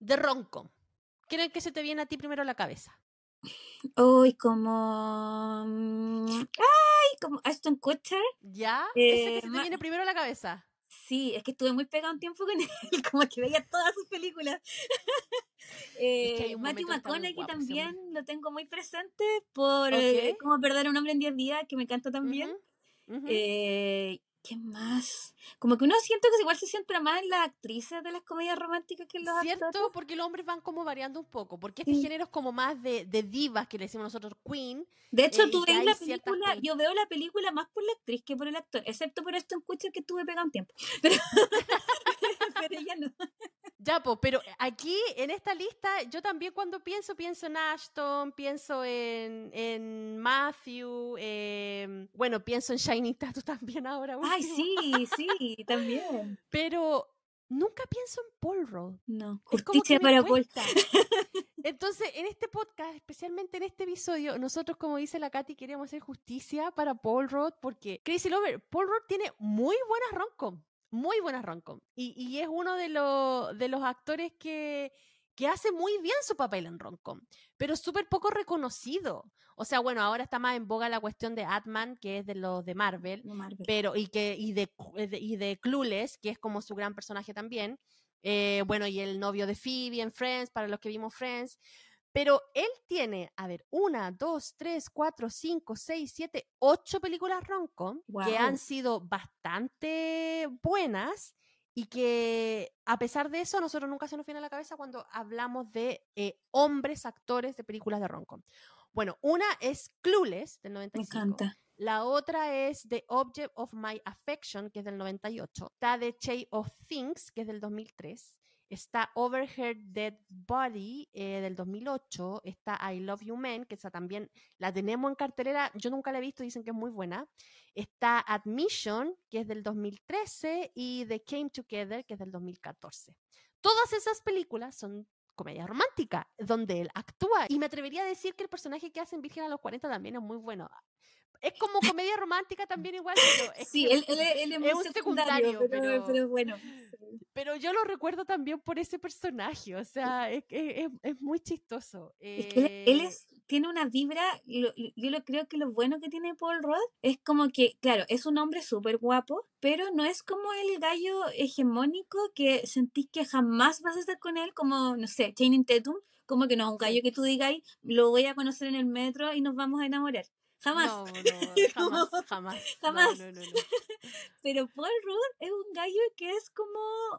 S1: de ronco, ¿quién es el que se te viene a ti primero a la cabeza?
S2: Uy, como. Mm, ¡Ay! Como Ashton Kutcher.
S1: ¿Ya? ¿Ese que se te eh, viene primero a la cabeza?
S2: Sí, es que estuve muy pegado un tiempo con él, como que veía todas sus películas. eh, Matthew McConaughey también lo tengo muy presente por eh, Cómo perder a un hombre en 10 días, que me encanta también. eh, ¿Qué más? Como que uno siente que igual se siente más en las actrices de las comedias románticas que en los
S1: Cierto, porque los hombres van como variando un poco, porque este género es como más de, de, divas que le decimos nosotros Queen.
S2: De hecho, eh, tú ves la película, yo veo la película más por la actriz que por el actor, excepto por esto en Kutcher que estuve pegado un tiempo. Pero, pero ella no.
S1: Ya, pues, pero aquí en esta lista, yo también cuando pienso, pienso en Ashton, pienso en, en Matthew, eh, bueno, pienso en Shiny Tattoo también ahora.
S2: Ay, sí, sí, también.
S1: Pero nunca pienso en Paul Rudd.
S2: No, justicia para Paul.
S1: Entonces, en este podcast, especialmente en este episodio, nosotros, como dice la Katy, queremos hacer justicia para Paul Rudd porque Crazy Lover, Paul Rudd tiene muy buenas romcom muy buena romcom. Y, y, es uno de, de los actores que, que hace muy bien su papel en romcom, pero súper poco reconocido. O sea, bueno, ahora está más en boga la cuestión de Atman, que es de los de Marvel, pero y que y de, y de Clueless, que es como su gran personaje también. Eh, bueno, y el novio de Phoebe en Friends, para los que vimos Friends. Pero él tiene, a ver, una, dos, tres, cuatro, cinco, seis, siete, ocho películas roncom que han sido bastante buenas y que a pesar de eso, a nosotros nunca se nos viene a la cabeza cuando hablamos de eh, hombres actores de películas de roncom. Bueno, una es Clueless del 95. Me encanta. La otra es The Object of My Affection, que es del 98. Está The Chain of Things, que es del 2003. Está Over Her Dead Body eh, del 2008. Está I Love You Man, que esa también la tenemos en cartelera. Yo nunca la he visto, dicen que es muy buena. Está Admission, que es del 2013. Y The Came Together, que es del 2014. Todas esas películas son comedia romántica, donde él actúa. Y me atrevería a decir que el personaje que hace en Virgen a los 40 también es muy bueno es como comedia romántica también igual. Pero
S2: sí, él, es, un secundario, pero, bueno.
S1: Pero yo lo recuerdo también por ese personaje, o sea, es, es, es muy chistoso.
S2: Es que él, eh, tiene una vibra, yo lo creo que lo bueno que tiene Paul Rudd es como que, claro, es un hombre súper guapo, pero no es como el gallo hegemónico que sentís que jamás vas a estar con él, como, no sé, Channing Tatum, como que no es un gallo que tú digas, lo voy a conocer en el metro y nos vamos a enamorar. Jamás.
S1: No, no, jamás, jamás.
S2: jamás. pero Paul Rudd es un gallo que es como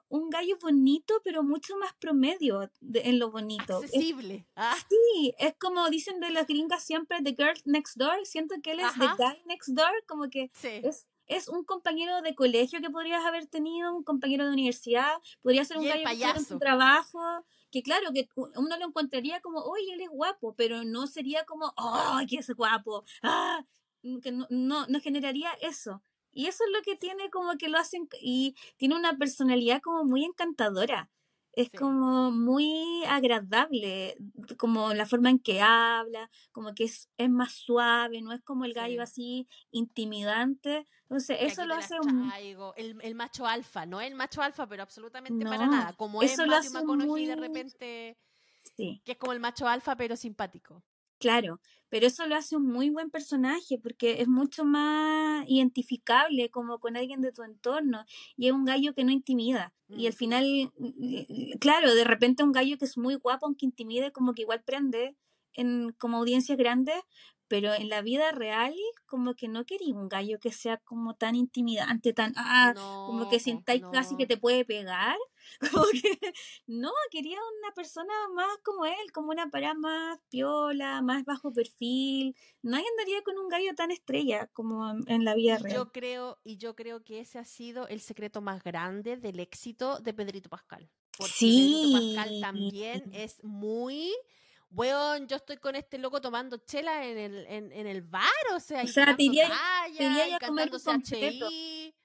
S2: un gallo bonito, pero mucho más promedio en lo bonito.
S1: Accesible.
S2: Ah. Sí, es como dicen de las gringas siempre, The Girl Next Door. Siento que él es The Guy Next Door, como que es es un compañero de colegio que podrías haber tenido, un compañero de universidad, podría ser un gallo en tu trabajo, que claro, que uno lo encontraría como, oye, él es guapo, pero no sería como, oh, que es guapo, ah, que no, no, no generaría eso. Y eso es lo que tiene como que lo hacen y tiene una personalidad como muy encantadora es como muy agradable, como la forma en que habla, como que es, es más suave, no es como el gallo así intimidante. Entonces, eso lo hace un...
S1: El, el, macho alfa, no el macho alfa, pero absolutamente para nada. Como es Matthew McConaughey de repente, sí. que es como el macho alfa, pero simpático.
S2: Claro, pero eso lo hace un muy buen personaje porque es mucho más identificable como con alguien de tu entorno y es un gallo que no intimida. Y al final, claro, de repente un gallo que es muy guapo, aunque intimide, como que igual prende en como audiencias grandes, pero en la vida real como que no quería un gallo que sea como tan intimidante, tan, ah, como que sientáis casi que te puede pegar, como que no, quería una persona más como él, como una para más piola, más bajo perfil, nadie andaría con un gallo tan estrella como en la vida real.
S1: Yo creo, y yo creo que ese ha sido el secreto más grande del éxito de Pedrito Pascal. Porque sí. Pedrito Pascal también es muy weón, yo estoy con este loco tomando chela en el, en, en el bar, o sea,
S2: o sea te iría, te iría a comer un completo.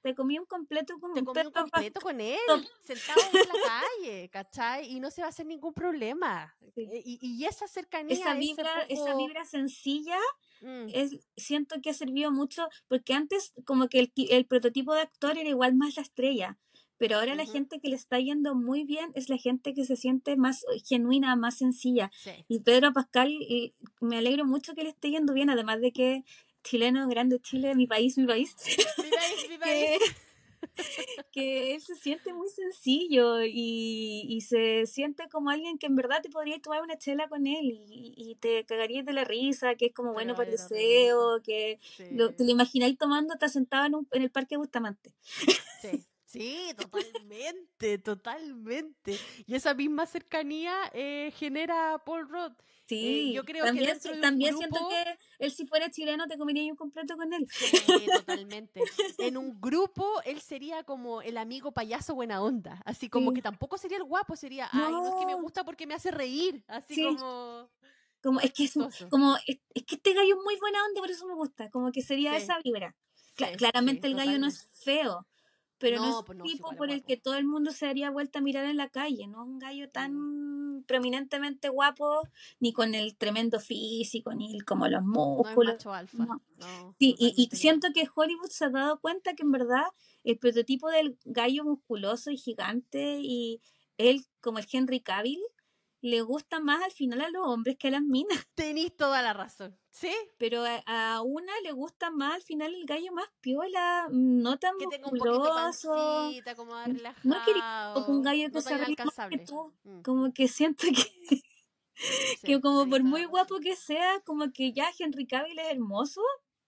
S2: Te comí un completo con,
S1: te comí un completo con él, sentado en la calle, ¿cachai? Y no se va a hacer ningún problema. Eh, y, y, esa cercanía,
S2: esa vibra, esa vibra sencilla, mm. es, siento que ha servido mucho, porque antes como que el, el prototipo de actor era igual más la estrella pero ahora la gente que le está yendo muy bien es la gente que se siente más eh, genuina, más sencilla. Y Pedro Pascal, y me alegro mucho que le esté yendo bien, además de que chileno, grande Chile, mi país, mi país.
S1: Mi país, mi país.
S2: que, él se siente muy sencillo y, y, se siente como alguien que en verdad te podría tomar una chela con él y, y te cagarías de la risa, que es como bueno para el deseo, que lo, te lo imagináis tomando, te sentado en, un, en el parque Bustamante.
S1: Sí. Sí, totalmente, totalmente. Y esa misma cercanía eh, genera Paul Roth. Eh,
S2: sí, yo creo también, que también siento que él si fuera chileno te comería un completo con él.
S1: Sí, totalmente. en un grupo él sería como el amigo payaso buena onda, así como que tampoco sería el guapo, sería, ay, no es que me gusta porque me hace reír, así como
S2: como es que es, como es, que este gallo es muy buena onda, por eso me gusta, como que sería esa vibra. claramente el gallo no es feo, pero no, es un pues tipo por el que todo el mundo se daría vuelta a mirar en la calle, no es un gallo tan prominentemente guapo, ni con el tremendo físico, ni como los músculos. sí, y, y siento que Hollywood se ha dado cuenta que en verdad el prototipo del gallo musculoso y gigante y él como el Henry Cavill le gusta más al final a los hombres que a las minas.
S1: Tenéis toda la razón. Sí.
S2: Pero a, una le gusta más al final el gallo más piola, no tan que tenga un
S1: poquito de como relajado. No quería
S2: un gallo que se más que tú. Mm. Como que siento que, que como por muy guapo que sea, como que ya Henry Cavill es hermoso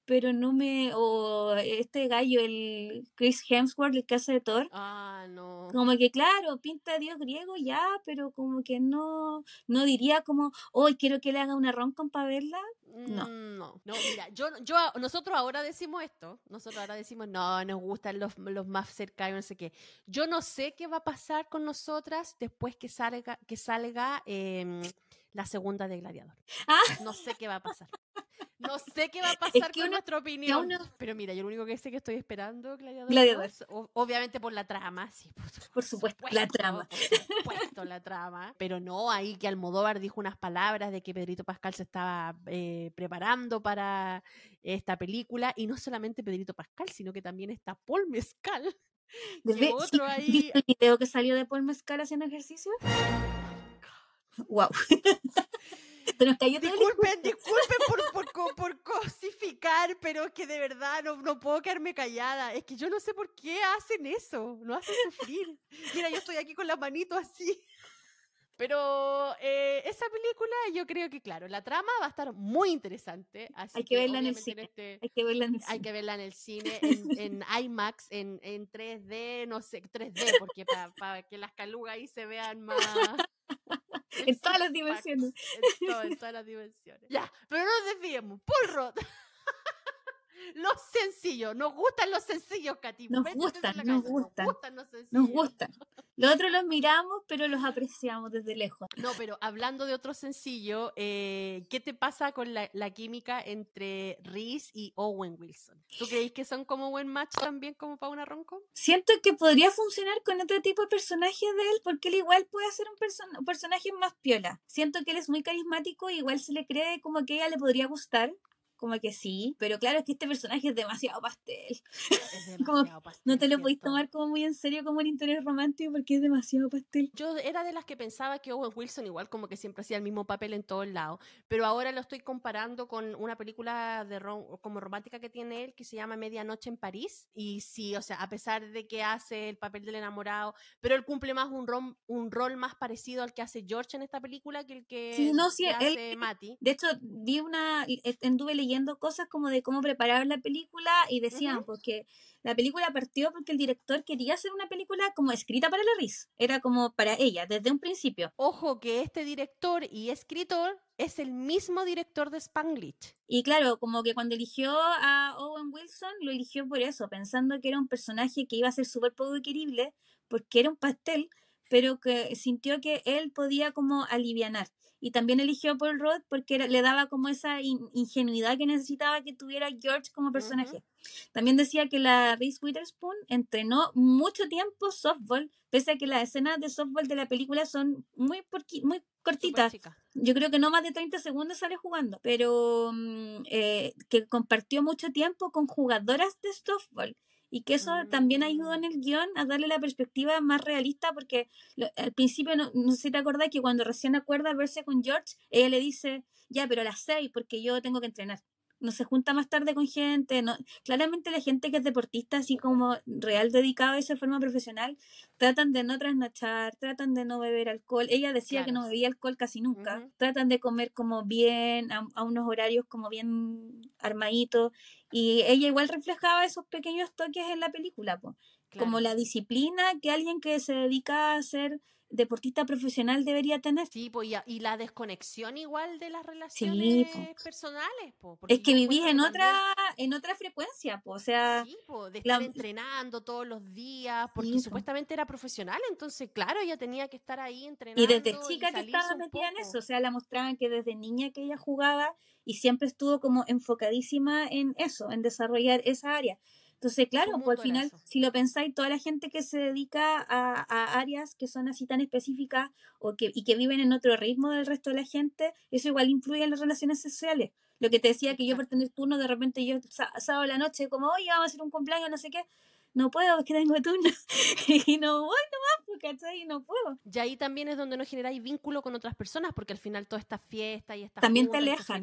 S2: pero no me. O este gallo, el Chris Hemsworth, el que hace de Thor.
S1: Ah, no.
S2: Como que, claro, pinta a Dios griego ya, pero como que no. No diría como, hoy quiero que le haga una roncon para verla. No.
S1: Mm, No, no, mira, yo, yo, nosotros ahora decimos esto, nosotros ahora decimos, no, nos gustan los, los más cercanos, no sé qué. Yo no sé qué va a pasar con nosotras después que salga, que salga em, la segunda de Gladiador.
S2: Ah.
S1: No sé qué va a pasar. No sé qué va a
S2: Es
S1: pasar
S2: que
S1: con
S2: uno-
S1: nuestra opinión.
S2: uno-
S1: Pero mira, yo lo único que sé que estoy esperando Gladiador.
S2: Gladiador.
S1: 2, o- obviamente por la trama, sí. Por,
S2: Por supuesto, la trama.
S1: Por supuesto, la trama. Pero no, ahí que Almodóvar dijo unas palabras de que Pedrito Pascal se estaba eh, preparando para esta película. Y no solamente Pedrito Pascal, sino que también está Paul Mezcal.
S2: De
S1: que
S2: ve-
S1: otro
S2: sí,
S1: ahí-
S2: ¿Viste el video que salió de Paul Mescal haciendo ejercicio? Wow. Se nos cayó
S1: Disculpen, disculpen por, por, por cosificar, pero es que de verdad no, no puedo quedarme callada. Es que yo no sé por qué hacen eso, no hacen sufrir. Mira, yo estoy aquí con las manitos así. Pero eh, esa película yo creo que, claro, la trama va a estar muy interesante. Así
S2: Hay que verla en el
S1: obviamente este-
S2: Hay que verla en el
S1: hay
S2: cine.
S1: que verla en el cine, en, en IMAX, en, en 3D, no sé, 3D, porque para que las calugas ahí se vean más...
S2: En todas las dimensiones.
S1: En, todo- en todas las dimensiones. Ya, pero no nos desviemos. Paul Roth. Los sencillos, nos gustan los sencillos, Katy.
S2: Nos gustan, nos gustan.
S1: Nos gustan los sencillos.
S2: Nos gustan. Los otros los miramos, pero los apreciamos desde lejos.
S1: No, pero hablando de otro sencillo, eh, ¿qué te pasa con la, la química entre Reese y Owen Wilson? ¿Tú creéis que son como buen match también como para una ronco?
S2: Siento que podría funcionar con otro tipo de personaje de él, porque él igual puede hacer un, un personaje más piola. Siento que él es muy carismático, igual se le cree como que a ella le podría gustar. Como que sí, pero claro, es que este personaje es demasiado pastel.
S1: Es
S2: Como
S1: demasiado pastel,
S2: No te lo podéis tomar como muy en serio como un interés romántico porque es demasiado pastel.
S1: Yo era de las que pensaba que Owen Wilson igual como que siempre hacía el mismo papel en todos lados, pero ahora lo estoy comparando con una película de rom- como romántica que tiene él que se llama Medianoche en París y sí, o sea, a pesar de que hace el papel del enamorado, pero él cumple más un, rom- un rol más parecido al que hace George en esta película que el que,
S2: Sí, no, sí,
S1: que
S2: él-
S1: hace Mati.
S2: De hecho, vi una, anduve leyendo cosas como de cómo preparar la película y decían
S1: Ujú.
S2: porque la película partió porque el director quería hacer una película como escrita para la Riz. Era como para ella, desde un principio.
S1: Ojo que este director y escritor es el mismo director de Spanglish.
S2: Y claro, como que cuando eligió a Owen Wilson, lo eligió por eso, pensando que era un personaje que iba a ser súper poco querible, porque era un pastel, pero que sintió que él podía como alivianar. Y también eligió a Paul Rudd porque le daba como esa in- ingenuidad que necesitaba que tuviera George como personaje. También decía que la Reese Witherspoon entrenó mucho tiempo softball, pese a que las escenas de softball de la película son muy, muy cortitas. Yo creo que no más de 30 segundos sale jugando, pero mm, eh, que compartió mucho tiempo con jugadoras de softball y que eso también ayudó en el guion a darle la perspectiva más realista porque lo- al principio no, no sé si te acordás que cuando recién acuerda verse con George, ella le dice, ya, pero a las seis porque yo tengo que entrenar. No se junta más tarde con gente, no, claramente la gente que es deportista así como real dedicado a eso de forma profesional, tratan de no trasnochar, tratan de no beber alcohol. Ella decía que no bebía alcohol casi nunca. Tratan de comer como bien, a, a unos horarios como bien armaditos. Y ella igual reflejaba esos pequeños toques en la película, po. como la disciplina que alguien que se dedica a ser deportista profesional debería tener.
S1: Sí, pues, y, a- y la desconexión igual de las relaciones personales, po, porque
S2: Es que vivís en otra, en otra frecuencia, po. o sea,
S1: Sí, po, de
S2: la-
S1: estar entrenando todos los días, porque
S2: Sí, po.
S1: supuestamente era profesional, entonces, claro, ella tenía que estar ahí entrenando.
S2: Y desde chica que estaba metida en eso, o sea, la mostraban que desde niña que ella jugaba y siempre estuvo como enfocadísima en eso, en desarrollar esa área. Entonces, claro, pues al final,
S1: eso.
S2: si lo pensáis, toda la gente que se dedica a, a áreas que son así tan específicas o que, y que viven en otro ritmo del resto de la gente, eso igual influye en las relaciones sociales. Lo que te decía que yo por tener turno, de repente yo sá- sábado a la noche, como, oye, vamos a hacer un cumpleaños, no sé qué, no puedo, es que tengo turno. y no voy nomás, pues, ¿cachai? Y no puedo.
S1: Y ahí también es donde no generáis vínculo con otras personas, porque al final todas estas fiestas y estas
S2: También te alejan.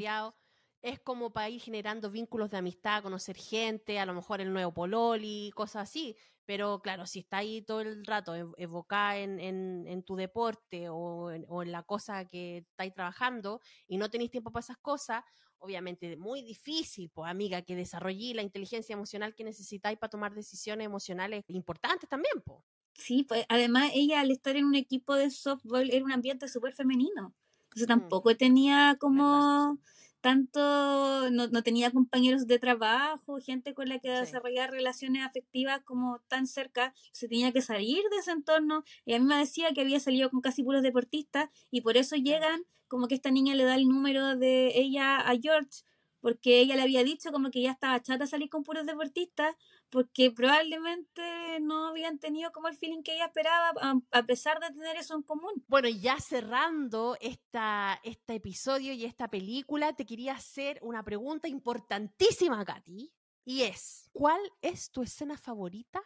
S1: Es como para ir generando vínculos de amistad, conocer gente, a lo mejor el nuevo pololi, cosas así. Pero claro, si está ahí todo el rato ev- evocada en, en, en tu deporte o en, o en la cosa que estáis trabajando y no tenéis tiempo para esas cosas, obviamente muy difícil, pues amiga, que desarrolle la inteligencia emocional que necesitáis para tomar decisiones emocionales importantes también, pues.
S2: Sí, pues además ella al estar en un equipo de softball era un ambiente súper femenino. Entonces mm. tampoco tenía como tanto, no, no, tenía compañeros de trabajo, gente con la que desarrollar relaciones afectivas como tan cerca, se tenía que salir de ese entorno. Y a mí me decía que había salido con casi puros deportistas y por eso llegan, como que esta niña le da el número de ella a George porque ella le había dicho como que ya estaba chata salir con puros deportistas, porque probablemente no habían tenido como el feeling que ella esperaba, a pesar de tener eso en común.
S1: Bueno, ya cerrando esta, este episodio y esta película, te quería hacer una pregunta importantísima, Katy, y es, ¿cuál es tu escena favorita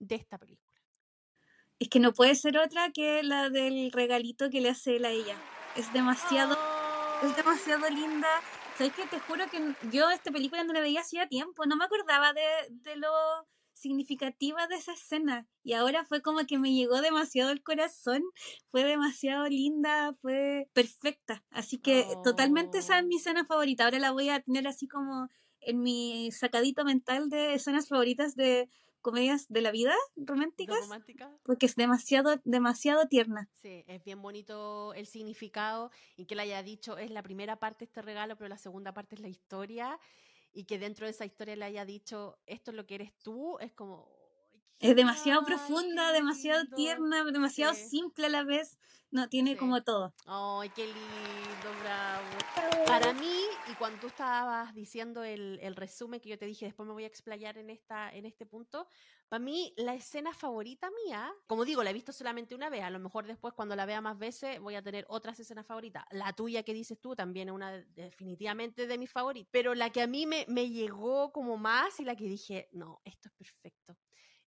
S1: de esta película?
S2: Es que no puede ser otra que la del regalito que le hace él a ella. Es demasiado, es demasiado linda ¿Sabes que Te juro que yo esta película no la veía hacía tiempo, no me acordaba de, de lo significativa de esa escena. Y ahora fue como que me llegó demasiado el corazón, fue demasiado linda, fue perfecta, así que totalmente esa es mi escena favorita, ahora la voy a tener así como en mi sacadito mental de escenas favoritas de comedias de la vida románticas. Porque es demasiado, demasiado tierna.
S1: Sí, es bien bonito el significado y que le haya dicho es la primera parte este regalo, pero la segunda parte es la historia. Y que dentro de esa historia le haya dicho esto es lo que eres tú, es como.
S2: Es demasiado profunda, demasiado tierna, demasiado simple a la vez. No, tiene como todo.
S1: Ay, qué lindo, bravo. Para mí, y cuando tú estabas diciendo el, el, resumen que yo te dije, después me voy a explayar en, esta, en este punto, para mí la escena favorita mía, como digo, la he visto solamente una vez, a lo mejor después cuando la vea más veces voy a tener otras escenas favoritas. La tuya que dices tú también es una definitivamente de mis favoritas, pero la que a mí me, me llegó como más y la que dije, no, esto es perfecto,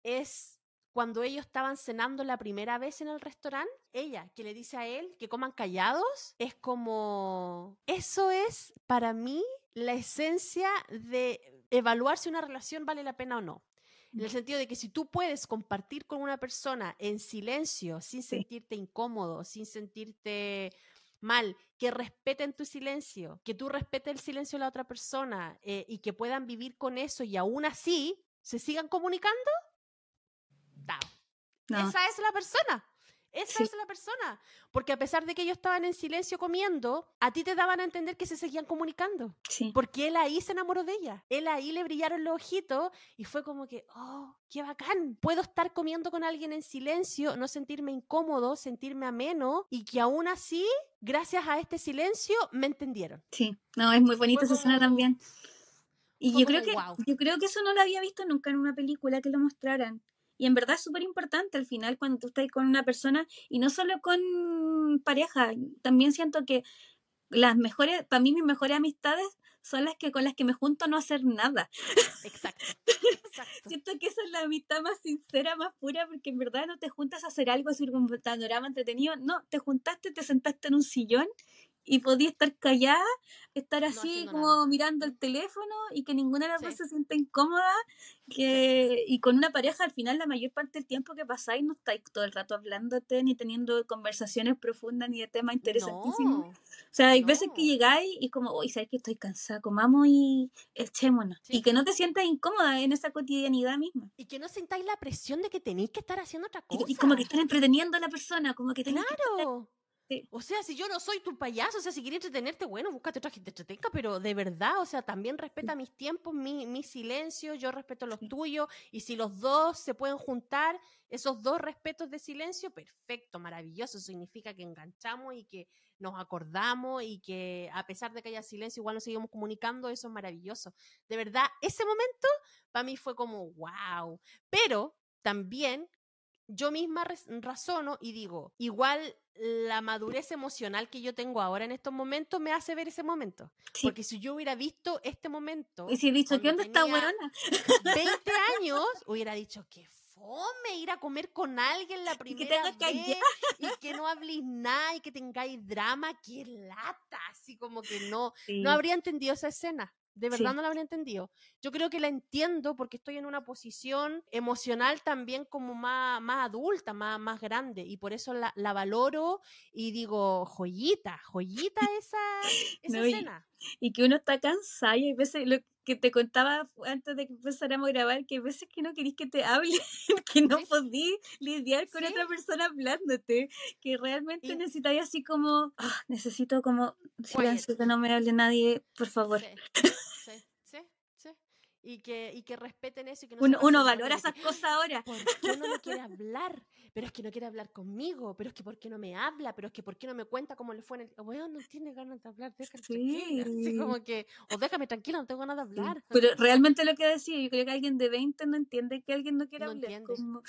S1: es cuando ellos estaban cenando la primera vez en el restaurante, ella que le dice a él que coman callados, es como, eso es para mí la esencia de evaluar si una relación vale la pena o no. En el sentido de que si tú puedes compartir con una persona en silencio, sin sentirte incómodo, sin sentirte mal, que respeten tu silencio, que tú respetes el silencio de la otra persona eh, y que puedan vivir con eso y aún así se sigan comunicando, esa es la persona. Esa es la persona. Porque a pesar de que ellos estaban en silencio comiendo, a ti te daban a entender que se seguían comunicando. Porque él ahí se enamoró de ella. Él ahí le brillaron los ojitos y fue como que, oh, qué bacán. Puedo estar comiendo con alguien en silencio, no sentirme incómodo, sentirme ameno y que aún así, gracias a este silencio, me entendieron.
S2: Sí, no, es muy bonita esa escena también. Y yo creo, que, yo creo que eso no lo había visto nunca en una película que lo mostraran. Y en verdad es súper importante al final cuando tú estás con una persona y no solo con pareja, también siento que las mejores, para mí mis mejores amistades son las que con las que me junto no hacer nada. Exacto. siento que esa es la amistad más sincera, más pura, porque en verdad no te juntas a hacer algo, como un panorama entretenido, no, te juntaste, te sentaste en un sillón y podía estar callada, estar así como mirando el teléfono y que ninguna de las dos se sienta incómoda que, y con una pareja al final la mayor parte del tiempo que pasáis no estáis todo el rato hablándote ni teniendo conversaciones profundas ni de temas interesantísimos. o sea, hay veces que llegáis y como, hoy sabes que estoy cansada, comamos y echémonos. Y que no te sientas incómoda en esa cotidianidad misma.
S1: Y que no sentáis la presión de que tenéis que estar haciendo otra cosa.
S2: Y, como que están entreteniendo a la persona, como que tenéis
S1: claro. O sea, si yo no soy tu payaso, o sea, si quieres entretenerte, bueno, búscate otra gente entretenga, pero de verdad, o sea, también respeta mis tiempos, mi, mi silencio, yo respeto los tuyos, y si los dos se pueden juntar, esos dos respetos de silencio, perfecto, maravilloso, significa que enganchamos y que nos acordamos y que a pesar de que haya silencio, igual nos seguimos comunicando, eso es maravilloso. De verdad, ese momento para mí fue como, wow, pero también yo misma razono y digo, igual la madurez emocional que yo tengo ahora en estos momentos me hace ver ese momento. Porque si yo hubiera visto este momento.
S2: Y si he dicho, ¿qué onda está buena?
S1: 20 años, hubiera dicho, qué fome ir a comer con alguien la primera vez y que no habléis nada y que tengáis drama, qué lata, así como que no, no habría entendido esa escena. De verdad no la habría entendido. Yo creo que la entiendo porque estoy en una posición emocional también como más, más adulta, más, más grande, y por eso la, valoro y digo, joyita, joyita esa, esa escena.
S2: Y que uno está cansado y hay veces lo que te contaba antes de que empezáramos a grabar, que hay veces que no querís que te hable, que no podís lidiar con otra persona hablándote, que realmente necesitáis así como, ah, necesito como silencio, que no me hable nadie, por favor.
S1: Sí. Y que, y que respeten eso. Y que no
S2: uno, uno valora esas cosas ahora.
S1: ¿Por qué uno no quiere hablar? pero es que no quiere hablar conmigo, pero es que ¿por qué no me habla? Pero es que ¿por qué no me cuenta cómo le fue en el... Bueno, no tiene ganas de hablar, déjame sí. Así como que, o déjame tranquila, no tengo ganas de hablar.
S2: Pero realmente lo que decía, yo creo que alguien de 20 no entiende que alguien no quiera hablar. Como,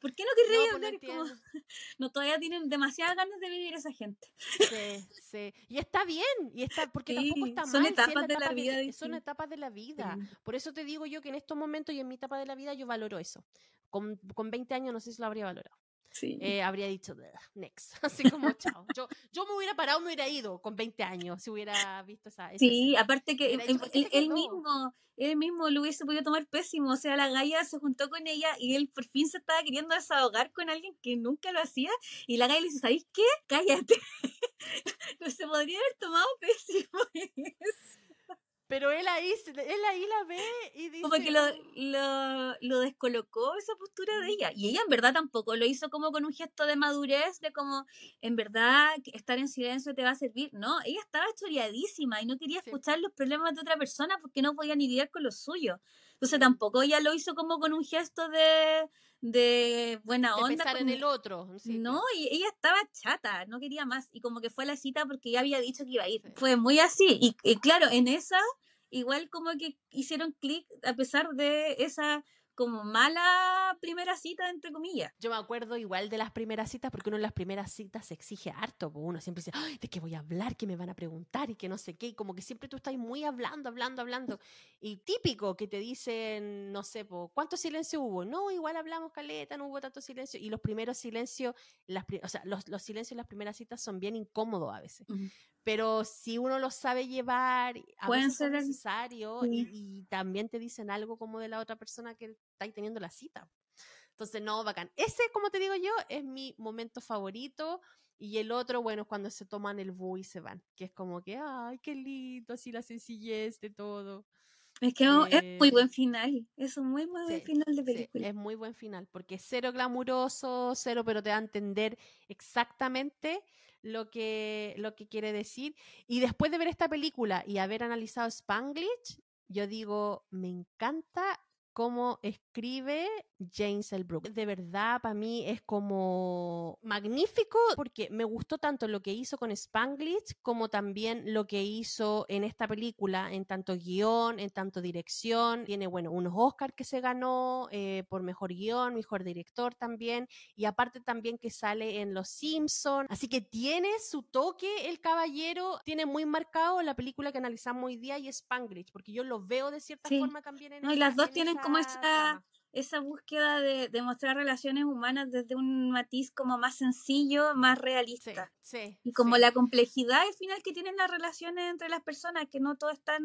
S2: ¿Por qué no querría pues hablar? como, no, todavía tienen demasiadas ganas de vivir esa gente.
S1: Sí, sí. Y está bien, y está, porque tampoco está
S2: son Etapas de la vida.
S1: son etapas de la vida. Por eso te digo yo que en estos momentos y en mi etapa de la vida yo valoro eso con, con 20 años no sé si lo habría valorado. Sí. Eh, habría dicho, next, así como chao. Yo, yo me hubiera parado, me hubiera ido con 20 años si hubiera visto esa.
S2: sí, aparte que él, mismo, él mismo lo hubiese podido tomar pésimo. O sea, la Gaia se juntó con ella y él por fin se estaba queriendo desahogar con alguien que nunca lo hacía. Y la Gaia le dice, ¿sabéis qué? Cállate. no se podría haber tomado pésimo eso.
S1: Pero él ahí, él ahí la ve y dice...
S2: Como que lo, lo, lo, descolocó esa postura de ella. Y ella en verdad tampoco lo hizo como con un gesto de madurez, de como, en verdad, estar en silencio te va a servir. No, ella estaba choreadísima y no quería escuchar los problemas de otra persona porque no podía ni lidiar con los suyos. Entonces tampoco ella lo hizo como con un gesto de, de buena onda.
S1: De pensar en el otro.
S2: no, y ella estaba chata, no quería más. Y como que fue a la cita porque ya había dicho que iba a ir. Fue muy así. Y, y, claro, en esa, igual como que hicieron clic a pesar de esa como mala primera cita, entre comillas.
S1: Yo me acuerdo igual de las primeras citas, porque uno en las primeras citas se exige harto, uno siempre dice, Ay, ¿de qué voy a hablar? ¿Qué me van a preguntar? Y que no sé qué, y como que siempre tú estás muy hablando, hablando, hablando. Y típico que te dicen, no sé, ¿cuánto silencio hubo? No, igual hablamos caleta, no hubo tanto silencio. Y los primeros silencios, las, o sea, los, los silencios en las primeras citas son bien incómodos a veces pero si uno lo sabe llevar, a Pueden veces ser necesario y, también te dicen algo como de la otra persona que está ahí teniendo la cita. Entonces, no, bacán. Ese, como te digo yo, es mi momento favorito. Y el otro, bueno, es cuando se toman el bus y se van, que es como que, ay, qué lindo, así la sencillez de todo.
S2: Es que es muy eh, buen final, es un muy, buen final de película.
S1: es muy buen final, porque cero glamuroso, cero, pero te da a entender exactamente lo que, lo que quiere decir. Y después de ver esta película y haber analizado Spanglish, yo digo, me encanta cómo escribe James L. Brooks. De verdad, para mí es como magnífico porque me gustó tanto lo que hizo con Spanglish como también lo que hizo en esta película, en tanto guion, en tanto dirección. Tiene, bueno, unos Oscars que se ganó eh, por mejor guion, mejor director también, y aparte también que sale en Los Simpsons. Así que tiene su toque el caballero, tiene muy marcado la película que analizamos hoy día y Spanglish, porque yo lo veo de cierta forma también en
S2: No, y las dos tienen como esa esa búsqueda de, de, mostrar relaciones humanas desde un matiz como más sencillo, más realista.
S1: Sí,
S2: y como la complejidad al final que tienen las relaciones entre las personas, que no todo es tan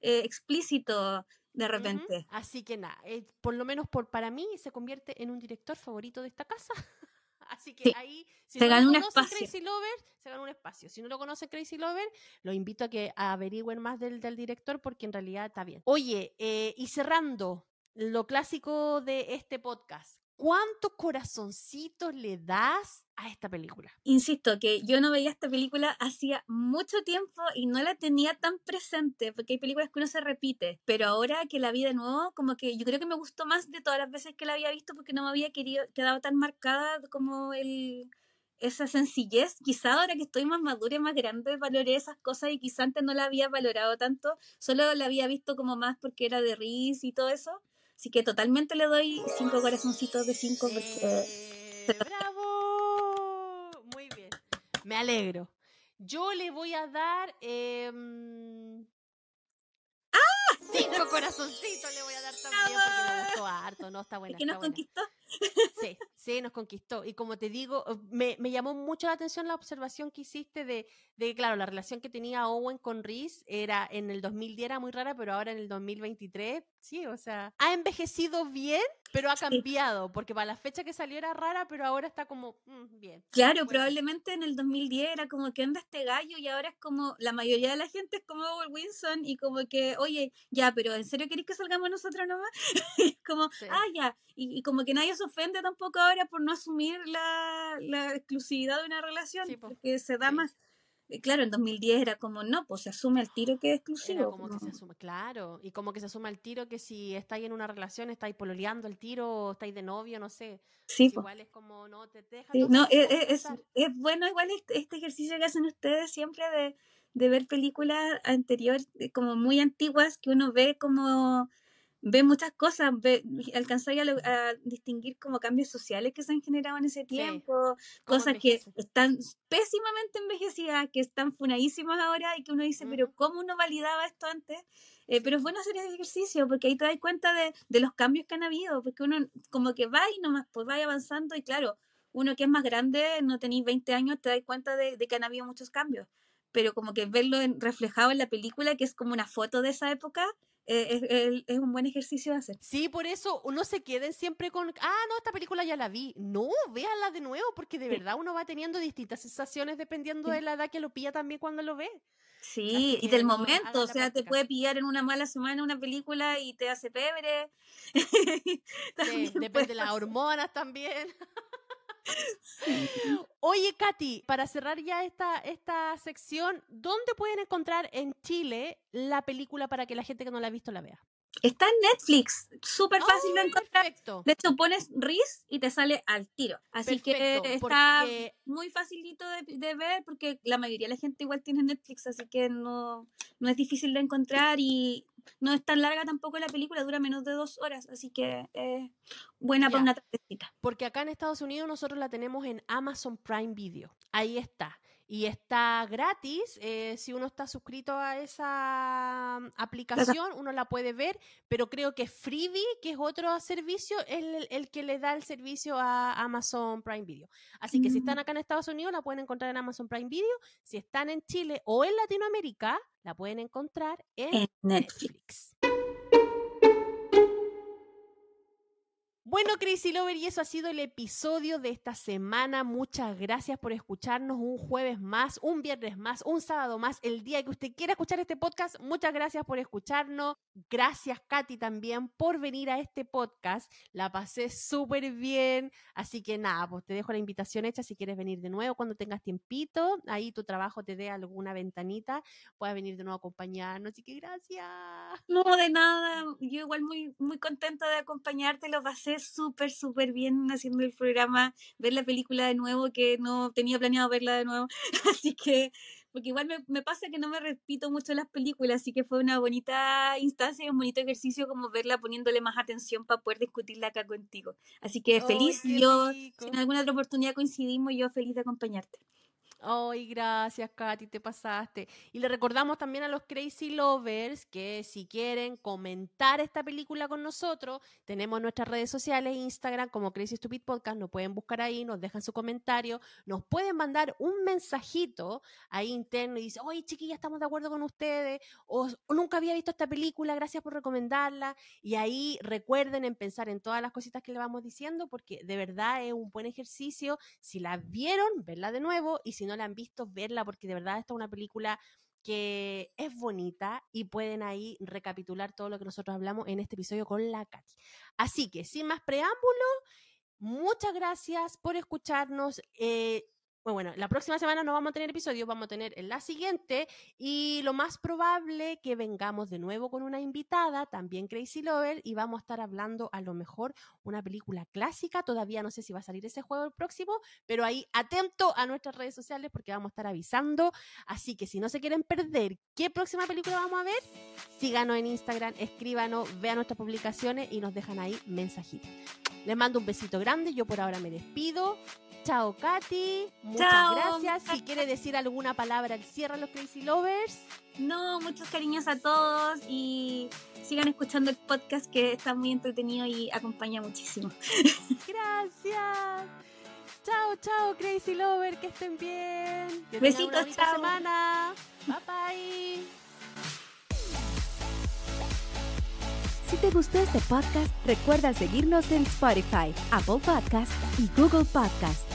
S2: eh, explícito de repente.
S1: Así que nada, eh, por lo menos por, para mí se convierte en un director favorito de esta casa. Así que ahí, si
S2: se no un espacio.
S1: Crazy Lover, se gana un espacio. Si no lo conoce Crazy Lover, lo invito a que averigüen más del, del director porque en realidad está bien. Oye, eh, y cerrando, lo clásico de este podcast. ¿Cuántos corazoncitos le das a esta película?
S2: Insisto que yo no veía esta película hacía mucho tiempo y no la tenía tan presente, porque hay películas que uno se repite, pero ahora que la vi de nuevo, como que yo creo que me gustó más de todas las veces que la había visto porque no me había querido, quedado tan marcada como el, esa sencillez. Quizá ahora que estoy más madura y más grande valoré esas cosas y quizá antes no la había valorado tanto, solo la había visto como más porque era de Riz y todo eso Así que totalmente le doy cinco corazoncitos de cinco.
S1: Eh, ¡Bravo! Muy bien. Me alegro. Yo le voy a dar. Eh, ¡Ah! Cinco corazoncitos le voy a dar también porque me gustó harto, ¿no? Está buena.
S2: ¿Y que nos conquistó?
S1: Sí, Sí, nos conquistó. Y como te digo, me, me, llamó mucho la atención la observación que hiciste de, de, claro, la relación que tenía Owen con Reese era en el 2010 era muy rara, pero ahora en el 2023, sí, o sea, ha envejecido bien, pero ha cambiado, porque para la fecha que salió era rara, pero ahora está como mm, bien.
S2: Claro, probablemente en el 2010 era como que anda este gallo y ahora es como la mayoría de la gente es como Owen Wilson y como que, oye, ya, pero ¿en serio queréis que salgamos nosotros nomás? como, ah, ya, y, y, como que nadie se ofende tampoco ahora por no asumir la, la exclusividad de una relación, porque se da más eh, claro, en 2010 era como, no, pues se asume el tiro que es exclusivo.
S1: como que se asume, claro, y como que se asume el tiro que si estáis en una relación, estáis pololeando el tiro, estáis de novio, no sé.
S2: Sí,
S1: pues igual es como, no, te deja.
S2: no, es, es, es, bueno igual este, este, ejercicio que hacen ustedes siempre de, de ver películas anteriores, como muy antiguas, que uno ve como ve muchas cosas, ve, alcanzáis a, distinguir como cambios sociales que se han generado en ese tiempo, cosas que están pésimamente envejecidas, que están funadísimas ahora y que uno dice, pero ¿cómo uno validaba esto antes? Eh, pero es buena serie de ejercicio porque ahí te das cuenta de, de, los cambios que han habido, porque uno como que va y nomás pues va avanzando y claro, uno que es más grande, no tenéis 20 años, te das cuenta de, de que han habido muchos cambios, pero como que verlo reflejado en la película, que es como una foto de esa época, eh, es, un buen ejercicio de hacer.
S1: Sí, por eso uno se queden siempre con, ah, no, esta película ya la vi. No, véanla de nuevo, porque de verdad uno va teniendo distintas sensaciones dependiendo de la edad que lo pilla también cuando lo ve.
S2: Sí, y del momento, o sea, te puede pillar en una mala semana una película y te hace pebre.
S1: sí, depende de las hormonas también. Oye, Katy, para cerrar ya esta, esta sección, ¿dónde pueden encontrar en Chile la película para que la gente que no la ha visto la vea?
S2: Está en Netflix, súper fácil de encontrar. De hecho, pones RIS y te sale al tiro. Así que está muy facilito de, ver porque la mayoría de la gente igual tiene Netflix, así que no, no es difícil de encontrar y no es tan larga tampoco la película, dura menos de dos horas, así que es buena para una tardecita.
S1: Porque acá en Estados Unidos nosotros la tenemos en Amazon Prime Video. Ahí está y está gratis. Eh, si uno está suscrito a esa mm, aplicación, uno la puede ver, pero creo que Freebie, que es otro servicio, es el, que le da el servicio a Amazon Prime Video. Así que si están mm. acá en Estados Unidos, la pueden encontrar en Amazon Prime Video. Si están en Chile o en Latinoamérica, la pueden encontrar en, Netflix. Bueno, Crazy Lover, y eso ha sido el episodio de esta semana. Muchas gracias por escucharnos un jueves más, un viernes más, un sábado más, el día que usted quiera escuchar este podcast. Muchas gracias por escucharnos. Gracias, Katy, también por venir a este podcast. La pasé súper bien. Así que nada, pues te dejo la invitación hecha si quieres venir de nuevo cuando tengas tiempito. Ahí tu trabajo te dé alguna ventanita. Puedes venir de nuevo a acompañarnos. Así que gracias.
S2: No, de nada. Yo igual muy, muy contenta de acompañarte. Lo pasé súper, súper bien haciendo el programa, ver la película de nuevo, que no tenía planeado verla de nuevo. Así que, porque igual me, me pasa que no me repito mucho las películas, así que fue una bonita instancia y un bonito ejercicio como verla poniéndole más atención para poder discutirla acá contigo. Así que feliz, yo, si en alguna otra oportunidad coincidimos, yo feliz de acompañarte.
S1: Ay, gracias, Katy, te pasaste. Y le recordamos también a los Crazy Lovers que si quieren comentar esta película con nosotros, tenemos nuestras redes sociales, Instagram como Crazy Stupid Podcast, nos pueden buscar ahí, nos dejan su comentario, nos pueden mandar un mensajito ahí interno y dice, oye, chiquilla, estamos de acuerdo con ustedes, o, nunca había visto esta película, gracias por recomendarla. Y ahí recuerden en pensar en todas las cositas que le vamos diciendo, porque de verdad es un buen ejercicio. Si la vieron, verla de nuevo, y si no la han visto, verla, porque de verdad esta es una película que es bonita y pueden ahí recapitular todo lo que nosotros hablamos en este episodio con la Katy. Así que, sin más preámbulo, muchas gracias por escucharnos. Eh, bueno, la próxima semana no vamos a tener episodio, vamos a tener en la siguiente y lo más probable que vengamos de nuevo con una invitada, también Crazy Lover, y vamos a estar hablando a lo mejor una película clásica, todavía no sé si va a salir ese juego el próximo, pero ahí atento a nuestras redes sociales porque vamos a estar avisando, así que si no se quieren perder qué próxima película vamos a ver, síganos en Instagram, escríbanos, vean nuestras publicaciones y nos dejan ahí mensajitos. Les mando un besito grande, yo por ahora me despido Chao, Katy. Muchas gracias. Si quiere decir alguna palabra al cierre a los Crazy Lovers.
S2: No, muchos cariños a todos y sigan escuchando el podcast que está muy entretenido y acompaña muchísimo.
S1: Gracias. Chao, chao, Crazy Lover, que estén bien.
S2: Besitos, chao.
S1: semana. Bye bye.
S3: Si te gustó este podcast, recuerda seguirnos en Spotify, Apple Podcast y Google Podcast.